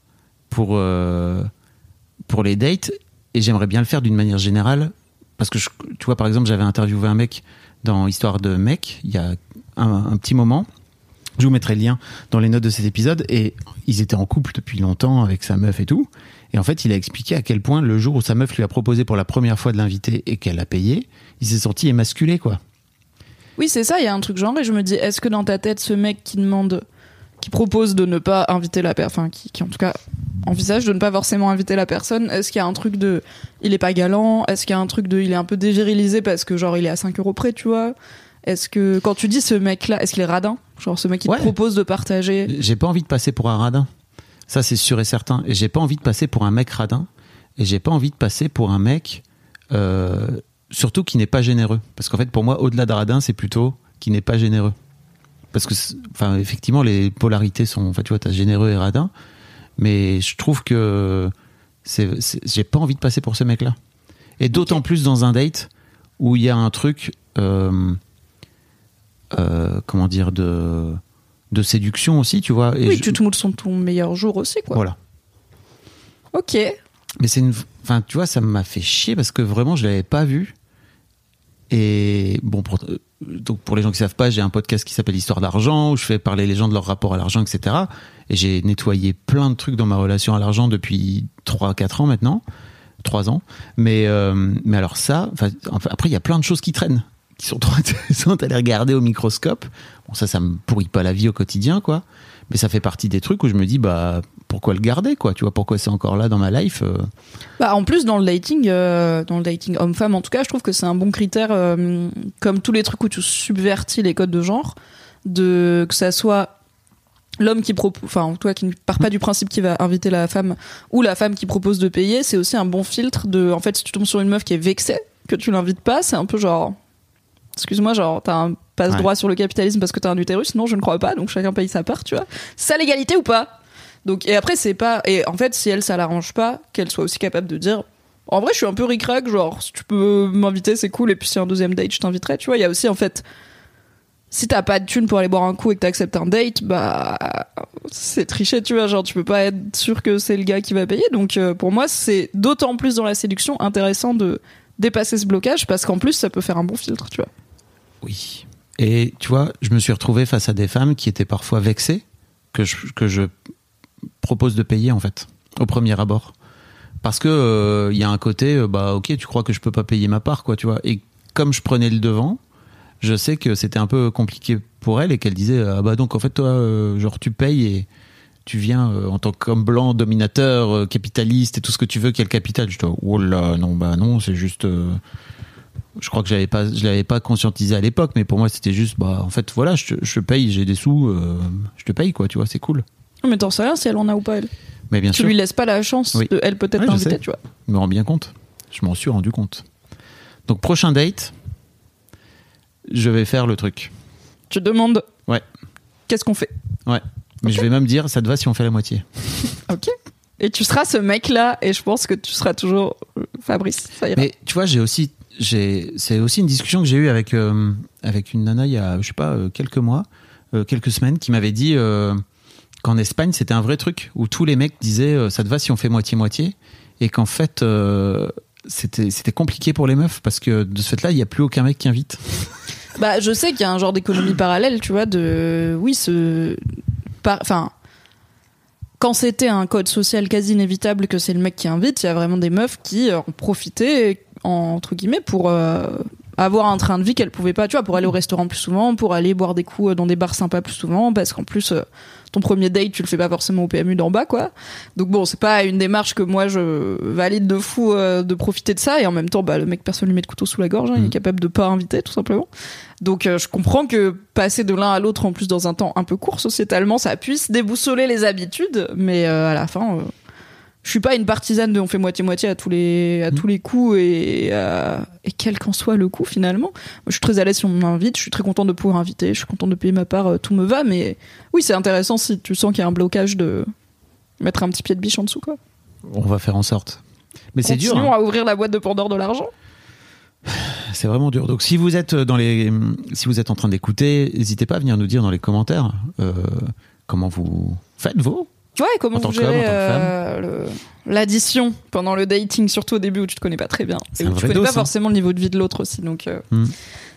pour pour les dates et j'aimerais bien le faire d'une manière générale parce que je- tu vois par exemple j'avais interviewé un mec dans Histoire de mec il y a un, petit moment. Je vous mettrai le lien dans les notes de cet épisode et ils étaient en couple depuis longtemps avec sa meuf et tout. Et en fait, il a expliqué à quel point le jour où sa meuf lui a proposé pour la première fois de l'inviter et qu'elle a payé, il s'est senti émasculé quoi. Oui, c'est ça, il y a un truc genre, et je me dis, est-ce que dans ta tête, ce mec qui demande, qui propose de ne pas inviter la personne, enfin, qui, qui en tout cas envisage de ne pas forcément inviter la personne, est-ce qu'il y a un truc de, il est pas galant, est-ce qu'il y a un truc de, il est un peu dévirilisé parce que genre il est à 5 euros près, tu vois? Est-ce que, quand tu dis ce mec-là, est-ce qu'il est radin? Genre ce mec qui Ouais. te propose de partager J'ai pas envie de passer pour un radin. Ça, c'est sûr et certain. Et j'ai pas envie de passer pour un mec radin. Et j'ai pas envie de passer pour un mec, euh, surtout qui n'est pas généreux. Parce qu'en fait, pour moi, au-delà de radin, c'est plutôt qui n'est pas généreux. Parce que, enfin, effectivement, les polarités sont, enfin, tu vois, t'as généreux et radin. Mais je trouve que c'est, j'ai pas envie de passer pour ce mec-là. Et d'autant plus dans un date où il y a un truc, euh, euh, comment dire, de, de séduction aussi, tu vois. Et Oui, je- tu te moules son ton meilleur jour aussi, quoi. Voilà. Ok. Mais c'est une. Enfin, tu vois, ça m'a fait chier parce que vraiment, je l'avais pas vu. Et bon, pour, donc pour les gens qui savent pas, j'ai un podcast qui s'appelle Histoire d'argent où je fais parler les gens de leur rapport à l'argent, etc. Et j'ai nettoyé plein de trucs dans ma relation à l'argent depuis 3-4 ans maintenant. 3 ans. Mais, euh, mais alors ça, après, il y a plein de choses qui traînent, qui sont trop intéressantes à les regarder au microscope. Bon, ça, ça me pourrit pas la vie au quotidien, quoi. Mais ça fait partie des trucs où je me dis, bah, pourquoi le garder, quoi Tu vois, pourquoi c'est encore là dans ma life euh, Bah, en plus, dans le dating, euh, dans le dating homme-femme, en tout cas, je trouve que c'est un bon critère, euh, comme tous les trucs où tu subvertis les codes de genre, de que ça soit l'homme qui propose, enfin, toi qui ne part pas du principe qu'il va inviter la femme ou la femme qui propose de payer, c'est aussi un bon filtre de, en fait, si tu tombes sur une meuf qui est vexée que tu l'invites pas, c'est un peu genre, excuse-moi, genre, t'as un passe droit sur le capitalisme parce que t'as un utérus, non, je ne crois pas, donc chacun paye sa part, tu vois. Ça l'égalité ou pas? Donc, et après, c'est pas. Et en fait, si elle, ça l'arrange pas, qu'elle soit aussi capable de dire. En vrai, je suis un peu ric-rac, genre, si tu peux m'inviter, c'est cool, et puis si un deuxième date, je t'inviterai, tu vois. Il y a aussi, en fait. Si t'as pas de thune pour aller boire un coup et que t'acceptes un date, bah. C'est tricher, tu vois. Genre, tu peux pas être sûr que c'est le gars qui va payer. Donc, euh, pour moi, c'est d'autant plus dans la séduction intéressant de dépasser ce blocage, parce qu'en plus, ça peut faire un bon filtre, tu vois. Oui. Et tu vois, je me suis retrouvé face à des femmes qui étaient parfois vexées que je, que je propose de payer en fait au premier abord. Parce que euh, il y a un côté, euh, bah ok, tu crois que je peux pas payer ma part, quoi, tu vois. Et comme je prenais le devant, je sais que c'était un peu compliqué pour elle et qu'elle disait, ah bah donc en fait toi, euh, genre tu payes et tu viens euh, en tant qu'homme blanc, dominateur, euh, capitaliste et tout ce que tu veux, quel capital. Je dis, oh là, non, bah non, c'est juste. Je crois que j'avais pas, je l'avais pas conscientisé à l'époque, mais pour moi c'était juste, bah en fait voilà, je, je paye, j'ai des sous, euh, je te paye quoi, tu vois, c'est cool. Mais t'en sais rien si elle en a ou pas, elle. Mais bien tu sûr, lui laisses pas la chance Oui. de elle peut-être Ouais, tu vois. je me rends bien compte, je m'en suis rendu compte. Donc prochain date, je vais faire le truc, Tu demandes. Ouais. Qu'est-ce qu'on fait? Ouais. Mais je vais même dire, ça te va si on fait la moitié. Ok. Et tu seras ce mec-là, et je pense que tu seras toujours euh, Fabrice. Ça ira. Mais tu vois, j'ai aussi, c'est aussi une discussion que j'ai eue avec euh, avec une nana il y a, je sais pas, euh, quelques mois, euh, quelques semaines, qui m'avait dit qu'en Espagne c'était un vrai truc où tous les mecs disaient ça te va si on fait moitié moitié, et qu'en fait c'était compliqué pour les meufs parce que de ce fait-là il y a plus aucun mec qui invite. Bah, je sais qu'il y a un genre d'économie parallèle, tu vois, de. Oui, ce. Enfin. Quand c'était un code social quasi inévitable que c'est le mec qui invite, il y a vraiment des meufs qui ont profité, entre guillemets, pour euh, avoir un train de vie qu'elles pouvaient pas, tu vois, pour aller au restaurant plus souvent, pour aller boire des coups euh, dans des bars sympas plus souvent, parce qu'en plus, euh, ton premier date, tu le fais pas forcément au PMU d'en bas, quoi. Donc bon, c'est pas une démarche que moi je valide de fou euh, de profiter de ça, et en même temps, bah, le mec, personne lui met de couteau sous la gorge, hein, il est Mhm. capable de pas inviter, tout simplement. Donc je comprends que passer de l'un à l'autre en plus dans un temps un peu court sociétalement, ça puisse déboussoler les habitudes, mais à la fin, je suis pas une partisane de on fait moitié moitié à tous les à tous les coups et euh, et quel qu'en soit le coup finalement. Moi, je suis très à l'aise si on m'invite, je suis très contente de pouvoir inviter, je suis contente de payer ma part, euh, tout me va, mais oui c'est intéressant si tu sens qu'il y a un blocage de mettre un petit pied de biche en dessous quoi. On va faire en sorte. Mais c'est dur. Hein. à ouvrir la boîte de Pandore de l'argent. c'est vraiment dur. Donc si vous êtes dans les, si vous êtes en train d'écouter, n'hésitez pas à venir nous dire dans les commentaires euh, comment vous faites vos. Ouais, comment vous gérez euh, l'addition pendant le dating, surtout au début où tu te connais pas très bien. C'est Et un où tu vrai connais dos, pas forcément le niveau de vie de l'autre aussi. Donc, euh, Hmm.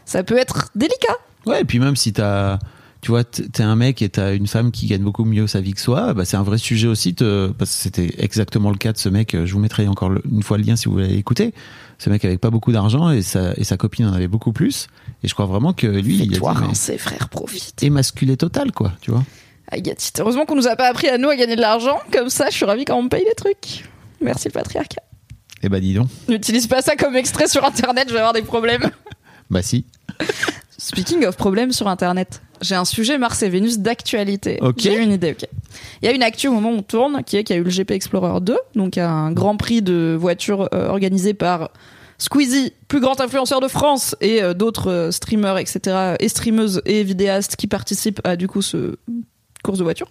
ça peut être délicat. Ouais, et puis même si t'as, tu vois, t'es un mec et t'as une femme qui gagne beaucoup mieux sa vie que soi, bah c'est un vrai sujet aussi, te- parce que c'était exactement le cas de ce mec. Je vous mettrai encore le- une fois le lien si vous voulez écouter. Ce mec avait pas beaucoup d'argent et sa, et sa copine en avait beaucoup plus. Et je crois vraiment que lui, il a Toi, dit, mais- ses frères profitent. émasculé total, quoi, tu vois. Agathe. Heureusement qu'on nous a pas appris à nous à gagner de l'argent. Comme ça, je suis ravie quand on me paye les trucs. Merci le patriarcat. Eh bah dis donc. N'utilise pas ça comme extrait sur internet, je vais avoir des problèmes. Bah si. Speaking of problèmes sur internet, j'ai un sujet Mars et Vénus d'actualité. Ok. J'ai une idée, ok. Il y a une actu au moment où on tourne, qui est qu'il y a eu le GP Explorer 2, donc un grand prix de voiture euh, organisé par Squeezie, plus grand influenceur de France, et euh, d'autres euh, streamers, etc., et streameuses et vidéastes qui participent à du coup ce course de voiture.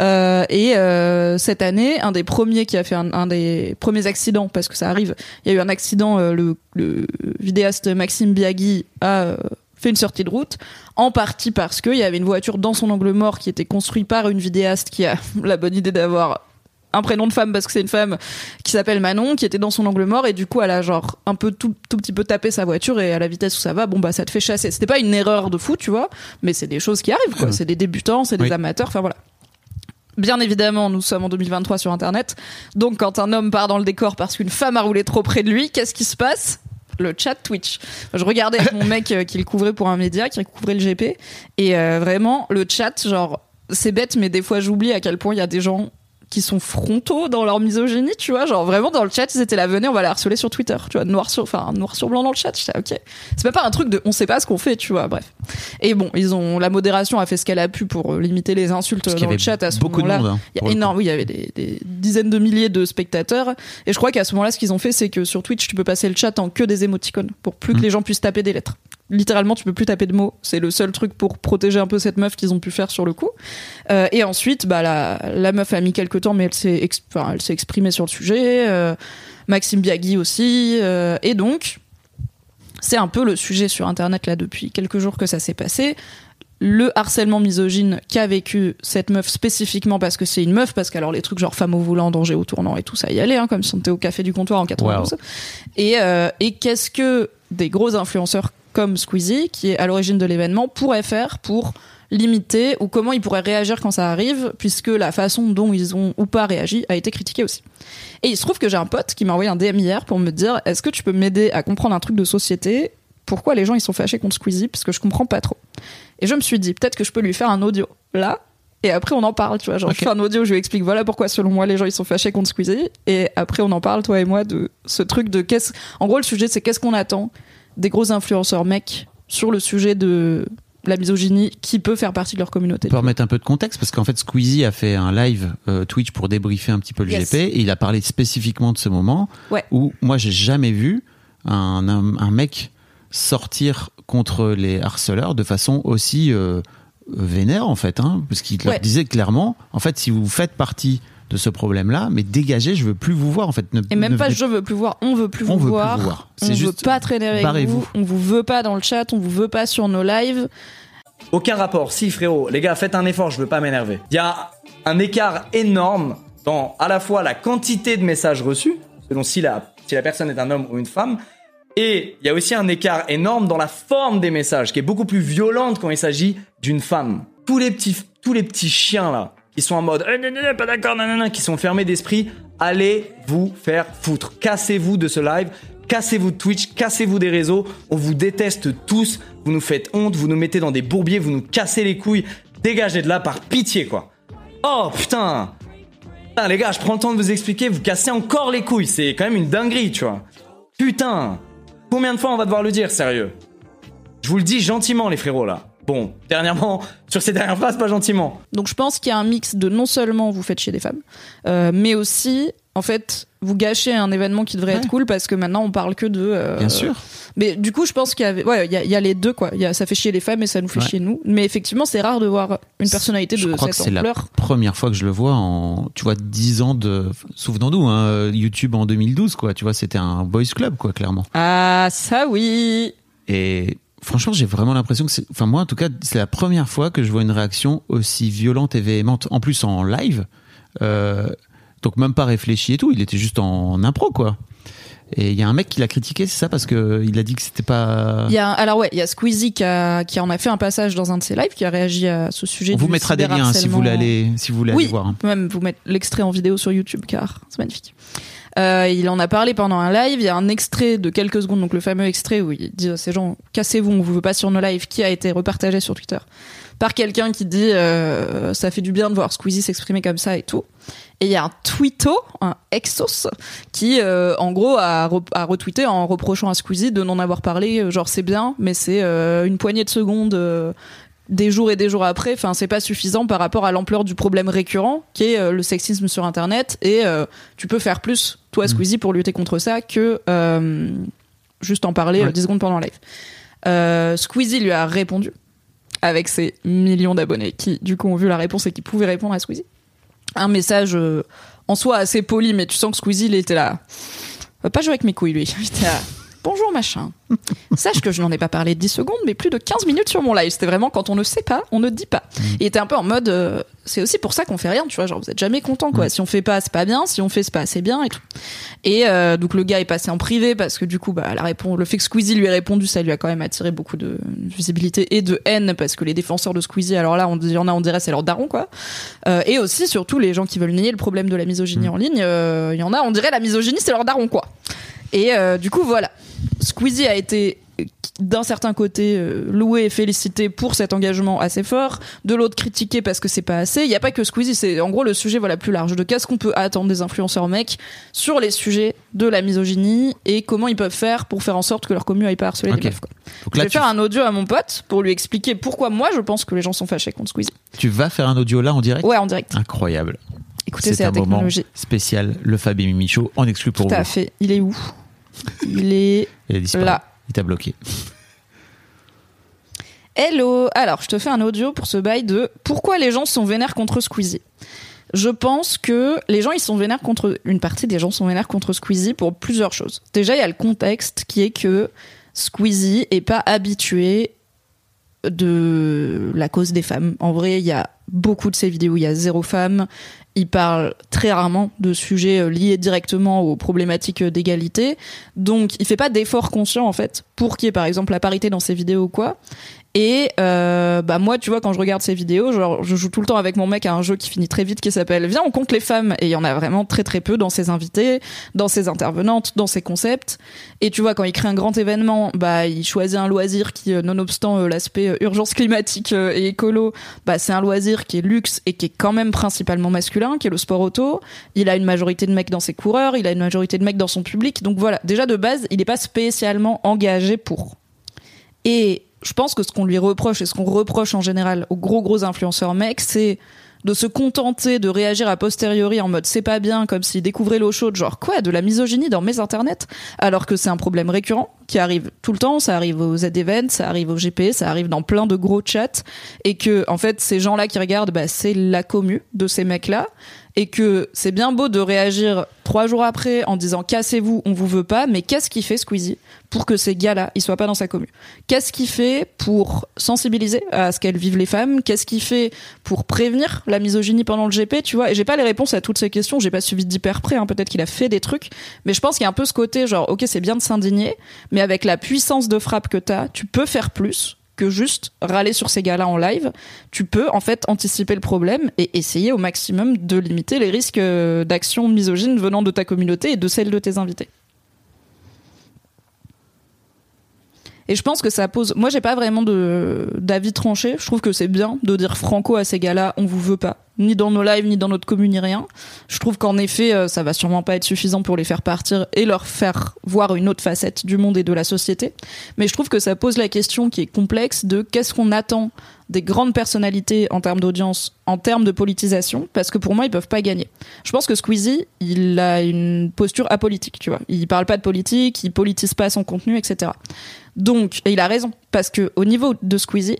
Euh, et euh, cette année, un des premiers qui a fait un, des premiers accidents, parce que ça arrive, il y a eu un accident, euh, le, le vidéaste Maxime Biagui a fait une sortie de route, en partie parce qu'il y avait une voiture dans son angle mort qui était construite par une vidéaste qui a la bonne idée d'avoir un prénom de femme parce que c'est une femme qui s'appelle Manon qui était dans son angle mort et du coup elle a genre un peu tout, tout petit peu tapé sa voiture et à la vitesse où ça va bon bah ça te fait chasser c'était pas une erreur de fou tu vois mais c'est des choses qui arrivent quoi c'est des débutants c'est des Oui. amateurs enfin voilà Bien évidemment, nous sommes en 2023 sur Internet. Donc, quand un homme part dans le décor parce qu'une femme a roulé trop près de lui, qu'est-ce qui se passe? Le chat Twitch. Je regardais avec mon mec euh, qui le couvrait pour un média, qui couvrait le GP, et euh, vraiment le chat, genre c'est bête, mais des fois j'oublie à quel point il y a des gens qui sont frontaux dans leur misogynie, tu vois, genre vraiment dans le chat ils étaient là, venez, on va la harceler sur Twitter, tu vois, noir sur, enfin noir sur blanc dans le chat. J'étais ok, c'est même pas un truc de, on sait pas ce qu'on fait, tu vois, bref. Et bon, ils ont, la modération a fait ce qu'elle a pu pour euh, limiter les insultes Parce dans le chat à ce moment-là. hein, Il y a le énorme, oui, il y avait des, des dizaines de milliers de spectateurs. Et je crois qu'à ce moment-là, ce qu'ils ont fait, c'est que sur Twitch, tu peux passer le chat en que des émoticônes pour plus que Mm. les gens puissent taper des lettres. Littéralement, tu peux plus taper de mots. C'est le seul truc pour protéger un peu cette meuf qu'ils ont pu faire sur le coup. Euh, et ensuite, bah, la, la meuf a mis quelques temps, mais elle s'est, enfin, elle s'est exprimée sur le sujet. Euh, Maxime Biagui aussi. Euh, et donc, c'est un peu le sujet sur Internet là depuis quelques jours que ça s'est passé le harcèlement misogyne qu'a vécu cette meuf spécifiquement parce que c'est une meuf, parce qu'alors les trucs genre femme au volant, danger au tournant et tout ça y allait, hein, comme si on était au café du comptoir en 92. Et, euh, et qu'est-ce que des gros influenceurs comme Squeezie, qui est à l'origine de l'événement, pourraient faire pour limiter ou comment ils pourraient réagir quand ça arrive, puisque la façon dont ils ont ou pas réagi a été critiquée aussi. Et il se trouve que j'ai un pote qui m'a envoyé un DM hier pour me dire est-ce que tu peux m'aider à comprendre un truc de société? Pourquoi les gens ils sont fâchés contre Squeezie? Parce que je comprends pas trop. Et je me suis dit peut-être que je peux lui faire un audio là et après on en parle, tu vois, genre je fais un audio, je lui explique voilà pourquoi selon moi les gens ils sont fâchés contre Squeezie. Et après on en parle toi et moi de ce truc de qu'est-ce en gros le sujet c'est qu'est-ce qu'on attend des gros influenceurs mecs sur le sujet de la misogynie qui peut faire partie de leur communauté. On peut remettre un peu de contexte parce qu'en fait Squeezie a fait un live euh, Twitch pour débriefer un petit peu le Yes. GP et il a parlé spécifiquement de ce moment Ouais. où moi j'ai jamais vu un, un, un mec sortir contre les harceleurs de façon aussi euh, vénère en fait hein, parce qu'il leur disait clairement en fait si vous faites partie de ce problème là mais dégagez je veux plus vous voir en fait ne, Et même ne pas venez- je veux plus voir, on veut plus on vous veut voir. plus vous voir On c'est veut juste pas traîner avec barrez-vous. vous, on vous veut pas dans le chat, on vous veut pas sur nos lives. Aucun rapport. Si, frérot, les gars, faites un effort, je veux pas m'énerver. Il y a un écart énorme dans à la fois la quantité de messages reçus, selon si la, si la personne est un homme ou une femme, et il y a aussi un écart énorme dans la forme des messages, qui est beaucoup plus violente quand il s'agit d'une femme. Tous les petits, tous les petits chiens là, qui sont en mode, eh, non, non, non, pas d'accord, nanana, qui sont fermés d'esprit, allez vous faire foutre. Cassez-vous de ce live. Cassez-vous de Twitch, cassez-vous des réseaux, on vous déteste tous, vous nous faites honte, vous nous mettez dans des bourbiers, vous nous cassez les couilles, dégagez de là par pitié quoi. Oh putain. Putain les gars, je prends le temps de vous expliquer, vous cassez encore les couilles, c'est quand même une dinguerie tu vois. Putain. Combien de fois on va devoir le dire, sérieux? Je vous le dis gentiment les frérots là. Bon, dernièrement, sur ces dernières phrases, pas gentiment. Donc je pense qu'il y a un mix de non seulement vous faites chier des femmes, euh, mais aussi en fait vous gâchez un événement qui devrait Ouais. être cool parce que maintenant on parle que de. euh, bien sûr Mais du coup je pense qu'il y avait, ouais, il y a, il y a les deux quoi. Il y a, ça fait chier les femmes et ça nous fait Ouais. chier nous. Mais effectivement c'est rare de voir une personnalité je de crois que cette c'est la ampleur. première fois que je le vois en tu vois 10 ans de souvenons-nous hein, YouTube en 2012 quoi tu vois c'était un boys club quoi clairement Ah ça oui. Et franchement, j'ai vraiment l'impression que c'est, enfin moi en tout cas, c'est la première fois que je vois une réaction aussi violente et véhémente. En plus en live, euh, donc même pas réfléchi et tout. Il était juste en impro quoi. Et il y a un mec qui l'a critiqué, c'est ça parce que il a dit que c'était pas. Il y a, alors ouais, il y a Squeezie qui, a- qui en a fait un passage dans un de ses lives, qui a réagi à ce sujet. On vous mettra des liens si vous voulez aller, si vous voulez Oui, aller voir. même vous mettre l'extrait en vidéo sur YouTube car c'est magnifique. Euh, il en a parlé pendant un live. Il y a un extrait de quelques secondes, donc le fameux extrait où il dit à ces gens cassez-vous, on vous veut pas sur nos lives, qui a été repartagé sur Twitter par quelqu'un qui dit euh, ça fait du bien de voir Squeezie s'exprimer comme ça et tout. Et il y a un tweeto, un exos, qui euh, en gros a, re- a retweeté en reprochant à Squeezie de n'en avoir parlé. Genre c'est bien, mais c'est une poignée de secondes. Des jours et des jours après, enfin c'est pas suffisant par rapport à l'ampleur du problème récurrent qui est euh, le sexisme sur internet et euh, tu peux faire plus toi Squeezie pour lutter contre ça que euh, juste en parler Ouais. euh, 10 secondes pendant le live. Squeezie lui a répondu avec ses millions d'abonnés qui du coup ont vu la réponse et qui pouvaient répondre à Squeezie. Un message en soi assez poli mais tu sens que Squeezie il était là. Va pas jouer avec mes couilles lui. Bonjour machin. Sache que je n'en ai pas parlé 10 secondes, mais plus de 15 minutes sur mon live. C'était vraiment quand on ne sait pas, on ne dit pas. Il était un peu en mode, euh, c'est aussi pour ça qu'on fait rien, tu vois. Genre, vous êtes jamais content, quoi. Si on fait pas, c'est pas bien. Si on fait, c'est pas assez bien et tout. Et euh, donc, le gars est passé en privé parce que du coup, bah, la réponse, le fait que Squeezie lui ait répondu, ça lui a quand même attiré beaucoup de visibilité et de haine parce que les défenseurs de Squeezie, alors là, on il y en a, on dirait, c'est leur daron, quoi. Euh, et aussi, surtout, les gens qui veulent nier le problème de la misogynie en ligne, il y en a, on dirait, la misogynie, c'est leur daron, quoi. Et euh, du coup, voilà. Squeezie a été d'un certain côté euh, loué et félicité pour cet engagement assez fort, de l'autre critiqué parce que c'est pas assez. Il n'y a pas que Squeezie, c'est en gros le sujet voilà plus large de qu'est-ce qu'on peut attendre des influenceurs mecs sur les sujets de la misogynie et comment ils peuvent faire pour faire en sorte que leur commu aille pas harceler Ok. les meufs. Quoi. Donc je vais tu, faire un audio à mon pote pour lui expliquer pourquoi moi je pense que les gens sont fâchés contre Squeezie. tu vas faire un audio là en direct? Ouais, en direct. Incroyable. Écoutez, c'est un la moment technologie. spécial. Le Fab et Mimi Show en exclu pour Tout à vous. fait. Il est où? Il est Il là. Il t'a bloqué. Hello Alors, je te fais un audio pour ce bail de pourquoi les gens sont vénères contre Squeezie. Je pense que les gens, ils sont vénères contre... Une partie des gens sont vénères contre Squeezie pour plusieurs choses. Déjà, il y a le contexte qui est que Squeezie est pas habitué de la cause des femmes. En vrai, il y a beaucoup de ces vidéos, il y a zéro femme. Il parle très rarement de sujets euh, liés directement aux problématiques euh, d'égalité. Donc, il fait pas d'efforts conscients, en fait, pour qu'il y ait, par exemple, la parité dans ses vidéos ou quoi. Et euh, bah moi, tu vois, quand je regarde ces vidéos, genre, je joue tout le temps avec mon mec à un jeu qui finit très vite qui s'appelle Viens, on compte les femmes. Et il y en a vraiment très très peu dans ses invités, dans ses intervenantes, dans ses concepts. Et tu vois, quand il crée un grand événement, bah il choisit un loisir qui, euh, nonobstant euh, l'aspect euh, urgence climatique euh, et écolo, bah c'est un loisir qui est luxe et qui est quand même principalement masculin, qui est le sport auto. Il a une majorité de mecs dans ses coureurs, il a une majorité de mecs dans son public. Donc voilà, déjà de base, il n'est pas spécialement engagé pour. Et je pense que ce qu'on lui reproche et ce qu'on reproche en général aux gros gros influenceurs mecs, c'est de se contenter de réagir a posteriori en mode c'est pas bien, comme s'il découvrait l'eau chaude, genre quoi, de la misogynie dans mes internets, alors que c'est un problème récurrent qui arrive tout le temps, ça arrive aux Z-Events, ça arrive au GP, ça arrive dans plein de gros chats, et que en fait ces gens-là qui regardent, bah, c'est la commu de ces mecs-là, et que c'est bien beau de réagir trois jours après en disant cassez-vous, on vous veut pas, mais qu'est-ce qu'il fait Squeezie pour que ces gars-là, ils soient pas dans sa commu? Qu'est-ce qu'il fait pour sensibiliser à ce qu'elles vivent les femmes? Qu'est-ce qu'il fait pour prévenir la misogynie pendant le GP Tu vois, et j'ai pas les réponses à toutes ces questions, j'ai pas suivi d'hyper près, hein. peut-être qu'il a fait des trucs, mais je pense qu'il y a un peu ce côté genre, ok, c'est bien de s'indigner, mais avec la puissance de frappe que t'as, tu peux faire plus que juste râler sur ces gars-là en live. Tu peux en fait anticiper le problème et essayer au maximum de limiter les risques euh, d'action misogyne venant de ta communauté et de celle de tes invités. Et je pense que ça pose. Moi, j'ai pas vraiment de d'avis tranché. Je trouve que c'est bien de dire franco à ces gars-là, on vous veut pas, ni dans nos lives, ni dans notre commune, ni rien. Je trouve qu'en effet, euh, ça va sûrement pas être suffisant pour les faire partir et leur faire voir une autre facette du monde et de la société. Mais je trouve que ça pose la question qui est complexe de qu'est-ce qu'on attend des grandes personnalités en termes d'audience, en termes de politisation, parce que pour moi, ils peuvent pas gagner. Je pense que Squeezie, il a une posture apolitique, tu vois. Il parle pas de politique, il politise pas son contenu, etc. Donc, et il a raison, parce que au niveau de Squeezie,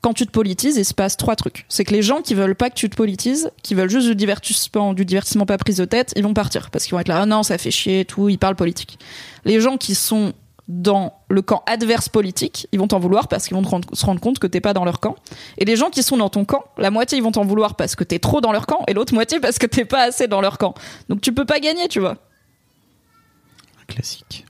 quand tu te politises, il se passe trois trucs. C'est que les gens qui veulent pas que tu te politises, qui veulent juste du divertissement, du divertissement pas pris de tête, ils vont partir parce qu'ils vont être là, ah non, ça fait chier, et tout, ils parlent politique. Les gens qui sont dans le camp adverse politique, ils vont t'en vouloir parce qu'ils vont se rendre compte que t'es pas dans leur camp. Et les gens qui sont dans ton camp, la moitié ils vont t'en vouloir parce que t'es trop dans leur camp et l'autre moitié parce que t'es pas assez dans leur camp. Donc tu peux pas gagner, tu vois. Classique.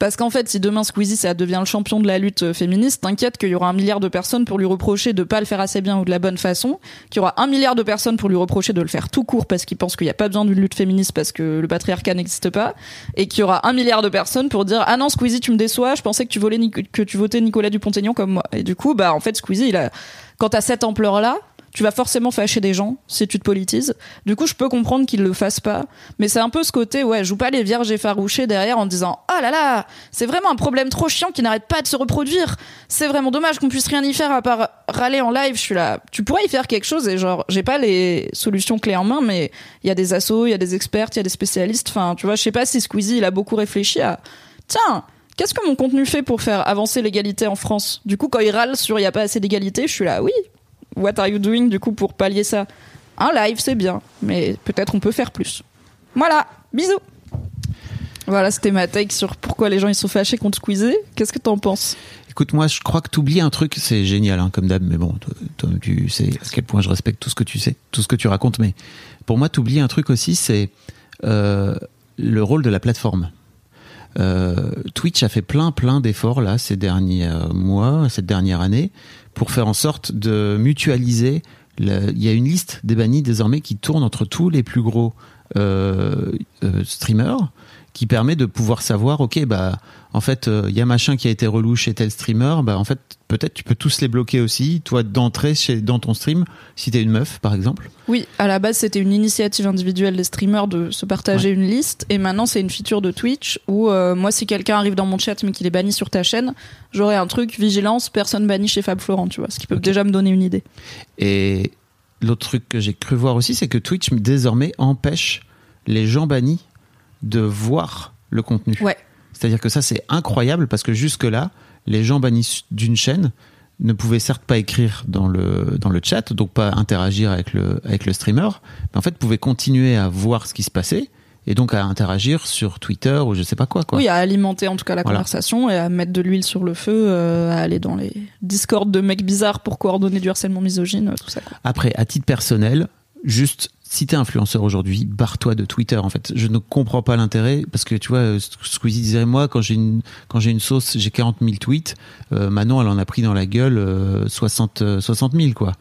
Parce qu'en fait, si demain Squeezie ça devient le champion de la lutte euh, féministe, t'inquiète qu'il y aura un milliard de personnes pour lui reprocher de pas le faire assez bien ou de la bonne façon, qu'il y aura un milliard de personnes pour lui reprocher de le faire tout court parce qu'il pense qu'il n'y a pas besoin d'une lutte féministe parce que le patriarcat n'existe pas, et qu'il y aura un milliard de personnes pour dire ah non Squeezie tu me déçois, je pensais que tu que tu votais Nicolas Dupont-Aignan comme moi. Et du coup bah en fait Squeezie il a quand t'as cette ampleur là tu vas forcément fâcher des gens si tu te politises. Du coup, je peux comprendre qu'ils le fassent pas, mais c'est un peu ce côté, ouais, joue pas les vierges effarouchées derrière en disant, oh là là, c'est vraiment un problème trop chiant qui n'arrête pas de se reproduire. C'est vraiment dommage qu'on puisse rien y faire à part râler en live. Je suis là, tu pourrais y faire quelque chose et genre, j'ai pas les solutions clés en main, mais il y a des assos, il y a des experts, il y a des spécialistes. Enfin, tu vois, je sais pas si Squeezie il a beaucoup réfléchi à, tiens. Qu'est-ce que mon contenu fait pour faire avancer l'égalité en France? Du coup, quand il râle sur il y a pas assez d'égalité, je suis là, oui, what are you doing du coup pour pallier ça Un live, c'est bien, mais peut-être on peut faire plus. Voilà, bisous. Voilà, c'était ma take sur pourquoi les gens ils sont fâchés contre Squeezie. Qu'est-ce que t'en penses Écoute, moi, je crois que t'oublies un truc, c'est génial, hein, comme d'hab, mais bon, tu sais à quel point je respecte tout ce que tu sais, tout ce que tu racontes, mais pour moi, t'oublies un truc aussi, c'est euh, le rôle de la plateforme. Euh, Twitch a fait plein, plein d'efforts là ces derniers euh, mois, cette dernière année, pour faire en sorte de mutualiser. Il y a une liste des bannis désormais qui tourne entre tous les plus gros euh, euh, streamers, qui permet de pouvoir savoir, ok, bah en fait, euh, il y a machin qui a été relou chez tel streamer, bah en fait, peut-être tu peux tous les bloquer aussi, toi d'entrer chez dans ton stream, si t'es une meuf par exemple. Oui, à la base c'était une initiative individuelle des streamers de se partager une liste, et maintenant c'est une feature de Twitch où euh, moi si quelqu'un arrive dans mon chat mais qu'il est banni sur ta chaîne, j'aurai un truc vigilance personne banni chez Fab Florent, tu vois, ce qui peut déjà me donner une idée. Et l'autre truc que j'ai cru voir aussi, c'est que Twitch désormais empêche les gens bannis de voir le contenu. Ouais. C'est-à-dire que ça, c'est incroyable parce que jusque-là, les gens bannis d'une chaîne ne pouvaient certes pas écrire dans le, dans le chat, donc pas interagir avec le, avec le streamer, mais en fait pouvaient continuer à voir ce qui se passait et donc à interagir sur Twitter ou je sais pas quoi. quoi. Oui, à alimenter en tout cas la Voilà. conversation et à mettre de l'huile sur le feu, euh, à aller dans les discords de mecs bizarres pour coordonner du harcèlement misogyne, euh, tout ça. Quoi. Après, à titre personnel, juste si t'es influenceur aujourd'hui, barre-toi de Twitter. En fait, je ne comprends pas l'intérêt parce que tu vois, euh, Squeezie disait moi quand j'ai une quand j'ai une sauce, j'ai 40 000 tweets. Euh, Manon, elle en a pris dans la gueule euh, 60 euh, 60 000 quoi.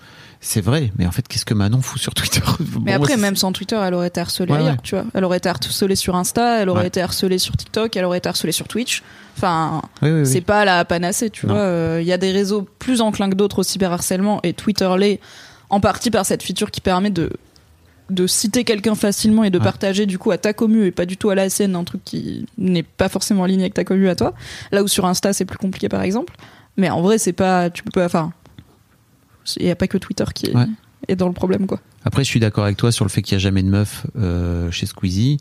C'est vrai, mais en fait, qu'est-ce que Manon fout sur Twitter? Bon, Mais après, même sans Twitter, elle aurait été harcelée Ouais, ailleurs, ouais. tu vois. Elle aurait été harcelée sur Insta, elle aurait Ouais. été harcelée sur TikTok, elle aurait été harcelée sur Twitch. Enfin, Oui, oui, oui. c'est pas la panacée, tu Non. vois. Euh, Il y a des réseaux plus enclins que d'autres au cyberharcèlement et Twitter l'est en partie par cette feature qui permet de de citer quelqu'un facilement et de Ouais. partager du coup à ta commu et pas du tout à la SN un truc qui n'est pas forcément aligné avec ta commu à toi. Là où sur Insta c'est plus compliqué par exemple. Mais en vrai c'est pas tu peux pas enfin il y a pas que Twitter qui est, Ouais. est dans le problème quoi. Après, je suis d'accord avec toi sur le fait qu'il n'y a jamais de meuf euh, chez Squeezie,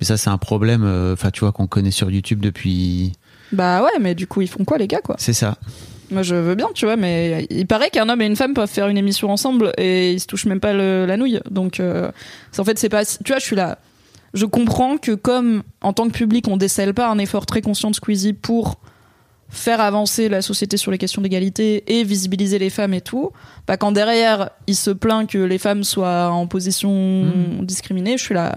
mais ça, c'est un problème. euh, Enfin, tu vois, qu'on connaît sur YouTube depuis. Bah ouais, mais du coup, ils font quoi, les gars, quoi? C'est ça. Moi, je veux bien, tu vois, mais il paraît qu'un homme et une femme peuvent faire une émission ensemble et ils se touchent même pas le- la nouille. Donc, euh, en fait, c'est pas. Tu vois, je suis là. Je comprends que, comme en tant que public, on décèle pas un effort très conscient de Squeezie pour faire avancer la société sur les questions d'égalité et visibiliser les femmes et tout, bah quand derrière il se plaint que les femmes soient en position discriminée, je suis là.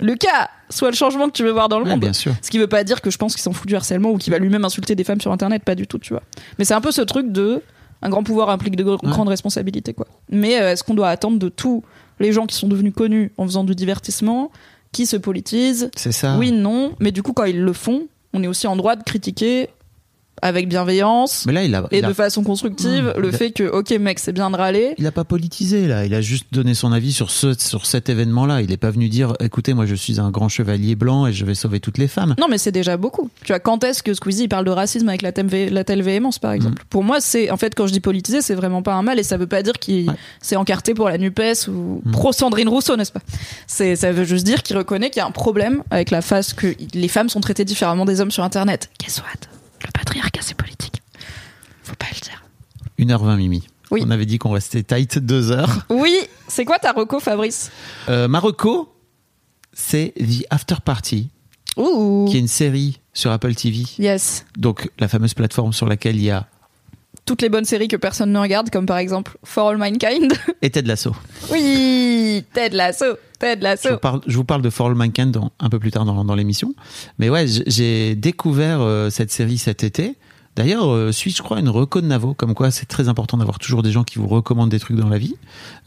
Lucas, soit le changement que tu veux voir dans le monde. bien sûr. Ce qui veut pas dire que je pense qu'il s'en fout du harcèlement ou qu'il va lui-même insulter des femmes sur internet, pas du tout, tu vois. Mais c'est un peu ce truc de un grand pouvoir implique de Ouais. grandes responsabilités, quoi. Mais euh, est-ce qu'on doit attendre de tous les gens qui sont devenus connus en faisant du divertissement, qui se politisent? C'est ça. Oui, non. Mais du coup, quand ils le font, on est aussi en droit de critiquer avec bienveillance Mais là, il a. et il a- de façon constructive Mmh. le a- fait que, ok, mec, c'est bien de râler. Il a pas politisé là, il a juste donné son avis sur ce sur cet événement-là. Il est pas venu dire écoutez moi je suis un grand chevalier blanc et je vais sauver toutes les femmes. Non, mais c'est déjà beaucoup. Tu vois, quand est-ce que Squeezie il parle de racisme avec la, thème vé- la telle véhémence, par exemple? Pour moi, c'est en fait quand je dis politiser, c'est vraiment pas un mal et ça veut pas dire qu'il Ouais. s'est encarté pour la Nupes ou Mm. pro Sandrine Rousseau, n'est-ce pas? C'est ça veut juste dire qu'il reconnaît qu'il y a un problème avec la face que les femmes sont traitées différemment des hommes sur Internet. Guess what patriarcat, c'est politique. Faut pas le dire. 1h20 Mimi. Oui. On avait dit qu'on restait tight deux heures. Oui, c'est quoi ta reco, Fabrice? Euh, Marocco, c'est The After Party, Ouh. qui est une série sur Apple TV, Yes. donc la fameuse plateforme sur laquelle il y a Toutes les bonnes séries que personne ne regarde, comme par exemple For All Mankind. et Ted Lasso. oui, Ted Lasso, Ted Je Lasso. vous, parle, je vous parle de For All Mankind dans- un peu plus tard dans, dans l'émission. Mais ouais, j'ai découvert euh, cette série cet été. D'ailleurs, euh, suis je crois, une reco de Navo, comme quoi c'est très important d'avoir toujours des gens qui vous recommandent des trucs dans la vie.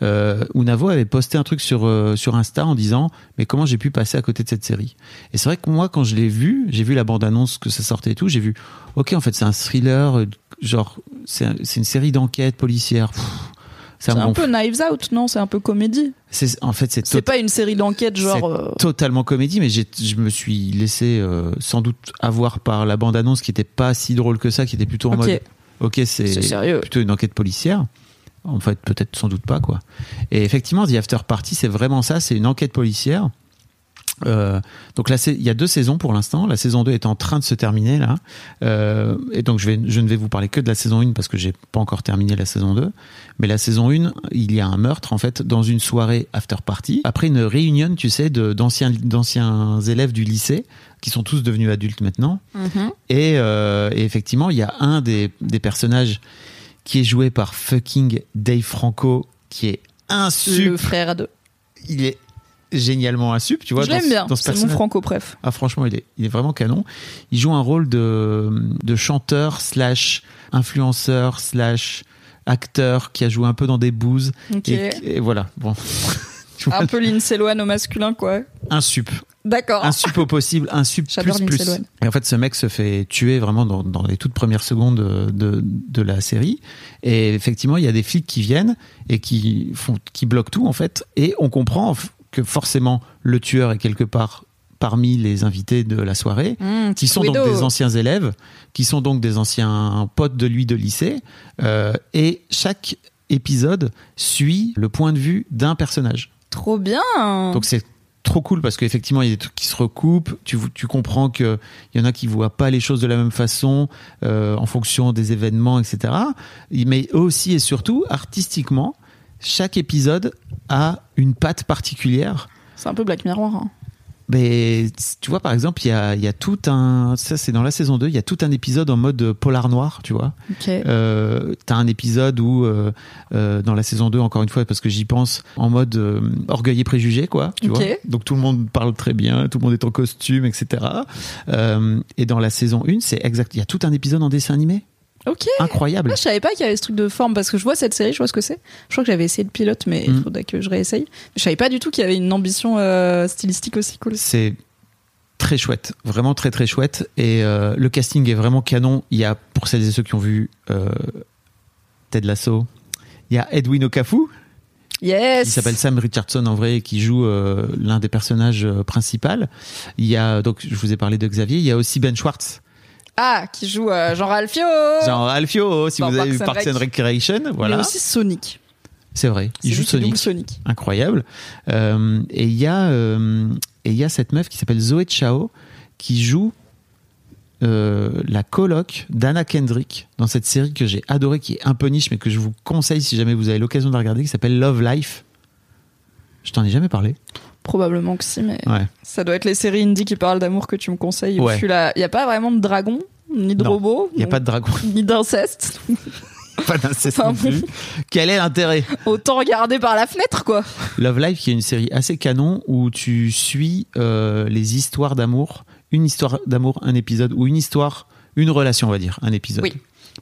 Euh, où Navo avait posté un truc sur, euh, sur Insta en disant Mais comment j'ai pu passer à côté de cette série? Et c'est vrai que moi, quand je l'ai vu, j'ai vu la bande-annonce que ça sortait et tout, j'ai vu Ok, en fait, c'est un thriller, genre, c'est un- c'est une série. Pff, ça C'est un peu Knives Out, non? C'est un peu comédie. C'est- En fait, c'est C'est pas une série d'enquête genre. euh, totalement comédie, mais je me suis laissé euh, sans doute avoir par la bande-annonce qui était pas si drôle que ça, qui était plutôt en mode ok, C'est c'est sérieux. plutôt une enquête policière. En fait, peut-être sans doute pas quoi. Et effectivement, The After Party, c'est vraiment ça, c'est une enquête policière. Euh, donc là, il y a deux saisons pour l'instant. La saison 2 est en train de se terminer là, Euh, et donc je, vais, je ne vais vous parler que de la saison 1 parce que j'ai pas encore terminé la saison 2. Mais la saison 1, il y a un meurtre en fait dans une soirée after party après une réunion, tu sais, d'anciens d'anciens élèves du lycée qui sont tous devenus adultes maintenant. mhm. Et, euh, et effectivement, il y a un des, des personnages qui est joué par fucking Dave Franco, qui est un Le frère de. Il est génialement un sup, tu vois. Je l'aime bien. Ce C'est mon personnage. franco préf. Ah, franchement, il est, il est vraiment canon. Il joue un rôle de, de chanteur slash influenceur slash acteur qui a joué un peu dans des bouses. Et, et voilà. Bon. Un peu Lindsay Lohan au masculin, quoi. un sup. D'accord. un sup au possible, un sup plus plus. Lohan. Et en fait, ce mec se fait tuer vraiment dans, dans les toutes premières secondes de, de la série. Et effectivement, il y a des flics qui viennent et qui font, qui bloquent tout en fait. Et on comprend que forcément le tueur est quelque part parmi les invités de la soirée, Mmh, qui sont donc des anciens élèves, qui sont donc des anciens potes de lui de lycée. Euh, et chaque épisode suit le point de vue d'un personnage. Trop bien. Donc c'est trop cool parce qu'effectivement il y a des trucs qui se recoupent. Tu, tu comprends que il y en a qui voient pas les choses de la même façon euh, en fonction des événements, etc. Mais aussi et surtout artistiquement, chaque épisode a une patte particulière. C'est un peu Black Mirror. hein. Mais tu vois, par exemple, il y a, il y a tout un. Ça, c'est dans la saison 2, il y a tout un épisode en mode polar noir, tu vois. Ok. Euh, T'as un épisode où, euh, euh, dans la saison 2, encore une fois, parce que j'y pense, en mode orgueil et préjugé, quoi. Tu Ok. vois Donc tout le monde parle très bien, tout le monde est en costume, etc. Et dans la saison 1, c'est exact. Il y a tout un épisode en dessin animé. Ok. Incroyable. Ah, je savais pas qu'il y avait ce truc de forme parce que je vois cette série, je vois ce que c'est. Je crois que j'avais essayé le pilote, mais il Mm. faudrait que je réessaye. Je savais pas du tout qu'il y avait une ambition euh, stylistique aussi cool. C'est très chouette, vraiment très très chouette. Et euh, le casting est vraiment canon. Il y a, pour celles et ceux qui ont vu euh, Ted Lasso, il y a Edwin Okafu, Yes. qui s'appelle Sam Richardson en vrai, qui joue l'un des personnages principaux. Il y a, donc je vous ai parlé de Xavier, il y a aussi Ben Schwartz, Ah, qui joue euh, Jean Ralphio. genre Alfio, si Dans vous avez vu Parks and. Recreation, voilà. aussi Sonic. C'est vrai, il joue Sonic. Sonic. incroyable. Euh, et il y a euh, et y a cette meuf qui s'appelle Zoé Chao qui joue euh, la coloc d'Anna Kendrick dans cette série que j'ai adorée, qui est un peu niche, mais que je vous conseille si jamais vous avez l'occasion de la regarder, qui s'appelle Love Life. Je t'en ai jamais parlé. Probablement que si, mais Ouais. ça doit être les séries indie qui parlent d'amour que tu me conseilles. Ouais. Il y a pas vraiment de dragon, ni de Non, robot, Il n'y a pas de dragon, ni d'inceste. pas d'inceste Enfin non plus. Quel est l'intérêt? Autant regarder par la fenêtre, quoi. Love Life, qui est une série assez canon où tu suis euh, les histoires d'amour, une histoire d'amour, un épisode, ou une histoire, une relation, on va dire, un épisode. Oui.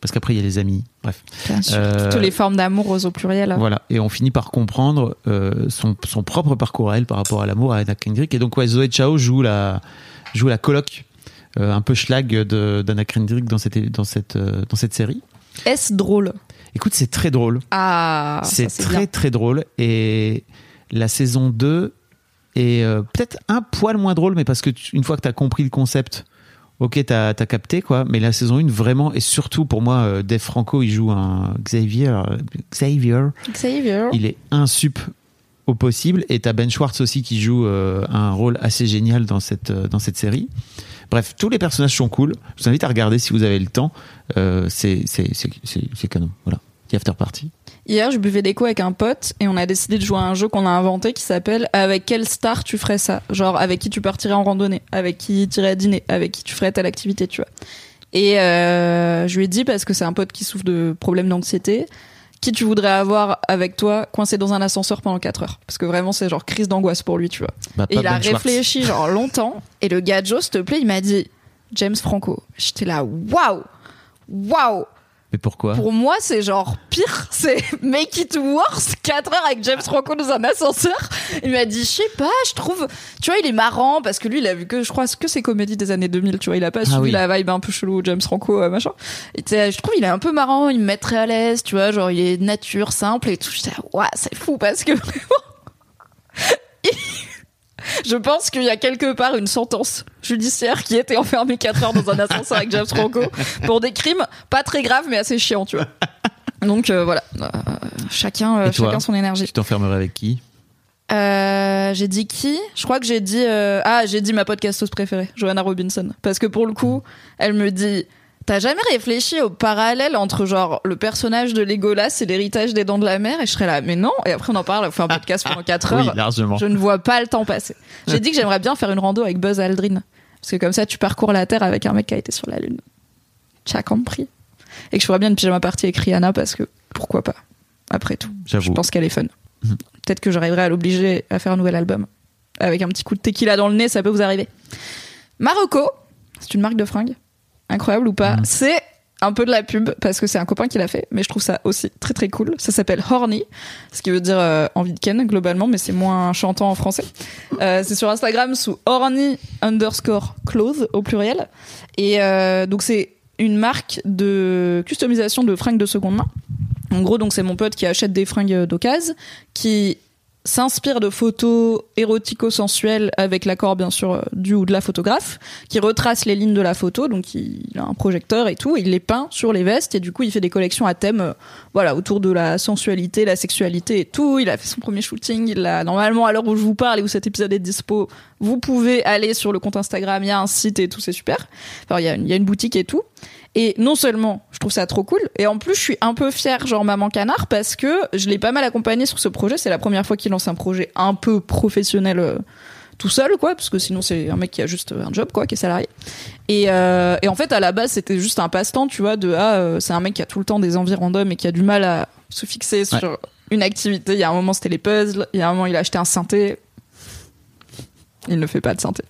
Parce qu'aaprès, il y a les amis. Bref. Bien sûr. Euh, Toutes les formes d'amour au pluriel. Voilà. Et on finit par comprendre euh, son, son propre parcours à elle par rapport à l'amour à Anna Kendrick. Et donc, ouais, Zoé Chao joue la, joue la coloc, euh, un peu schlag d'Anna Kendrick dans cette, dans, cette, dans cette série. Est-ce drôle? Écoute, c'est très drôle. Ah, c'est très bien. très drôle et la saison 2 est peut-être un poil moins drôle mais parce que tu- une fois que tu as compris le concept ok t'as as capté quoi. Mais la saison 1 vraiment et surtout pour moi euh, Dave Franco il joue un Xavier euh, Xavier. Xavier. il est insup au possible. Et t'as Ben Schwartz aussi qui joue euh, un rôle assez génial dans cette dans cette série. Bref tous les personnages sont cool. Je vous invite à regarder si vous avez le temps. Euh, c'est c'est c'est c'est c'est canon. Voilà. The After Party Hier, je buvais des coups avec un pote et on a décidé de jouer à un jeu qu'on a inventé qui s'appelle Avec quelle star tu ferais ça? Genre, avec qui tu partirais en randonnée, avec qui tu irais à dîner, avec qui tu ferais telle activité, tu vois? Et euh, je lui ai dit, parce que c'est un pote qui souffre de problèmes d'anxiété, qui tu voudrais avoir avec toi coincé dans un ascenseur pendant 4 heures? Parce que vraiment, c'est genre crise d'angoisse pour lui, tu vois. Bah, Et il a réfléchi genre longtemps. Et le gars Joe, s'il te plaît, il m'a dit James Franco. J'étais là, waouh, waouh. Mais pourquoi? Pour moi, c'est genre pire. C'est make it worse. 4 heures avec James Franco dans un ascenseur. Il m'a dit, je sais pas, je trouve, tu vois, il est marrant parce que lui, il a vu que, je crois, que ses comédies des années 2000, tu vois, il a pas suivi Ah oui. la vibe un peu chelou James Franco, euh, machin. Et je trouve, il est un peu marrant, il me mettrait à l'aise, tu vois, genre, il est nature, simple et tout. J'étais là, ouais, c'est fou parce que Je pense qu'il y a quelque part une sentence judiciaire qui était enfermée 4 heures dans un ascenseur avec James Franco pour des crimes pas très graves mais assez chiants, tu vois. Donc euh, voilà, Euh, chacun, euh, toi chacun son énergie. Tu t'enfermerais avec qui? J'ai dit qui? Je crois que j'ai dit ah j'ai dit ma podcasteuse préférée, Joanna Robinson, parce que pour le coup, elle me dit t'as jamais réfléchi au parallèle entre genre le personnage de Legolas et l'héritage des Dents de la Mer? Et je serais là mais non. Et après on en parle, on fait un podcast pendant 4 heures. Oui, largement. Je ne vois pas le temps passer. J'ai dit que j'aimerais bien faire une rando avec Buzz Aldrin. Parce que comme ça, tu parcours la Terre avec un mec qui a été sur la Lune. Tu as compris. Et que je ferais bien une pyjama party avec Rihanna parce que pourquoi pas Après tout, je pense qu'elle est fun. Mhm. Peut-être que j'arriverai à l'obliger à faire un nouvel album. Avec un petit coup de tequila dans le nez, ça peut vous arriver. Marocco, c'est une marque de fringues. Incroyable ou pas Mhm. C'est un peu de la pub parce que c'est un copain qui l'a fait, mais je trouve ça aussi très très cool. Ça s'appelle Horny, ce qui veut dire euh, envie de ken globalement, mais c'est moins chantant en français. Euh, c'est sur Instagram sous Horny underscore clothes au pluriel. Et euh, donc c'est une marque de customisation de fringues de seconde main. En gros, donc c'est mon pote qui achète des fringues d'occasion, qui s'inspire de photos érotico-sensuelles avec l'accord bien sûr euh, du ou de la photographe, qui retrace les lignes de la photo, donc il a un projecteur et tout, il les peint sur les vestes et du coup il fait des collections à thème, euh, voilà, autour de la sensualité, la sexualité et tout. Il a fait son premier shooting, il a normalement à l'heure où je vous parle et où cet épisode est dispo, vous pouvez aller sur le compte Instagram, il y a un site et tout, c'est super. Enfin, il y, a une- il y a une boutique et tout. Et non seulement je trouve ça trop cool, et en plus je suis un peu fière, genre maman canard, parce que je l'ai pas mal accompagné sur ce projet. C'est la première fois qu'il lance un projet un peu professionnel euh, tout seul, quoi, parce que sinon c'est un mec qui a juste un job, quoi, qui est salarié. Et, euh, et en fait à la base c'était juste un passe-temps, tu vois, de ah euh, c'est un mec qui a tout le temps des envies random et qui a du mal à se fixer sur une activité. Il y a un moment c'était les puzzles, il y a un moment il a acheté un synthé. Il ne fait pas de synthé.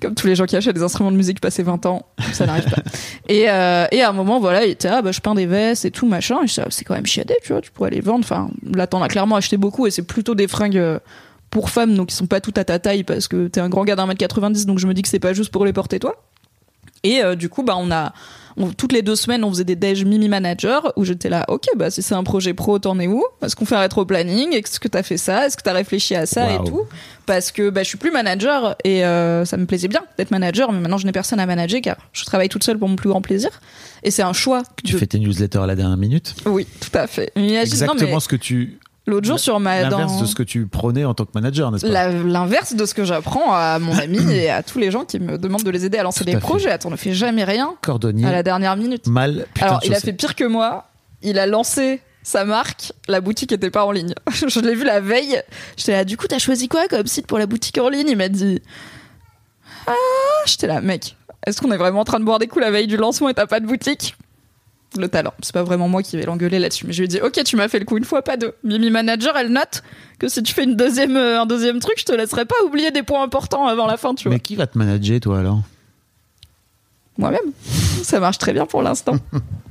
Comme tous les gens qui achètent des instruments de musique passé 20 ans, ça n'arrive pas. Et, euh, et à un moment, voilà, il était ah bah je peins des vestes et tout machin. Et je ah, c'est quand même chiadé, tu vois, tu pourrais les vendre. Enfin, là t'en as clairement acheté beaucoup et c'est plutôt des fringues euh, pour femmes, donc ils sont pas toutes à ta taille parce que t'es un grand gars d'un mètre 90, donc je me dis que c'est pas juste pour les porter toi. Et euh, du coup, bah on a on- toutes les deux semaines, on faisait des déj Mimi Manager où j'étais là, ok, bah si c'est un projet pro, t'en es où? Est-ce qu'on fait un rétro planning Est-ce que t'as fait ça? Est-ce que t'as réfléchi à ça et tout? Parce que bah je suis plus manager et euh, ça me plaisait bien d'être manager, mais maintenant je n'ai personne à manager car je travaille toute seule pour mon plus grand plaisir. Et c'est un choix. Tu de- fais tes newsletters à la dernière minute? Oui, tout à fait. Imagine- non, Exactement mais ce que tu. L'autre jour sur ma L'inverse dans- de ce que tu prenais en tant que manager, n'est-ce pas? La- l'inverse de ce que j'apprends à mon ami et à tous les gens qui me demandent de les aider à lancer Tout des à fait. projets. Attends, on ne fait jamais rien Cordonnier, à la dernière minute. mal, putain Alors, de il a chaussée. fait pire que moi. Il a lancé sa marque. La boutique était pas en ligne. Je l'ai vu la veille. J'étais là, du coup, t'as choisi quoi comme site pour la boutique en ligne? Il m'a dit. Ah, j'étais là, mec. Est-ce qu'on est vraiment en train de boire des coups la veille du lancement et t'as pas de boutique? Le talent. C'est pas vraiment moi qui vais l'engueuler là-dessus. Mais je lui ai dit, ok, tu m'as fait le coup une fois, pas deux. Mimi Manager, elle note que si tu fais une deuxième, euh, un deuxième truc, je te laisserai pas oublier des points importants avant la fin, tu vois. Mais qui va te manager, toi, alors? Moi-même. Ça marche très bien pour l'instant.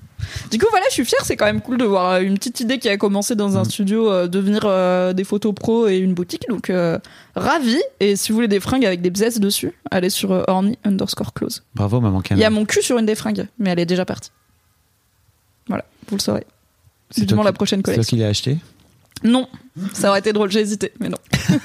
Du coup, voilà, je suis fière. C'est quand même cool de voir euh, une petite idée qui a commencé dans un studio euh, devenir euh, des photos pro et une boutique. Donc, euh, ravi. Et si vous voulez des fringues avec des bzz dessus, allez sur Orny underscore close. Bravo, maman Il y a mon cul sur une des fringues, mais elle est déjà partie. Voilà, vous le saurez. C'est toi la prochaine C'est toi collection. qui l'as acheté? Non, ça aurait été drôle, j'ai hésité, mais non.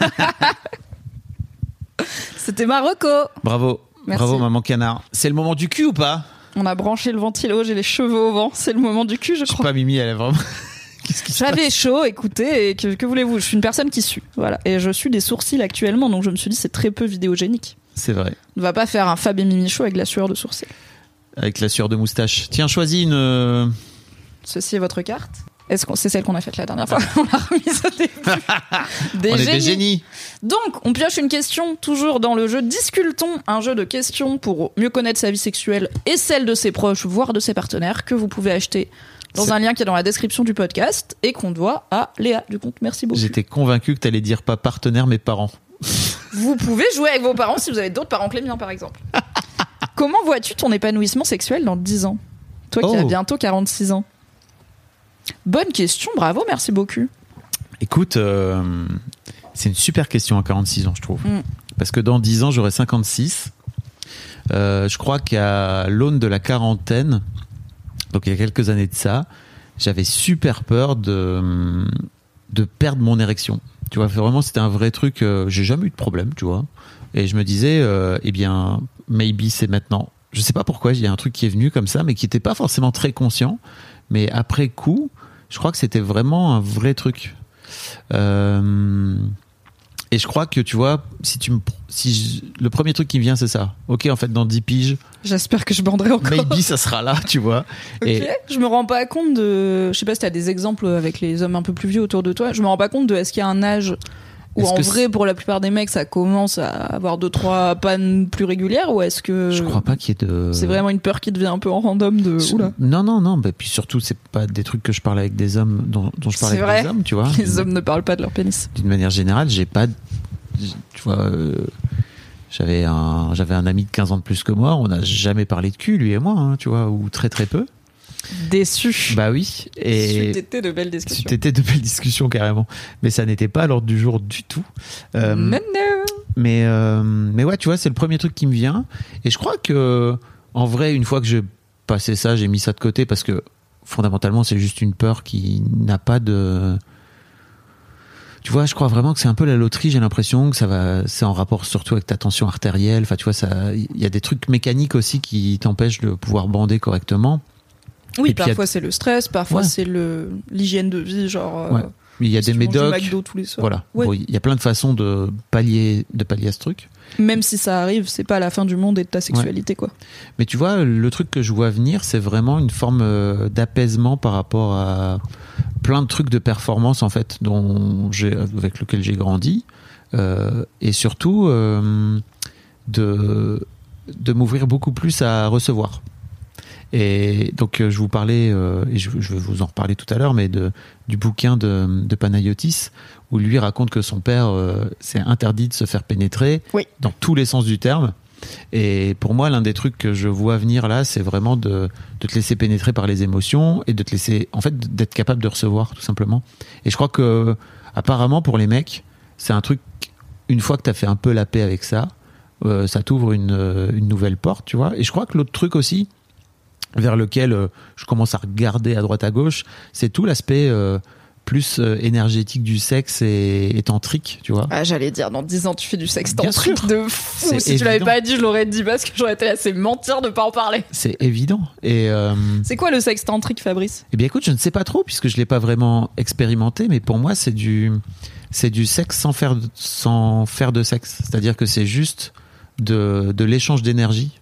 C'était Marocco. Bravo. Merci. Bravo, maman Canard. C'est le moment du cul ou pas? On a branché le ventilo, j'ai les cheveux au vent. C'est le moment du cul, je Je crois. pas, Mimi, elle est vraiment. J'avais chaud, écoutez, et que, que voulez-vous? Je suis une personne qui sue, voilà. Et je suis des sourcils actuellement, donc je me suis dit c'est très peu vidéogénique. C'est vrai. On ne va pas faire un Fab et Mimi chaud avec la sueur de sourcil. Avec la sueur de moustache. Tiens, choisis une. Ceci est votre carte. Est-ce qu'on c'est celle qu'on a faite la dernière fois On l'a remise au début. Des On est des génies. génies. Donc, on pioche une question toujours dans le jeu Discultons, un jeu de questions pour mieux connaître sa vie sexuelle et celle de ses proches, voire de ses partenaires, que vous pouvez acheter dans un lien qui est dans la description du podcast et qu'on doit à Léa du compte Merci beaucoup. J'étais convaincu que t'allais dire pas partenaire, mais parents. Vous pouvez jouer avec vos parents si vous avez d'autres parents que les miens, par exemple. Comment vois-tu ton épanouissement sexuel dans 10 ans? Toi qui Oh. as bientôt 46 ans. Bonne question, bravo, merci beaucoup. Écoute, euh, c'est une super question à 46 ans, je trouve. Mm. Parce que dans 10 ans, j'aurai 56. Euh, je crois qu'à l'aune de la quarantaine, donc il y a quelques années de ça, j'avais super peur de, de perdre mon érection. Tu vois, vraiment, c'était un vrai truc. euh, J'ai jamais eu de problème, tu vois. Et je me disais, euh, eh bien, maybe c'est maintenant. Je sais pas pourquoi, il y a un truc qui est venu comme ça, mais qui n'était pas forcément très conscient. Mais après coup, je crois que c'était vraiment un vrai truc. Euh, et je crois que tu vois, si tu me, si je- le premier truc qui me vient, c'est ça. Ok, en fait, dans 10 piges, J'espère que je banderai encore. maybe ça sera là, tu vois. Ok. Et Je me rends pas compte de. Je sais pas si t'as des exemples avec les hommes un peu plus vieux autour de toi. Je me rends pas compte de est-ce qu'il y a un âge Est-ce en vrai pour la plupart des mecs ça commence à avoir deux trois pannes plus régulières ou est-ce que je crois pas qu'il y ait de. c'est vraiment une peur qui devient un peu en random de oula Non, non, non. Bah, puis surtout, c'est pas des trucs que je parle avec des hommes dont, dont je parle avec vrai. des hommes, tu vois. les hommes ne parlent pas de leur pénis. D'une manière générale, j'ai pas. Tu vois. euh, j'avais un, j'avais un ami de 15 ans de plus que moi, on n'a jamais parlé de cul, lui et moi, hein, tu vois, ou très très peu. Déçu. Bah oui. Et, C'était de belles discussions. C'était de belles discussions carrément, mais ça n'était pas à l'ordre du jour du tout. Euh, Non, non. mais euh, mais ouais, tu vois, c'est le premier truc qui me vient. Et je crois que en vrai, une fois que j'ai passé ça, j'ai mis ça de côté parce que fondamentalement, c'est juste une peur qui n'a pas de. Tu vois, je crois vraiment que c'est un peu la loterie. J'ai l'impression que ça va, c'est en rapport surtout avec ta tension artérielle. Enfin, tu vois, ça, il y a des trucs mécaniques aussi qui t'empêchent de pouvoir bander correctement. Oui, a- parfois c'est le stress, parfois Ouais. c'est le l'hygiène de vie, genre. euh, Ouais. Mais il y a si des médocs. McDo tous les soirs. Voilà. Ouais. Bon, il y a plein de façons de pallier, de pallier à ce truc. Même si ça arrive, c'est pas la fin du monde et de ta sexualité, quoi. Mais tu vois, le truc que je vois venir, c'est vraiment une forme euh, d'apaisement par rapport à plein de trucs de performance en fait, dont avec lequel j'ai grandi, Euh, et surtout euh, de de m'ouvrir beaucoup plus à recevoir. Et donc euh, je vous parlais, euh, et je, je vais vous en reparler tout à l'heure, mais de, du bouquin de, de Panayotis, où lui raconte que son père euh, s'est interdit de se faire pénétrer Oui. dans tous les sens du terme. Et pour moi, l'un des trucs que je vois venir là, c'est vraiment de, de te laisser pénétrer par les émotions et de te laisser, en fait, d'être capable de recevoir, tout simplement. Et je crois que, apparemment, pour les mecs, c'est un truc, une fois que tu as fait un peu la paix avec ça, euh, ça t'ouvre une, une nouvelle porte, tu vois. Et je crois que l'autre truc aussi, vers lequel euh, je commence à regarder à droite à gauche, c'est tout l'aspect euh, plus euh, énergétique du sexe et, et tantrique, tu vois. Ah, j'allais dire, dans 10 ans, tu fais du sexe tantrique de fou. Si tu l'avais évident. pas dit, je l'aurais dit parce que j'aurais été assez mentir de pas en parler. C'est évident. Et euh, C'est quoi le sexe tantrique, Fabrice? Eh bien, écoute, je ne sais pas trop puisque je l'ai pas vraiment expérimenté, mais pour moi, c'est du, c'est du sexe sans faire, de- sans faire de sexe. C'est-à-dire que c'est juste de, de l'échange d'énergie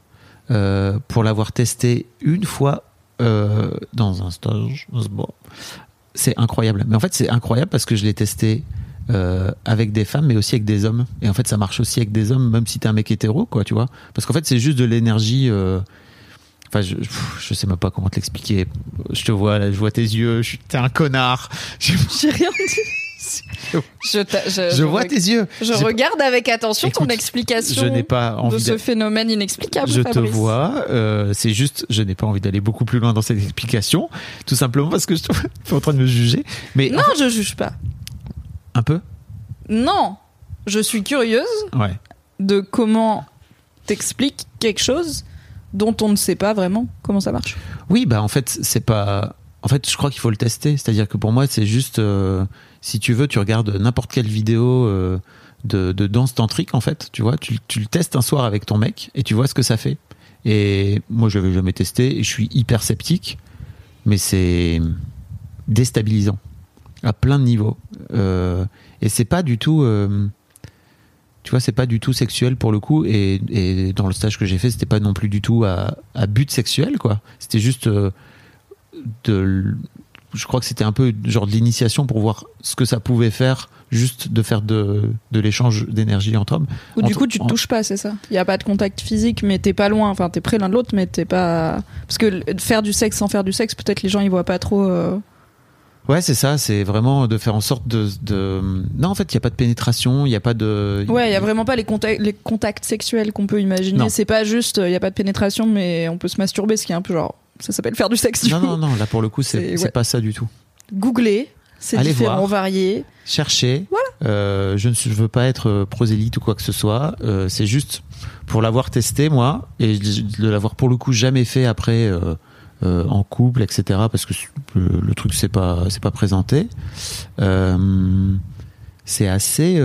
euh, pour l'avoir testé une fois euh, dans un stage. C'est incroyable. Mais en fait, c'est incroyable parce que je l'ai testé euh, avec des femmes, mais aussi avec des hommes. Et en fait, ça marche aussi avec des hommes, même si t'es un mec hétéro, quoi, tu vois. Parce qu'en fait, c'est juste de l'énergie. Enfin, je, sais même pas comment te l'expliquer. Je te vois, je vois tes yeux. T'es un connard. J'ai rien dit. Je, t'a- je, je vois tes yeux. Je regarde avec attention ton explication Je n'ai pas de envie ce de. phénomène inexplicable. Je te vois. euh, c'est juste, je n'ai pas envie d'aller beaucoup plus loin dans cette explication, tout simplement parce que je suis en train de me juger. Mais Non, je juge pas. un peu. Non, je suis curieuse Ouais. de comment t'expliques quelque chose dont on ne sait pas vraiment comment ça marche. Oui, bah en fait, c'est pas. En fait, je crois qu'il faut le tester. C'est-à-dire que pour moi, c'est juste. euh, si tu veux, tu regardes n'importe quelle vidéo euh, de, danse tantrique, en fait. Tu vois, tu, le testes un soir avec ton mec et tu vois ce que ça fait. Et moi, je l'avais jamais testé et je suis hyper sceptique. Mais c'est déstabilisant à plein de niveaux. Euh, et c'est pas du tout. euh, tu vois, c'est pas du tout sexuel pour le coup. Et, dans le stage que j'ai fait, c'était pas non plus du tout à, à but sexuel, quoi. C'était juste de je crois que c'était un peu genre de l'initiation pour voir ce que ça pouvait faire juste de faire de, de l'échange d'énergie entre hommes. Ou du Entre- coup, tu te touches pas, c'est ça? Il y a pas de contact physique, mais t'es pas loin. Enfin, t'es près l'un de l'autre, mais t'es pas. Parce que faire du sexe sans faire du sexe, peut-être les gens ils voient pas trop. euh, Ouais, c'est ça, c'est vraiment de faire en sorte de. de... Non, en fait, il n'y a pas de pénétration, il n'y a pas de. Ouais, il y a vraiment pas les contacts, les contacts sexuels qu'on peut imaginer. C'est pas juste, il y a pas de pénétration, mais on peut se masturber, ce qui est un peu genre. Ça s'appelle faire du sexe. Du Non, coup. non, non, là pour le coup, c'est ouais. pas ça du tout. Googler, c'est différent, voir. varié. Chercher. Euh, je ne suis- je veux pas être euh, prosélyte ou quoi que ce soit. Euh, c'est juste pour l'avoir testé, moi, et de l'avoir pour le coup jamais fait après. euh, en couple, etc. Parce que le, le truc c'est pas c'est pas présenté. C'est assez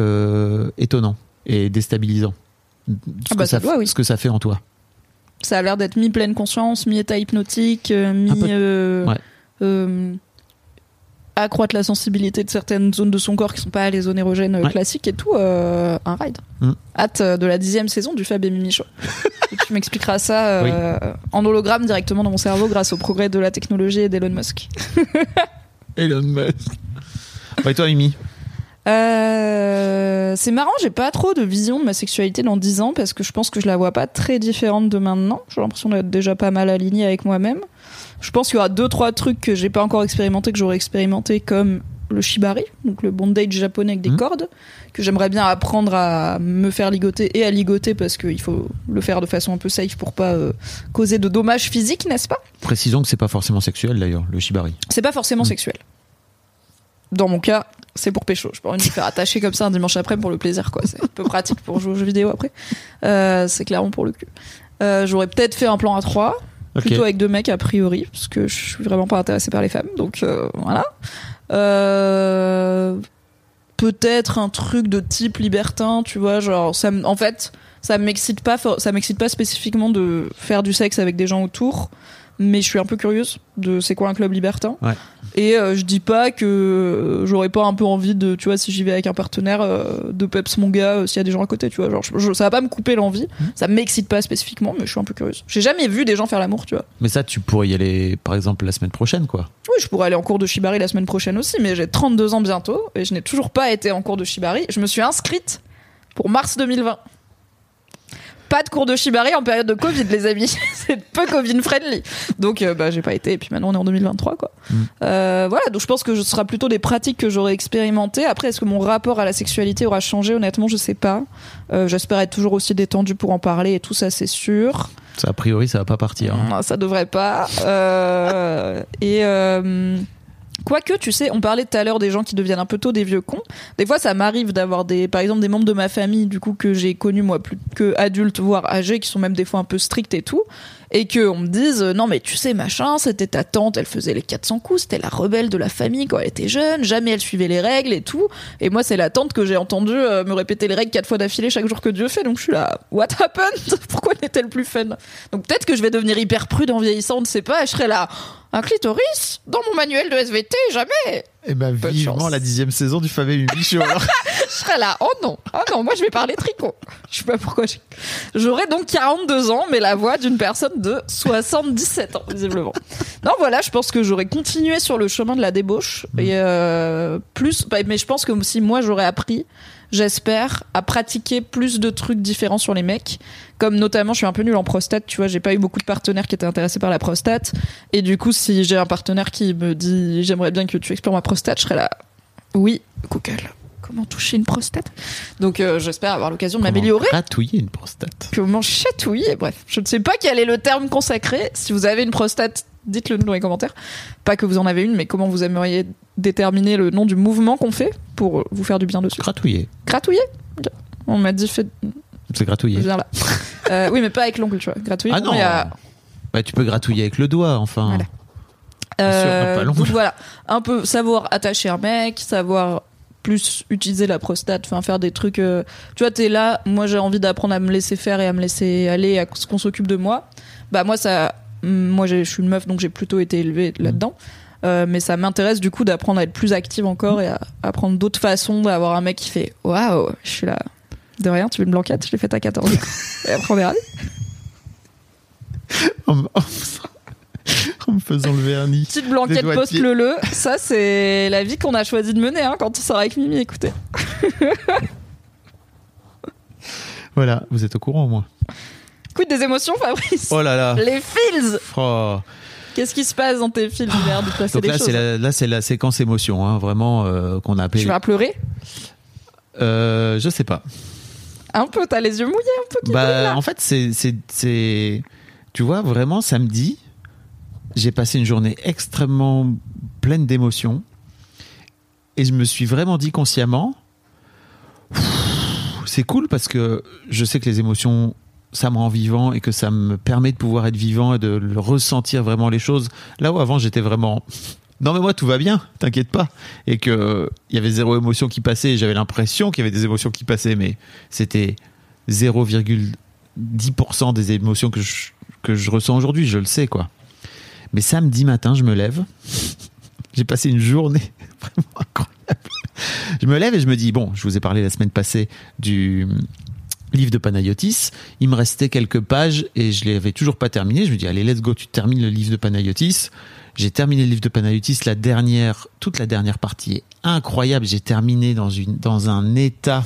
étonnant et déstabilisant. Ce Ah bah, que ça doit, oui. Ce que ça fait en toi. Ça a l'air d'être mi-pleine conscience, mi-état hypnotique, euh, mi. Euh, euh, accroître la sensibilité de certaines zones de son corps qui sont pas les zones érogènes Ouais. classiques et tout. euh, un ride. Mm. Hâte de la dixième saison du Fab et Mimi Show. Et tu m'expliqueras ça euh, en hologramme directement dans mon cerveau grâce au progrès de la technologie et d'Elon Musk. Elon Musk. et toi, Mimi? Euh, c'est marrant, j'ai pas trop de vision de ma sexualité dans 10 ans parce que je pense que je la vois pas très différente de maintenant. J'ai l'impression d'être déjà pas mal alignée avec moi-même. Je pense qu'il y aura deux trois trucs que j'ai pas encore expérimenté que j'aurais expérimenté comme le shibari, donc le bondage japonais avec des Mhm. cordes que j'aimerais bien apprendre à me faire ligoter et à ligoter parce qu'il faut le faire de façon un peu safe pour pas euh, causer de dommages physiques, n'est-ce pas? Précisons que c'est pas forcément sexuel d'ailleurs, le shibari. c'est pas forcément Mm. sexuel. Dans mon cas, c'est pour pécho. Je peux me faire attacher comme ça un dimanche après pour le plaisir, quoi. C'est un peu pratique pour jouer aux jeux vidéo après. Euh, c'est clairement pour le cul. Euh, J'aurais peut-être fait un plan à 3, Ok. plutôt avec deux mecs a priori, parce que je suis vraiment pas intéressée par les femmes. Donc euh, voilà. Euh, peut-être un truc de type libertin, tu vois, genre ça en fait, ça m'excite pas ça m'excite pas spécifiquement de faire du sexe avec des gens autour, mais je suis un peu curieuse de c'est quoi un club libertin. Ouais. Et euh, je dis pas que euh, j'aurais pas un peu envie de, tu vois, si j'y vais avec un partenaire, euh, de peps mon gars, euh, s'il y a des gens à côté, tu vois. Genre, je- je- ça va pas me couper l'envie, ça m'excite pas spécifiquement, mais je suis un peu curieuse. J'ai jamais vu des gens faire l'amour, tu vois. Mais ça, tu pourrais y aller, par exemple, la semaine prochaine, quoi. Oui, je pourrais aller en cours de Shibari la semaine prochaine aussi, mais j'ai 32 ans bientôt et je n'ai toujours pas été en cours de Shibari. Je me suis inscrite pour mars 2020. Pas de cours de Shibari en période de Covid, les amis. C'est peu Covid friendly. Donc, euh, bah, j'ai pas été. Et puis maintenant, on est en 2023, quoi. Mm. Euh, voilà. Donc, je pense que ce sera plutôt des pratiques que j'aurai expérimentées. Après, est-ce que mon rapport à la sexualité aura changé? Honnêtement, je sais pas. Euh, J'espère être toujours aussi détendu pour en parler et tout ça, c'est sûr. Ça, a priori, ça va pas partir. hein. Non, Ça devrait pas. Euh, et quoique, tu sais, on parlait tout à l'heure des gens qui deviennent un peu tôt des vieux cons. Des fois, ça m'arrive d'avoir des, par exemple, des membres de ma famille, du coup, que j'ai connus moi plus que adultes, voire âgés, qui sont même des fois un peu stricts et tout, et que on me dise, euh, non mais tu sais machin, c'était ta tante, elle faisait les 400 coups, c'était la rebelle de la famille quand elle était jeune, jamais elle suivait les règles et tout. Et moi, c'est la tante que j'ai entendu euh, me répéter les règles quatre fois d'affilée chaque jour que Dieu fait. Donc je suis là, what happened? Pourquoi n'est-elle plus fun? Donc peut-être que je vais devenir hyper prude en vieillissant, on ne sait pas. Je serai là, un clitoris dans mon manuel de SVT, jamais. Et ben, Bonne vivement chance. la dixième saison du Show. alors. Je serai là, oh non, oh non, moi je vais parler tricot. Je sais pas pourquoi. J'aurai donc 42 ans, mais la voix d'une personne de 77 ans, visiblement. Non, voilà, je pense que j'aurais continué sur le chemin de la débauche. Et euh, plus, bah, mais je pense que si moi j'aurais appris, j'espère, à pratiquer plus de trucs différents sur les mecs. Comme notamment, je suis un peu nulle en prostate, tu vois, j'ai pas eu beaucoup de partenaires qui étaient intéressés par la prostate. Et du coup, si j'ai un partenaire qui me dit j'aimerais bien que tu explores ma prostate, je serais là. Oui, Google. Comment toucher une prostate? Donc euh, j'espère avoir l'occasion de m'améliorer. Comment Gratouiller une prostate? Comment chatouiller? Bref, je ne sais pas quel est le terme consacré. Si vous avez une prostate, dites-le nous dans les commentaires. Pas que vous en avez une, mais comment vous aimeriez déterminer le nom du mouvement qu'on fait pour vous faire du bien dessus. Gratouiller. Gratouiller. On m'a dit fait C'est gratouiller. viens là. Euh, oui, mais pas avec l'ongle, tu vois. Gratouiller. Ah non a- Bah, tu peux gratouiller avec le doigt, enfin. Voilà. Sûr, Euh, donc voilà, un peu savoir attacher un mec, savoir plus utiliser la prostate, enfin faire des trucs. euh, Tu vois, t'es là, moi j'ai envie d'apprendre à me laisser faire et à me laisser aller, à ce qu'on s'occupe de moi. Bah moi ça, moi je suis une meuf donc j'ai plutôt été élevée là-dedans. Euh, mais ça m'intéresse du coup d'apprendre à être plus active encore et à apprendre d'autres façons d'avoir un mec qui fait waouh, je suis là. De rien, tu veux une blanquette, je l'ai faite à 14 ans. Et après on verra. En me faisant le vernis. Petite blanquette post-le-le, ça c'est la vie qu'on a choisi de mener hein, quand on sort avec Mimi, écoutez. Voilà, vous êtes au courant au moins. Quid des émotions, Fabrice Oh là là. Les feels Oh. Qu'est-ce qui se passe dans tes l'air de placer Donc des là, choses. la, là, c'est la séquence émotion, hein, vraiment euh, qu'on a appelé. Tu vas pleurer Euh, je sais pas. Un peu, t'as les yeux mouillés un peu qui Bah, là. en fait, c'est, tu vois, vraiment samedi, j'ai passé une journée extrêmement pleine d'émotions et je me suis vraiment dit consciemment, c'est cool parce que je sais que les émotions, ça me rend vivant et que ça me permet de pouvoir être vivant et de ressentir vraiment les choses. Là où avant j'étais vraiment, non mais moi tout va bien, t'inquiète pas, et que il y avait zéro émotion qui passait. J'avais l'impression qu'il y avait des émotions qui passaient, mais c'était 0,10% des émotions que je, que je ressens aujourd'hui, je le sais quoi. Mais samedi matin, je me lève. J'ai passé une journée vraiment incroyable. Je me lève et je me dis, bon, je vous ai parlé la semaine passée du livre de Panayotis. Il me restait quelques pages et je l'avais toujours pas terminé. Je me dis, allez, let's go, tu termines le livre de Panayotis. J'ai terminé le livre de Panayotis, la dernière, toute la dernière partie est incroyable. J'ai terminé dans une, dans un état.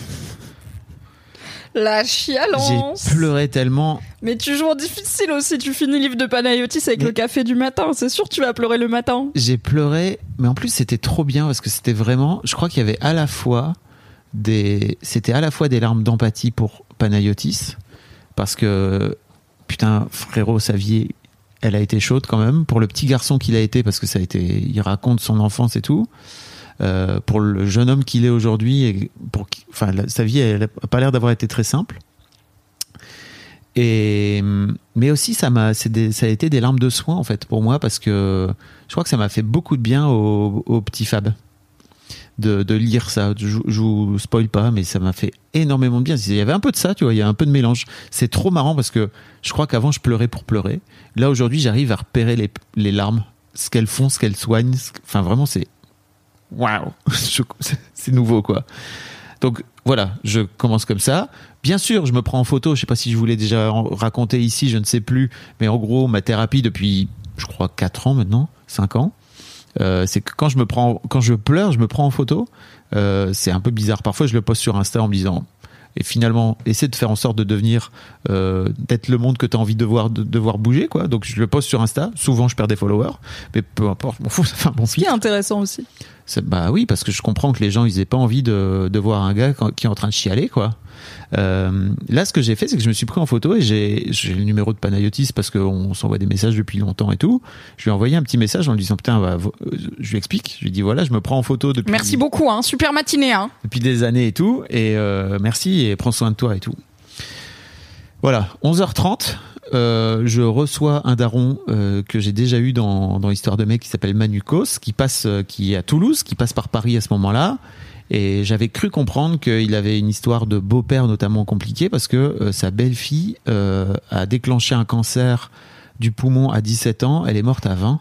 La J'ai chialance pleuré tellement. Mais tu joues en difficile aussi, tu finis le livre de Panayotis avec Mais- le café du matin, c'est sûr tu vas pleurer le matin. J'ai pleuré, mais en plus c'était trop bien parce que c'était vraiment, je crois qu'il y avait à la fois des, c'était à la fois des larmes d'empathie pour Panayotis parce que putain frérot Savier, elle a été chaude quand même pour le petit garçon qu'il a été parce que ça a été, il raconte son enfance et tout. Euh, pour le jeune homme qu'il est aujourd'hui et pour enfin sa vie elle a pas l'air d'avoir été très simple et mais aussi ça m'a ça a été des larmes de soin en fait pour moi parce que je crois que ça m'a fait beaucoup de bien au, au petit Fab de, de lire ça. Je, je vous spoil pas mais ça m'a fait énormément de bien. Il y avait un peu de ça tu vois il y a un peu de mélange. C'est trop marrant parce que je crois qu'avant je pleurais pour pleurer. Là aujourd'hui j'arrive à repérer les, les larmes ce qu'elles font ce qu'elles soignent enfin vraiment c'est waouh. C'est nouveau quoi. Donc voilà, je commence comme ça. Bien sûr, je me prends en photo. Je sais pas si je voulais déjà en- raconter ici, je ne sais plus. Mais en gros, ma thérapie depuis, je crois, 4 ans maintenant, 5 ans, c'est que quand je me prends, quand je pleure, je me prends en photo. Euh, c'est un peu bizarre. Parfois, je le poste sur Insta en me disant. Et finalement, essaie de faire en sorte de devenir, euh, d'être le monde que tu as envie de voir, de, de voir bouger, quoi. Donc, je le poste sur Insta. Souvent, je perds des followers, mais peu importe, je m'en fous, ça fait un bon Ce qui est intéressant aussi. Bah oui, parce que je comprends que les gens, ils aient pas envie de, de voir un gars qui est en train de chialer, quoi. Euh, là, ce que j'ai fait, c'est que je me suis pris en photo et j'ai le numéro de Panayotis parce qu'on s'envoie des messages depuis longtemps et tout. Je lui ai envoyé un petit message en lui disant putain, bah, euh, je lui explique. Je lui dis voilà, je me prends en photo depuis Merci beaucoup, hein. super matinée. Hein. depuis des années et tout. Et euh, merci et prends soin de toi et tout. Voilà, 11h30. euh, je reçois un daron euh, que j'ai déjà eu dans, dans l'histoire de mec qui s'appelle Manukos, qui passe, euh, qui est à Toulouse, qui passe par Paris à ce moment-là. Et j'avais cru comprendre qu'il avait une histoire de beau-père notamment compliquée parce que euh, sa belle-fille euh, a déclenché un cancer du poumon à 17 ans. Elle est morte à 20.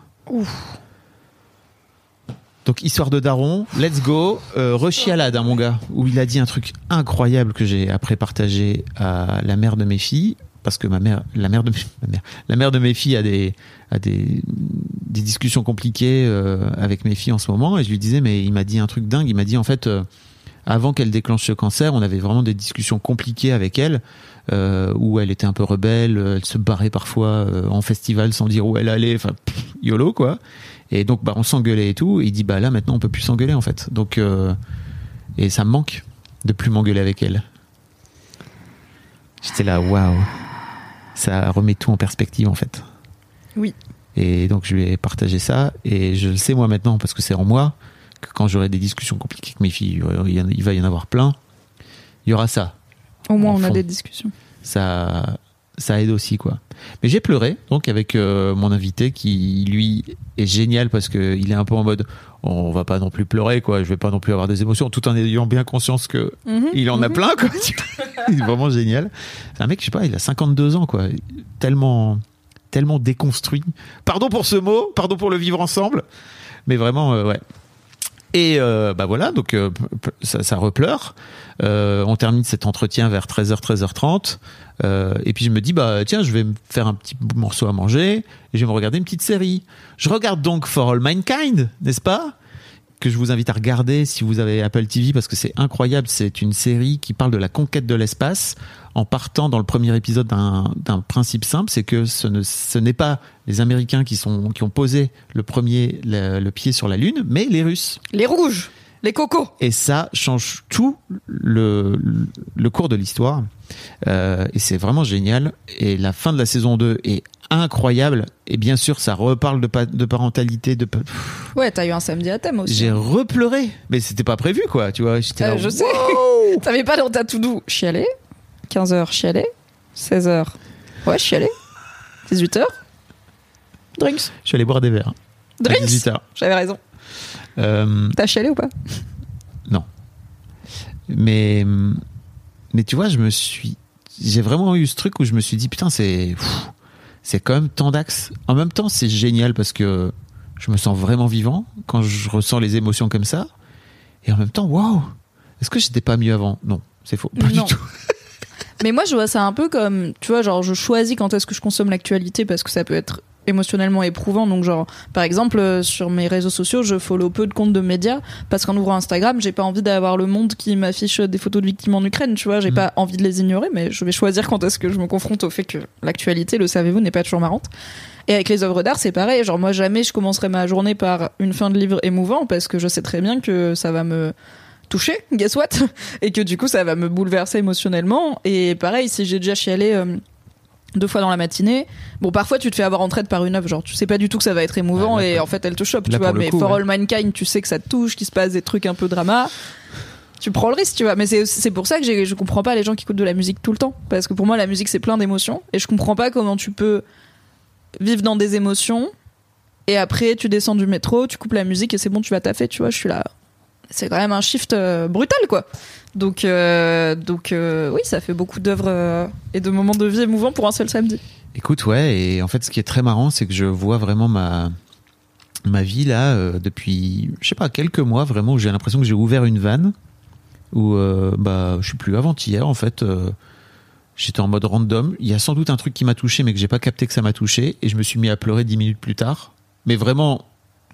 Donc histoire de daron, let's go, euh, rechialade hein, mon gars, où il a dit un truc incroyable que j'ai après partagé à la mère de mes filles, parce que ma mère, la mère de ma mère, la mère de mes filles a des, a des, des discussions compliquées euh, avec mes filles en ce moment, et je lui disais mais il m'a dit un truc dingue, il m'a dit en fait euh, avant qu'elle déclenche ce cancer, on avait vraiment des discussions compliquées avec elle, euh, où elle était un peu rebelle, elle se barrait parfois en festival sans dire où elle allait, enfin yolo quoi. Et donc, bah, on s'engueulait et tout. Et il dit, bah là, maintenant, on peut plus s'engueuler, en fait. Donc, et ça me manque de plus m'engueuler avec elle. J'étais là, waouh. Ça remet tout en perspective, en fait. Oui. Et donc, je lui ai partagé ça. Et je le sais, moi, maintenant, parce que c'est en moi, que quand j'aurai des discussions compliquées avec mes filles, il va y en avoir plein. Il y aura ça. Au moins, on a des discussions. ça ça aide aussi quoi. Mais j'ai pleuré donc avec euh, mon invité qui lui est génial parce que il est un peu en mode on va pas non plus pleurer quoi. Je vais pas non plus avoir des émotions tout en ayant bien conscience que Mhm, il en a mhm. plein quoi il est vraiment génial. C'est un mec je sais pas il a 52 ans quoi. Tellement tellement déconstruit. Pardon pour ce mot pardon pour le vivre ensemble. Mais vraiment euh, ouais Et euh, bah voilà, donc euh, ça, ça repleure. Euh, on termine cet entretien vers 13h, 13h30. Euh, et puis je me dis, bah tiens, je vais me faire un petit morceau à manger et je vais me regarder une petite série. Je regarde donc For All Mankind, n'est-ce pas? Que je vous invite à regarder si vous avez Apple TV parce que c'est incroyable. C'est une série qui parle de la conquête de l'espace en partant dans le premier épisode d'un principe simple, c'est que ce ne ce n'est pas les Américains qui sont qui ont posé le premier le, le pied sur la Lune, mais les Russes. Les rouges, les cocos. Et ça change tout le, le cours de l'histoire. Euh, et c'est vraiment génial. Et la fin de la saison 2 est incroyable. Et bien sûr, ça reparle de, pa- de parentalité. De, pa- Ouais, t'as eu un samedi à thème aussi. j'ai repleuré, mais c'était pas prévu, quoi. Tu vois, j'étais Euh, là, je sais. T'avais pas dans ta to-do chialer 15h chialer 16h ouais chialer 18h drinks Je suis allé boire des verres. à drinks 18h. j'avais raison Euh, t'as chialé ou pas? Mais, mais tu vois, je me suis, j'ai vraiment eu ce truc où je me suis dit, putain, c'est, c'est quand même tant d'axes. En même temps, c'est génial parce que je me sens vraiment vivant quand je ressens les émotions comme ça. Et en même temps, waouh! Est-ce que j'étais pas mieux avant? Non, c'est faux. Pas Non. du tout. mais moi je vois ça un peu comme tu vois genre je choisis quand est-ce que je consomme l'actualité parce que ça peut être émotionnellement éprouvant. Donc genre par exemple euh, sur mes réseaux sociaux je follow peu de comptes de médias parce qu'en ouvrant Instagram j'ai pas envie d'avoir le monde qui m'affiche des photos de victimes en Ukraine tu vois. J'ai Mm. pas envie de les ignorer mais je vais choisir quand est-ce que je me confronte au fait que l'actualité le savez-vous n'est pas toujours marrante. Et avec les œuvres d'art c'est pareil. Genre moi jamais je commencerai ma journée par une fin de livre émouvant parce que je sais très bien que ça va me toucher, guess what? Et que du coup, ça va me bouleverser émotionnellement. Et pareil, si j'ai déjà chialé euh, deux fois dans la matinée, bon, parfois tu te fais avoir en traite par une œuvre, genre tu sais pas du tout que ça va être émouvant Ouais, là, et en fait elle te chope, là, tu vois. Mais coup, For ouais. All Mankind, tu sais que ça te touche, qu'il se passe des trucs un peu drama. Tu prends le risque, tu vois. Mais c'est pour ça que je comprends pas les gens qui écoutent de la musique tout le temps. Parce que pour moi, la musique, c'est plein d'émotions. Et je comprends pas comment tu peux vivre dans des émotions et après tu descends du métro, tu coupes la musique et c'est bon, tu vas taffer, tu vois. Je suis là. C'est quand même un shift euh, brutal, quoi. Donc, euh, donc euh, oui, ça fait beaucoup d'œuvres euh, et de moments de vie émouvants pour un seul samedi. Écoute, ouais, et en fait, ce qui est très marrant, c'est que je vois vraiment ma ma vie là depuis, je sais pas, quelques mois vraiment où j'ai l'impression que j'ai ouvert une vanne où bah je suis plus avant-hier en fait. J'étais en mode random. Il y a sans doute un truc qui m'a touché, mais que j'ai pas capté que ça m'a touché, et je me suis mis à pleurer dix minutes plus tard. Mais vraiment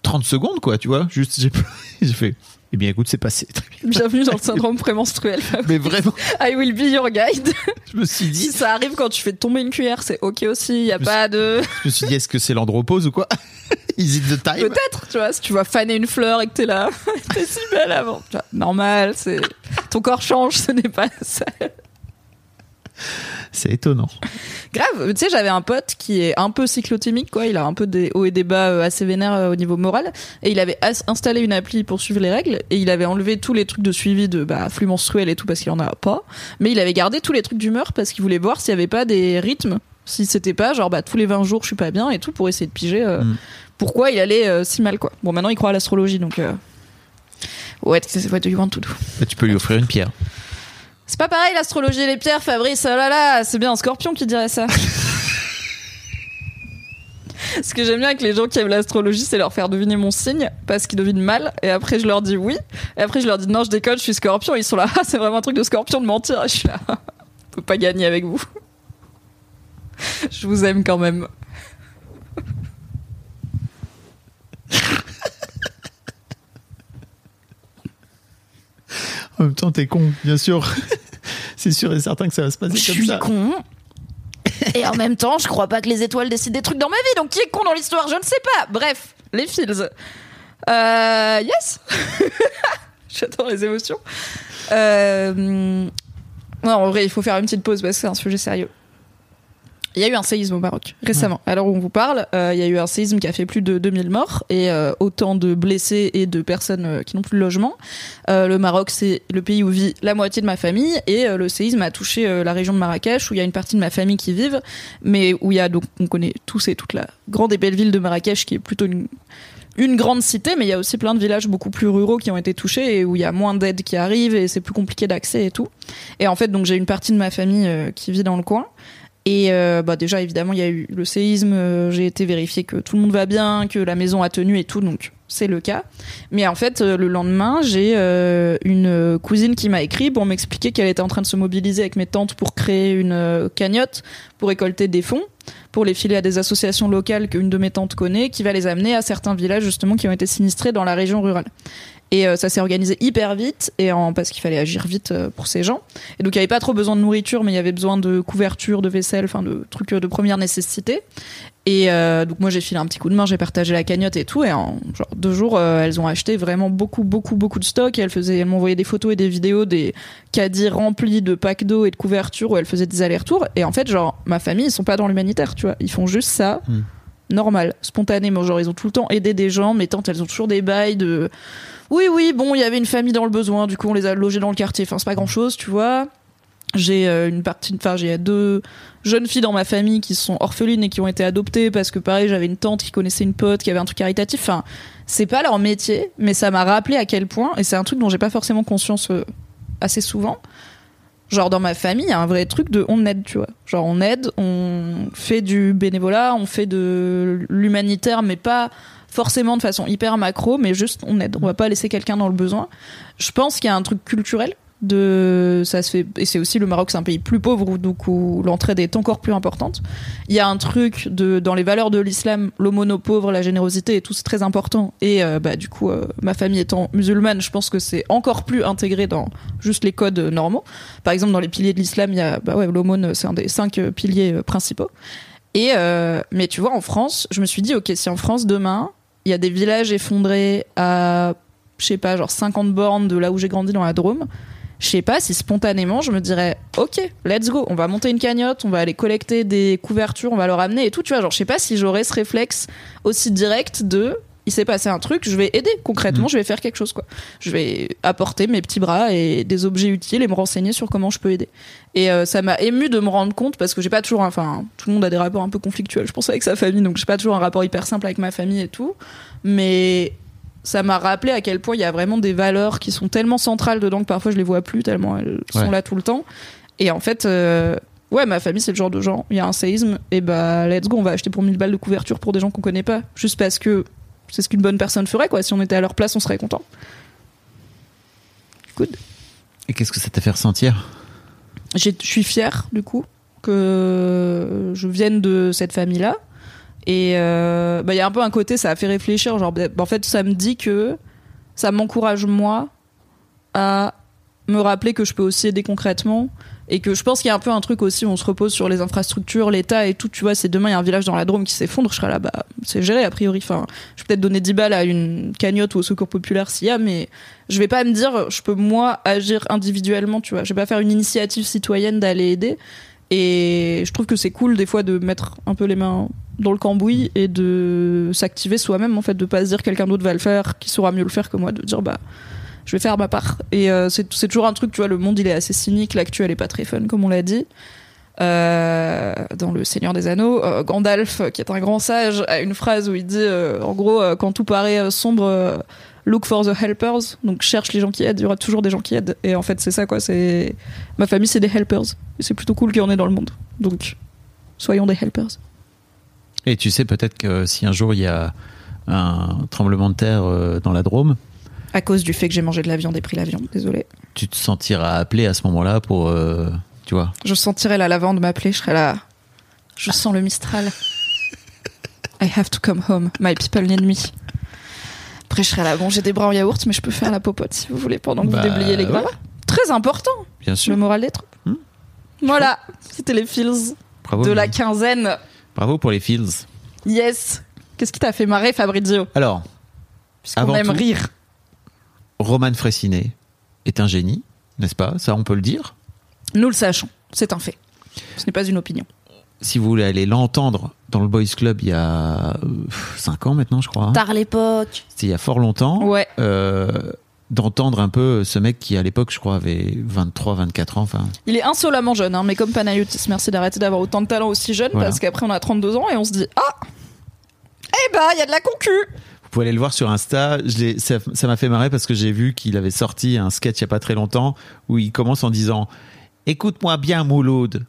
30 secondes, quoi, tu vois. Juste, j'ai j'ai fait. Eh bien, écoute, c'est passé. Bienvenue dans le syndrome prémenstruel. Mais vraiment, I will be your guide. je me suis dit, si ça arrive quand tu fais tomber une cuillère, c'est ok aussi. Y a Je me pas de. je me suis dit, est-ce que c'est l'andropause ou quoi? Is it the time? Peut-être, tu vois, si tu vas faner une fleur et que t'es là, t'es si belle avant. Tu vois, normal, c'est. Ton corps change, ce n'est pas ça. C'est étonnant. Grave, tu sais, j'avais un pote qui est un peu cyclotimique, quoi. Il a un peu des hauts et des bas euh, assez vénères euh, au niveau moral. Et il avait installé une appli pour suivre les règles. Et il avait enlevé tous les trucs de suivi de bah, flux menstruel et tout parce qu'il en a pas. Mais il avait gardé tous les trucs d'humeur parce qu'il voulait voir s'il y avait pas des rythmes. Si c'était pas genre bah, tous les 20 jours je suis pas bien et tout pour essayer de piger euh, Mm. pourquoi il allait euh, si mal, quoi. Bon, maintenant il croit à l'astrologie donc. Euh... What, what do you want to do? Bah, tu peux lui offrir une pierre. C'est pas pareil l'astrologie et les pierres, Fabrice. Oh là là, c'est bien un scorpion qui dirait ça. Ce que j'aime bien avec les gens qui aiment l'astrologie, c'est leur faire deviner mon signe parce qu'ils devinent mal. Et après, je leur dis oui. Et après, je leur dis non, je déconne, je suis scorpion. Ils sont là, ah, c'est vraiment un truc de scorpion de mentir. Je suis là, on peut pas gagner avec vous. Je vous aime quand même. En même temps, t'es con, bien sûr. C'est sûr et certain que ça va se passer Je comme suis ça. con. Et en même temps, je crois pas que les étoiles décident des trucs dans ma vie. Donc qui est con dans l'histoire? Je ne sais pas. Bref, les fils. Euh, yes. J'adore les émotions. Euh, non, en vrai, il faut faire une petite pause parce que c'est un sujet sérieux. Il y a eu un séisme au Maroc récemment. Alors où on vous parle, euh, il y a eu un séisme qui a fait plus de 2000 morts et euh, autant de blessés et de personnes euh, qui n'ont plus de logement. Le Maroc, c'est le pays où vit la moitié de ma famille et le séisme a touché la région de Marrakech où il y a une partie de ma famille qui vivent, mais où il y a donc on connaît tous et toute la grande et belle ville de Marrakech qui est plutôt une une grande cité, mais il y a aussi plein de villages beaucoup plus ruraux qui ont été touchés et où il y a moins d'aide qui arrive et c'est plus compliqué d'accès et tout. Et en fait, donc j'ai une partie de ma famille euh, qui vit dans le coin. Et euh, bah déjà évidemment il y a eu le séisme, euh, j'ai été vérifier que tout le monde va bien, que la maison a tenu et tout, donc c'est le cas. Mais en fait, euh, le lendemain, j'ai une cousine qui m'a écrit pour m'expliquer qu'elle était en train de se mobiliser avec mes tantes pour créer une cagnotte pour récolter des fonds, pour les filer à des associations locales qu'une de mes tantes connaît, qui va les amener à certains villages justement qui ont été sinistrés dans la région rurale. Et euh, ça s'est organisé hyper vite, et en, parce qu'il fallait agir vite euh, pour ces gens. Et donc il n'y avait pas trop besoin de nourriture, mais il y avait besoin de couverture, de vaisselle, enfin de trucs euh, de première nécessité. Et donc moi j'ai filé un petit coup de main, j'ai partagé la cagnotte et tout, et en deux jours elles ont acheté vraiment beaucoup beaucoup beaucoup de stock. Et elles faisaient, elles m'envoyaient des photos et des vidéos des caddies remplis de packs d'eau et de couverture où elles faisaient des allers-retours. Et en fait genre ma famille ils sont pas dans l'humanitaire, tu vois, ils font juste ça. Normal, spontanément, genre ils ont tout le temps aidé des gens, mes tantes elles ont toujours des bails de oui oui bon il y avait une famille dans le besoin, du coup on les a logés dans le quartier, enfin c'est pas grand chose, tu vois. J'ai euh, une partie, enfin j'ai deux jeunes filles dans ma famille qui sont orphelines et qui ont été adoptées parce que pareil j'avais une tante qui connaissait une pote qui avait un truc caritatif. Enfin c'est pas leur métier, mais ça m'a rappelé à quel point et c'est un truc dont j'ai pas forcément conscience euh, assez souvent. Genre dans ma famille, il y a un vrai truc de on aide, tu vois. Genre on aide, on fait du bénévolat, on fait de l'humanitaire, mais pas forcément de façon hyper macro, mais juste on aide. On va pas laisser quelqu'un dans le besoin. Je pense qu'il y a un truc culturel de ça se fait et c'est aussi le Maroc c'est un pays plus pauvre donc où l'entraide est encore plus importante. Il y a un truc de dans les valeurs de l'islam l'aumône aux pauvres la générosité et tout c'est très important et bah du coup euh, ma famille étant musulmane je pense que c'est encore plus intégré dans juste les codes normaux. Par exemple dans les piliers de l'islam il y a bah ouais l'aumône c'est un des cinq euh, piliers euh, principaux. Et mais tu vois en France je me suis dit ok si en France demain il y a des villages effondrés à je sais pas genre 50 bornes de là où j'ai grandi dans la Drôme je sais pas si spontanément je me dirais ok let's go on va monter une cagnotte on va aller collecter des couvertures on va leur amener et tout tu vois. Genre je sais pas si j'aurais ce réflexe aussi direct de il s'est passé un truc je vais aider concrètement je vais faire quelque chose quoi. Je vais apporter mes petits bras et des objets utiles et me renseigner sur comment je peux aider. Et euh, ça m'a ému de me rendre compte parce que j'ai pas toujours enfin tout le monde a des rapports un peu conflictuels je pense avec sa famille donc j'ai pas toujours un rapport hyper simple avec ma famille et tout. Mais ça m'a rappelé à quel point il y a vraiment des valeurs qui sont tellement centrales dedans que parfois je les vois plus tellement elles sont Ouais. là tout le temps. Et en fait, euh, ouais, ma famille c'est le genre de gens. Il y a un séisme, et bah let's go, on va acheter pour 1000 balles de couverture pour des gens qu'on connaît pas, juste parce que c'est ce qu'une bonne personne ferait quoi. Si on était à leur place, on serait content. Good. Et qu'est-ce que ça t'a fait ressentir? Je suis fière du coup que je vienne de cette famille-là. Et euh, bah, il y a un peu un côté, ça a fait réfléchir. Genre, bah, en fait, ça me dit que ça m'encourage moi à me rappeler que je peux aussi aider concrètement. Et que je pense qu'il y a un peu un truc aussi on se repose sur les infrastructures, l'État et tout. Tu vois, c'est demain, il y a un village dans la Drôme qui s'effondre. Je serai là, bah, c'est géré a priori. Enfin, je vais peut-être donner 10 balles à une cagnotte ou au secours populaire s'il y a, mais je vais pas me dire, je peux moi agir individuellement, tu vois. Je vais pas faire une initiative citoyenne d'aller aider. Et je trouve que c'est cool des fois de mettre un peu les mains dans le cambouis et de s'activer soi-même en fait, de pas se dire quelqu'un d'autre va le faire, qui saura mieux le faire que moi, de dire bah je vais faire ma part. Et euh, c'est c'est toujours un truc, tu vois, le monde il est assez cynique, l'actuel est pas très fun comme on l'a dit. Euh, dans le Seigneur des Anneaux, euh, Gandalf, qui est un grand sage, a une phrase où il dit, en gros, quand tout paraît sombre, look for the helpers, donc cherche les gens qui aident, il y aura toujours des gens qui aident. Et en fait, c'est ça, quoi. C'est ma famille, c'est des helpers. Et c'est plutôt cool qu'il y en ait dans le monde. Donc, soyons des helpers. Et tu sais peut-être que si un jour il y a un tremblement de terre euh, dans la Drôme, À cause du fait que j'ai mangé de la viande et pris l'avion, désolé. tu te sentiras appelé à ce moment-là pour, euh, tu vois. Je sentirais la lavande m'appeler, je serais là. Je sens le Mistral. I have to come home. My people need me. Après, je serais là. Bon, j'ai des bras en yaourt, mais je peux faire la popote si vous voulez pendant que Bah, vous déblayez les gravats. Très important, Bien sûr. le moral des troupes. Hmm. Voilà, c'était les feels Bravo. de la quinzaine. Bravo pour les feels. Yes. Qu'est-ce qui t'a fait marrer, Fabrizio? Alors, Puisqu'on Avant aime tout- rire. Roman Fressinet est un génie, n'est-ce pas? Ça, on peut le dire. Nous le sachons, c'est un fait. Ce n'est pas une opinion. Si vous voulez aller l'entendre dans le Boys Club il y a 5 ans maintenant, je crois. Tard l'époque. C'était il y a fort longtemps. Ouais. Euh, d'entendre un peu ce mec qui à l'époque je crois avait 23 24 ans enfin. Il est insolemment jeune, hein, mais comme Panayotis, merci d'arrêter d'avoir autant de talent aussi jeune, Voilà. parce qu'après on a 32 ans et on se dit Ah! Eh bah, il y a de la concu! Vous pouvez aller le voir sur Insta. Je ça m'a fait marrer parce que j'ai vu qu'il avait sorti un sketch il y a pas très longtemps où il commence en disant écoute-moi bien Mouloud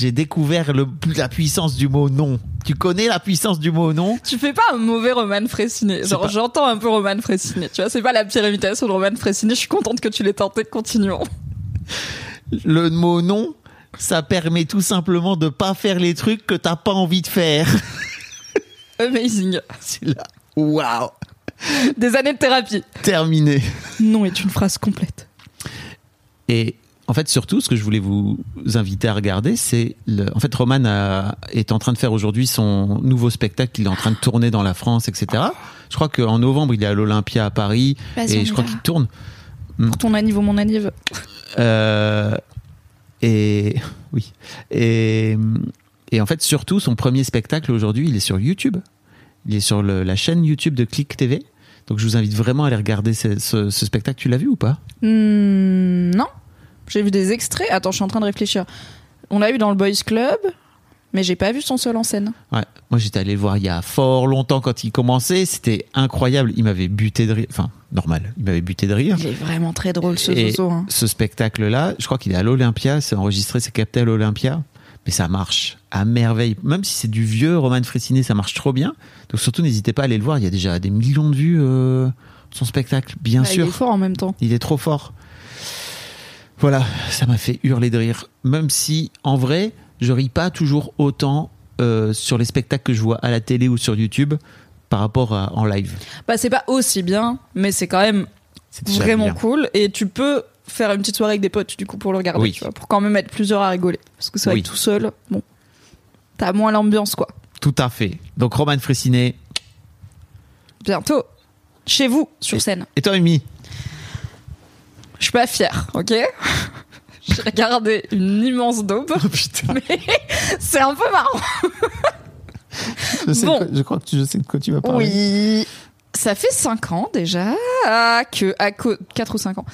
J'ai découvert le, la puissance du mot non. Tu connais la puissance du mot non? Tu fais pas un mauvais Roman Fressinet. Genre, pas- j'entends un peu Roman Fressinet. Tu vois, c'est pas la pire imitation de Roman Fressinet. Je suis contente que tu l'aies tenté. Continuons. Le mot non, ça permet tout simplement de pas faire les trucs que t'as pas envie de faire. Amazing. C'est là. Waouh Des années de thérapie. Terminé. Non est une phrase complète. Et en fait, surtout, ce que je voulais vous inviter à regarder, c'est le. En fait, Roman a- est en train de faire aujourd'hui son nouveau spectacle qu'il est en train de tourner dans la France, etc. Je crois qu'en novembre, il est à l'Olympia à Paris et je crois qu'il tourne. Pour ton anniv ou mon anniv. Euh, et oui. Et, et en fait, surtout, son premier spectacle aujourd'hui, il est sur YouTube. Il est sur le- la chaîne YouTube de Click TV. Donc, je vous invite vraiment à aller regarder ce, ce- ce spectacle. Tu l'as vu ou pas? Hmm, non. J'ai vu des extraits. Attends, je suis en train de réfléchir. On l'a eu dans le Boys Club, mais j'ai pas vu son seul en scène. Ouais. Moi, j'étais allé le voir il y a fort longtemps quand il commençait. C'était incroyable. Il m'avait buté de rire. Enfin, normal. Il m'avait buté de rire. Il est vraiment très drôle ce Et zozo. hein. ce spectacle-là, je crois qu'il est à l'Olympia, c'est enregistré, c'est capté à l'Olympia, mais ça marche à merveille. Même si c'est du vieux Roman Fressinet, ça marche trop bien. Donc surtout, n'hésitez pas à aller le voir. Il y a déjà des millions de vues euh, de son spectacle, bien Ouais, sûr. Il est fort en même temps. Il est trop fort. Voilà, ça m'a fait hurler de rire. Même si, en vrai, je ris pas toujours autant euh, sur les spectacles que je vois à la télé ou sur YouTube par rapport à en live. Bah, c'est pas aussi bien, mais c'est quand même vraiment bien. cool. Et tu peux faire une petite soirée avec des potes, du coup, pour le regarder, Oui. tu vois, pour quand même être plusieurs à rigoler. Parce que vrai Oui. que tout seul, bon, t'as moins l'ambiance, quoi. Tout à fait. Donc Roman Fressinet. Bientôt, chez vous, sur scène. Et toi, Amy? Je suis pas fière, ok J'ai regardé une immense daube, Oh putain. mais c'est un peu marrant. Je, sais Bon. quoi- je crois que tu, je sais de quoi tu vas parler. Oui. Ça fait 5 ans déjà que à cause 4 ou 5 ans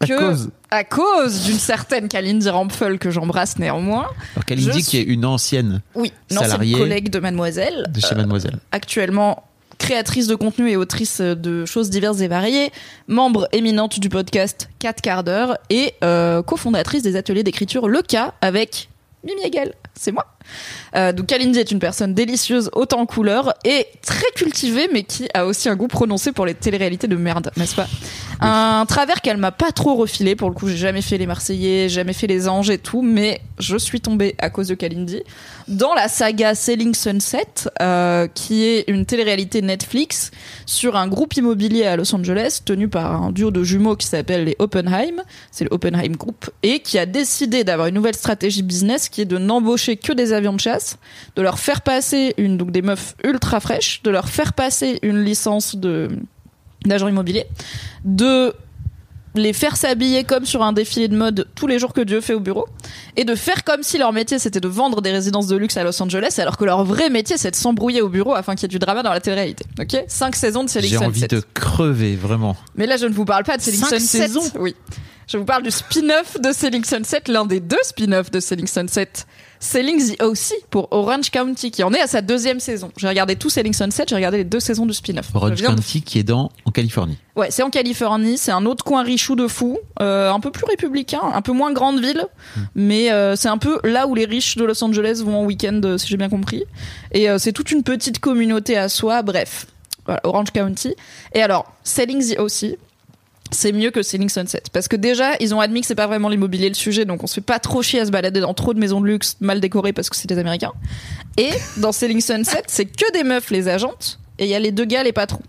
À que cause. à cause d'une certaine Kalindi Rampfel que j'embrasse néanmoins. Alors Kalindi, qui est une ancienne Oui, Salariée collègue de Mademoiselle. de chez euh, Mademoiselle. actuellement créatrice de contenu et autrice de choses diverses et variées, membre éminente du podcast 4 quarts d'heure et euh, cofondatrice des ateliers d'écriture Le Cas avec Mimi Hegel, c'est moi. Euh, donc Kalindi est une personne délicieuse, haute en couleur et très cultivée, mais qui a aussi un goût prononcé pour les téléréalités de merde, n'est-ce pas? Un travers qu'elle m'a pas trop refilé, pour le coup j'ai jamais fait les Marseillais, jamais fait les Anges et tout, mais je suis tombée à cause de Kalindi dans la saga Selling Sunset, euh, qui est une télé-réalité Netflix sur un groupe immobilier à Los Angeles tenu par un duo de jumeaux qui s'appelle les Oppenheim, c'est le Oppenheim Group, et qui a décidé d'avoir une nouvelle stratégie business qui est de n'embaucher que des avions de chasse, de leur faire passer une donc des meufs ultra fraîches, de leur faire passer une licence de d'agent immobilier, de les faire s'habiller comme sur un défilé de mode tous les jours que Dieu fait au bureau et de faire comme si leur métier c'était de vendre des résidences de luxe à Los Angeles alors que leur vrai métier c'est de s'embrouiller au bureau afin qu'il y ait du drama dans la télé-réalité. OK? Cinq saisons de Selling J'ai envie de crever, vraiment. Mais là je ne vous parle pas de Selling Cinq Sunset. saisons Oui. Je vous parle du spin-off de Selling Sunset, l'un des deux spin-offs de Selling Sunset. Selling the OC pour Orange County qui en est à sa deuxième saison. J'ai regardé tout Selling Sunset, j'ai regardé les deux saisons du spin-off. Orange de County qui est dans, en Californie. Ouais, c'est en Californie, c'est un autre coin richou de fou, euh, un peu plus républicain, un peu moins grande ville, mais euh, c'est un peu là où les riches de Los Angeles vont en week-end, euh, si j'ai bien compris. Et c'est toute une petite communauté à soi, bref. Voilà, Orange County. Et alors, Selling the OC, c'est mieux que Selling Sunset. Parce que déjà, ils ont admis que c'est pas vraiment l'immobilier le sujet, donc on se fait pas trop chier à se balader dans trop de maisons de luxe mal décorées parce que c'est des Américains. Et dans Selling Sunset, c'est que des meufs les agentes, et il y a les deux gars les patrons.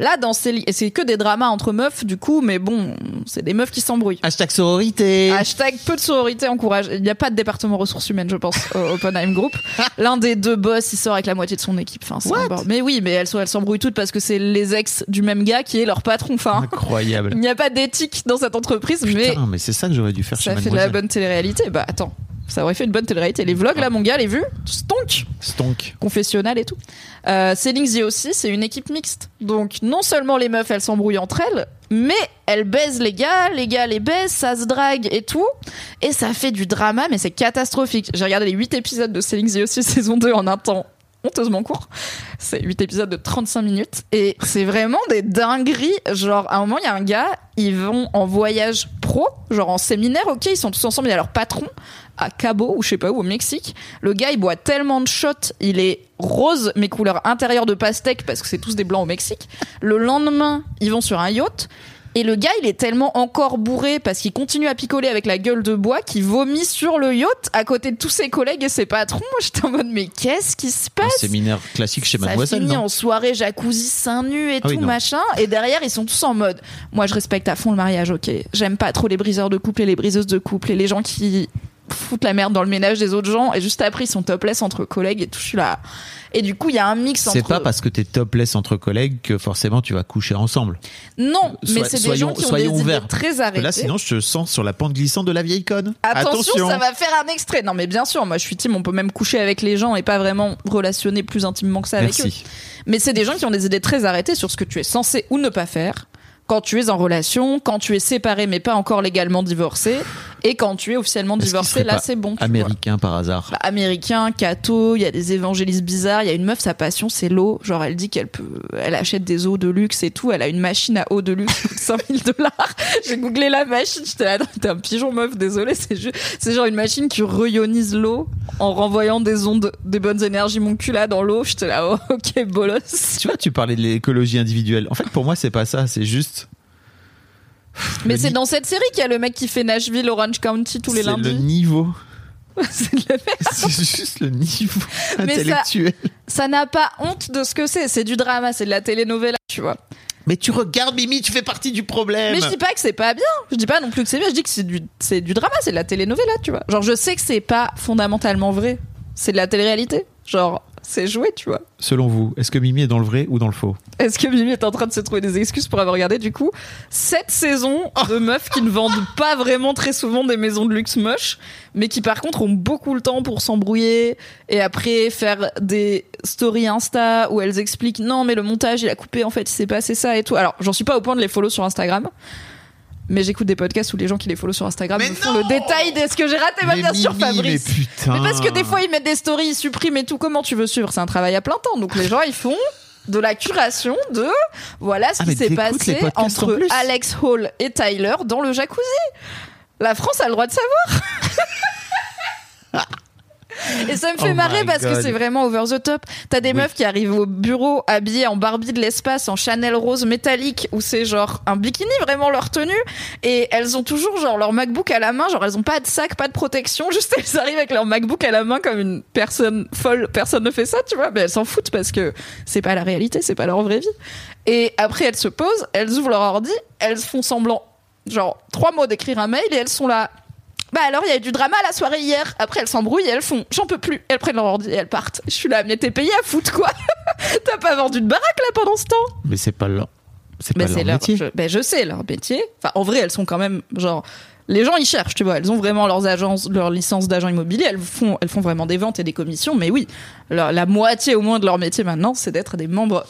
Là, dans et c'est que des dramas entre meufs, du coup, mais bon, c'est des meufs qui s'embrouillent. Hashtag sororité. Hashtag peu de sororité encourage. Il n'y a pas de département ressources humaines, je pense, au Oppenheim Group. L'un des deux boss, il sort avec la moitié de son équipe. Enfin, c'est un What? bordel. Mais oui, mais elles sont- elles s'embrouillent toutes parce que c'est les ex du même gars qui est leur patron. Enfin, Incroyable. il n'y a pas d'éthique dans cette entreprise, mais Putain, mais c'est ça que j'aurais dû faire ça chez fait de la bonne télé-réalité. Bah attends, ça aurait fait une bonne télé-réalité. Les vlogs là, mon gars, les vues, stonk Stonk. confessionnal et tout. Euh, Selling the aussi, c'est une équipe mixte. Donc non seulement les meufs elles s'embrouillent entre elles, mais elles baisent les gars, les gars les baisent, ça se drague et tout. Et ça fait du drama, mais c'est catastrophique. J'ai regardé les 8 épisodes de Selling the aussi saison 2 en un temps honteusement court. C'est 8 épisodes de 35 minutes. Et c'est vraiment des dingueries. Genre, à un moment, il y a un gars, ils vont en voyage genre en séminaire, ok, ils sont tous ensemble, il y a leur patron à Cabo ou je sais pas où au Mexique. Le gars, il boit tellement de shots, il est rose mais couleur intérieure de pastèque parce que c'est tous des blancs au Mexique. Le lendemain, ils vont sur un yacht. Et le gars, il est tellement encore bourré parce qu'il continue à picoler avec la gueule de bois qu'il vomit sur le yacht à côté de tous ses collègues et ses patrons. Moi, j'étais en mode, mais qu'est-ce qui se Un passe séminaire classique chez ça Mademoiselle, finit non en soirée jacuzzi seins nus et Ah tout machin. Et derrière ils sont tous en mode moi je respecte à fond le mariage ok. J'aime pas trop les briseurs de couple et les briseuses de couple et les gens qui foutent la merde dans le ménage des autres gens et juste après ils sont topless entre collègues et tout je suis là et du coup il y a un mix entre C'est pas parce que t'es topless entre collègues que forcément tu vas coucher ensemble. non mais Sois- c'est des gens qui ont des ouverts. idées très arrêtées là, sinon, je te sens sur la pente glissante de la vieille conne. Attention, ça va faire un extrait. Non, mais bien sûr, moi je suis team, on peut même coucher avec les gens et pas vraiment relationner plus intimement que ça avec eux. Merci. Mais c'est des gens qui ont des idées très arrêtées sur ce que tu es censé ou ne pas faire quand tu es en relation, quand tu es séparé mais pas encore légalement divorcé, et quand tu es officiellement divorcé, là c'est bon. Américain par hasard? Bah, américain, catho, il y a des évangélistes bizarres, il y a une meuf, sa passion c'est l'eau. Genre elle dit qu'elle peut, elle achète des eaux de luxe et tout, elle a une machine à eau de luxe qui coûte 5000 dollars. J'ai googlé la machine, j'étais là, t'es un pigeon meuf, désolé, c'est ju- c'est genre une machine qui rayonise l'eau en renvoyant des ondes, des bonnes énergies, mon cul là dans l'eau. J'étais là, oh, ok, bolos. Tu vois, tu parlais de l'écologie individuelle. En fait, pour moi, c'est pas ça. C'est juste. Mais c'est dans cette série qu'il y a le mec qui fait Nashville, Orange County tous les c'est le lundis. niveau. C'est le mec. C'est juste le niveau Mais intellectuel. Ça n'a pas honte de ce que c'est. C'est du drama, c'est de la telenovela, tu vois. Mais tu regardes, Mimi, tu fais partie du problème. Mais je dis pas que c'est pas bien. Je dis pas non plus que c'est bien. Je dis que c'est du, c'est du drama, c'est de la telenovela, tu vois. Genre, je sais que c'est pas fondamentalement vrai. C'est de la télé-réalité. Genre, c'est joué, tu vois. Selon vous, est-ce que Mimi est dans le vrai ou dans le faux? Est-ce que Mimi est en train de se trouver des excuses pour avoir regardé, du coup, cette saison de meufs qui ne vendent pas vraiment très souvent des maisons de luxe moches, mais qui par contre ont beaucoup le temps pour s'embrouiller et après faire des stories Insta où elles expliquent non, mais le montage il a coupé, en fait, il s'est passé ça et tout. Alors, j'en suis pas au point de les follow sur Instagram. Mais j'écoute des podcasts où les gens qui les follow sur Instagram Mais me font le détail de ce que j'ai raté. Bah, Mais bien sûr, Fabrice. Mais putain. Mais parce que des fois ils mettent des stories, ils suppriment et tout. Comment tu veux suivre? C'est un travail à plein temps. Donc les gens ils font de la curation de voilà ce Ah, qui s'est passé en entre. Alex Hall et Tyler dans le jacuzzi. La France a le droit de savoir. Et ça me fait Oh marrer parce que c'est vraiment over the top. T'as des Oui. meufs qui arrivent au bureau habillées en Barbie de l'espace, en Chanel rose métallique, où c'est genre un bikini vraiment leur tenue. Et elles ont toujours genre leur MacBook à la main, genre elles ont pas de sac, pas de protection, juste elles arrivent avec leur MacBook à la main comme une personne folle. Personne ne fait ça, tu vois. Mais elles s'en foutent parce que c'est pas la réalité, c'est pas leur vraie vie. Et après elles se posent, elles ouvrent leur ordi, elles font semblant, genre trois mots d'écrire un mail et elles sont là. Bah alors, il y a eu du drama à la soirée hier. Après, elles s'embrouillent et elles font j'en peux plus. Elles prennent leur ordi et elles partent. Je suis là, mais t'es payé à foutre quoi T'as pas vendu de baraque là pendant ce temps Mais c'est pas leur. C'est pas leur leur métier. Je, ben, je sais leur métier. Enfin, en vrai, elles sont quand même genre. Les gens ils cherchent, tu vois. Elles ont vraiment leurs agences, leur licence d'agent immobilier. Elles font, elles font vraiment des ventes et des commissions. Mais oui, leur- la moitié au moins de leur métier maintenant, c'est d'être des membres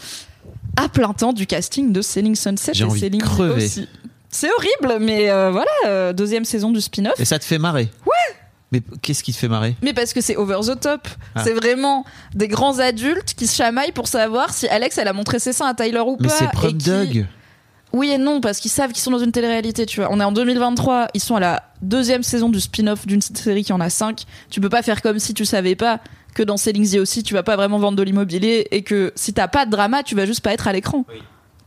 à plein temps du casting de Selling Sunset J'ai et envie de Selling crever. aussi. C'est horrible, mais euh, voilà, euh, deuxième saison du spin-off. Et ça te fait marrer? Ouais. Mais qu'est-ce qui te fait marrer? Mais parce que c'est over the top. Ah. C'est vraiment des grands adultes qui se chamaillent pour savoir si Alex elle a montré ses seins à Tyler ou Mais pas. c'est et Prom qui- Dog. Oui et non, parce qu'ils savent qu'ils sont dans une télé-réalité, tu vois. On est en 2023, ils sont à la deuxième saison du spin-off d'une série qui en a cinq. Tu peux pas faire comme si tu savais pas que dans Selling The aussi, tu vas pas vraiment vendre de l'immobilier et que si t'as pas de drama, tu vas juste pas être à l'écran.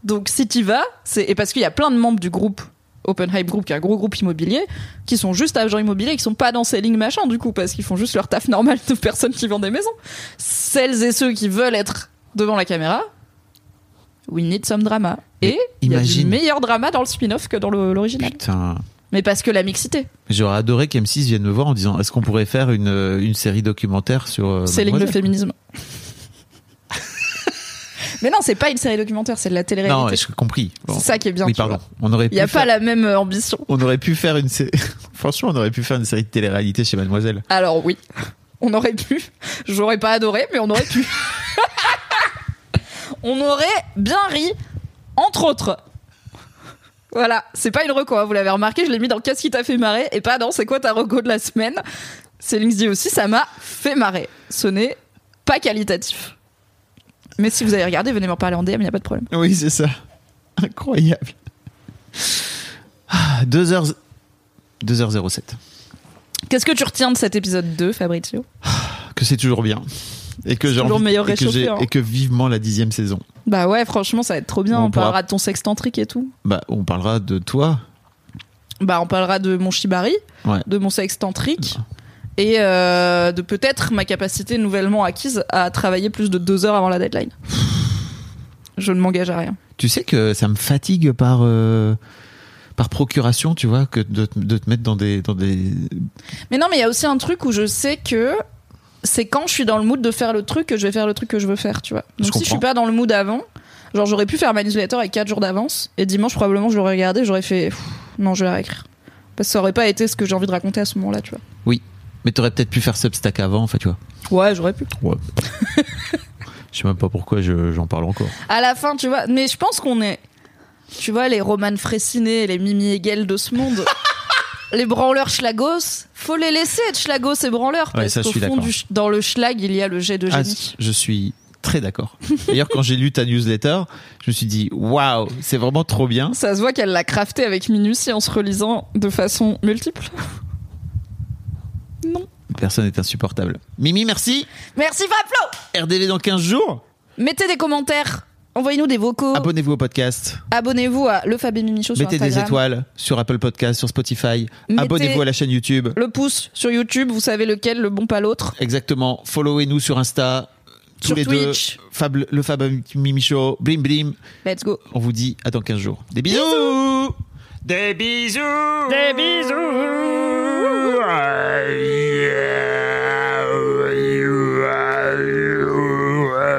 Donc si t'y vas, c'est et parce qu'il y a plein de membres du groupe Openhype Group, qui est un gros groupe immobilier, qui sont juste agents immobiliers, qui sont pas dans Selling machin du coup, parce qu'ils font juste leur taf normal de personnes qui vendent des maisons. Celles et ceux qui veulent être devant la caméra, we need some drama. Et il y a du meilleur drama dans le spin-off que dans l'original. Putain. Mais parce que la mixité. J'aurais adoré qu'M6 vienne me voir en disant est-ce qu'on pourrait faire une, une série documentaire sur. euh, Selling le Mademoiselle? féminisme. Mais non, c'est pas une série documentaire, c'est de la Non, télé-réalité. j'ai compris. Bon. C'est ça qui est bien. Oui, pardon. vois. On aurait Il n'y a faire... pas la même euh, ambition. On aurait pu faire une série. Franchement, on aurait pu faire une série de télé-réalité chez Mademoiselle. Alors oui, on aurait pu. J'aurais pas adoré, mais on aurait pu. on aurait bien ri, entre autres. Voilà, c'est pas une reco, hein, vous l'avez remarqué, je l'ai mis dans Qu'est-ce qui t'a fait marrer? Et pas dans C'est quoi ta reco de la semaine? C'est dit aussi, ça m'a fait marrer. Ce n'est pas qualitatif. Mais si vous avez regardé, venez m'en parler en DM, il n'y a pas de problème. Oui, c'est ça. Incroyable. Ah, Deux heures, 2h07. Qu'est-ce que tu retiens de cet épisode 2, Fabrizio? Que c'est toujours bien. Et que j'ai envie- meilleur et que, hein. et que vivement la dixième saison. Bah ouais, franchement, ça va être trop bien. On On, pourra- parlera de ton sextantrique et tout. Bah, on parlera de toi. Bah, on parlera de mon shibari, Ouais. de mon sextantrique. Et euh, de peut-être ma capacité nouvellement acquise à travailler plus de deux heures avant la deadline. Je ne m'engage à rien. Tu sais que ça me fatigue par euh, par procuration, tu vois, que de, te- de te mettre dans des dans des. Mais non, mais il y a aussi un truc où je sais que c'est quand je suis dans le mood de faire le truc que je vais faire le truc que je veux faire, tu vois. Je Donc si je suis comprends. pas dans le mood avant, genre j'aurais pu faire ma newsletter avec 4 jours d'avance et dimanche probablement je l'aurais regardé, j'aurais fait non, je vais la réécrire. Parce que ça aurait pas été ce que j'ai envie de raconter à ce moment-là, tu vois. Mais t'aurais peut-être pu faire Substack avant, enfin, tu vois. Ouais, j'aurais pu. Ouais. Je sais même pas pourquoi je- j'en parle encore. À la fin, tu vois, mais je pense qu'on est tu vois les Roman Fressinet, les Mimi Hegel de ce monde. Les branleurs schlagos, faut les laisser être schlagos et branleurs Ouais, parce ça, je qu'au suis fond d'accord. du sch- dans le schlag il y a le jet de Ah, génie. je suis très d'accord. D'ailleurs, quand j'ai lu ta newsletter, je me suis dit waouh, c'est vraiment trop bien. Ça se voit qu'elle l'a crafté avec minutie en se relisant de façon multiple. Non. Personne n'est insupportable. Mimi, merci. Merci Fablo RDV dans 15 jours. Mettez des commentaires, envoyez-nous des vocaux, Abonnez-vous au podcast. abonnez-vous à Le Fab et Mimi Show sur Mettez des étoiles sur Apple Podcast, sur Spotify. Abonnez-vous à la chaîne YouTube. Le pouce sur YouTube, vous savez lequel, le bon pas l'autre. Exactement. Followez-nous sur Insta. Tous Sur les Twitch. deux. Fab, le Fab Mimi Show. Blim blim. Let's go. On vous dit à dans 15 jours. Des bisous. Des bisous. Des bisous.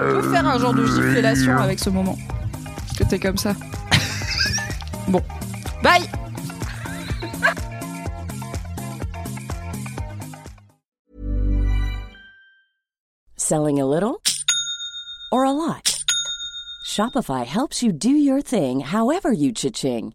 On peut faire un genre de giflation avec ce moment. Parce que t'es comme ça. bon. Bye Selling a little or a lot? Shopify helps you do your thing however you cha-ching.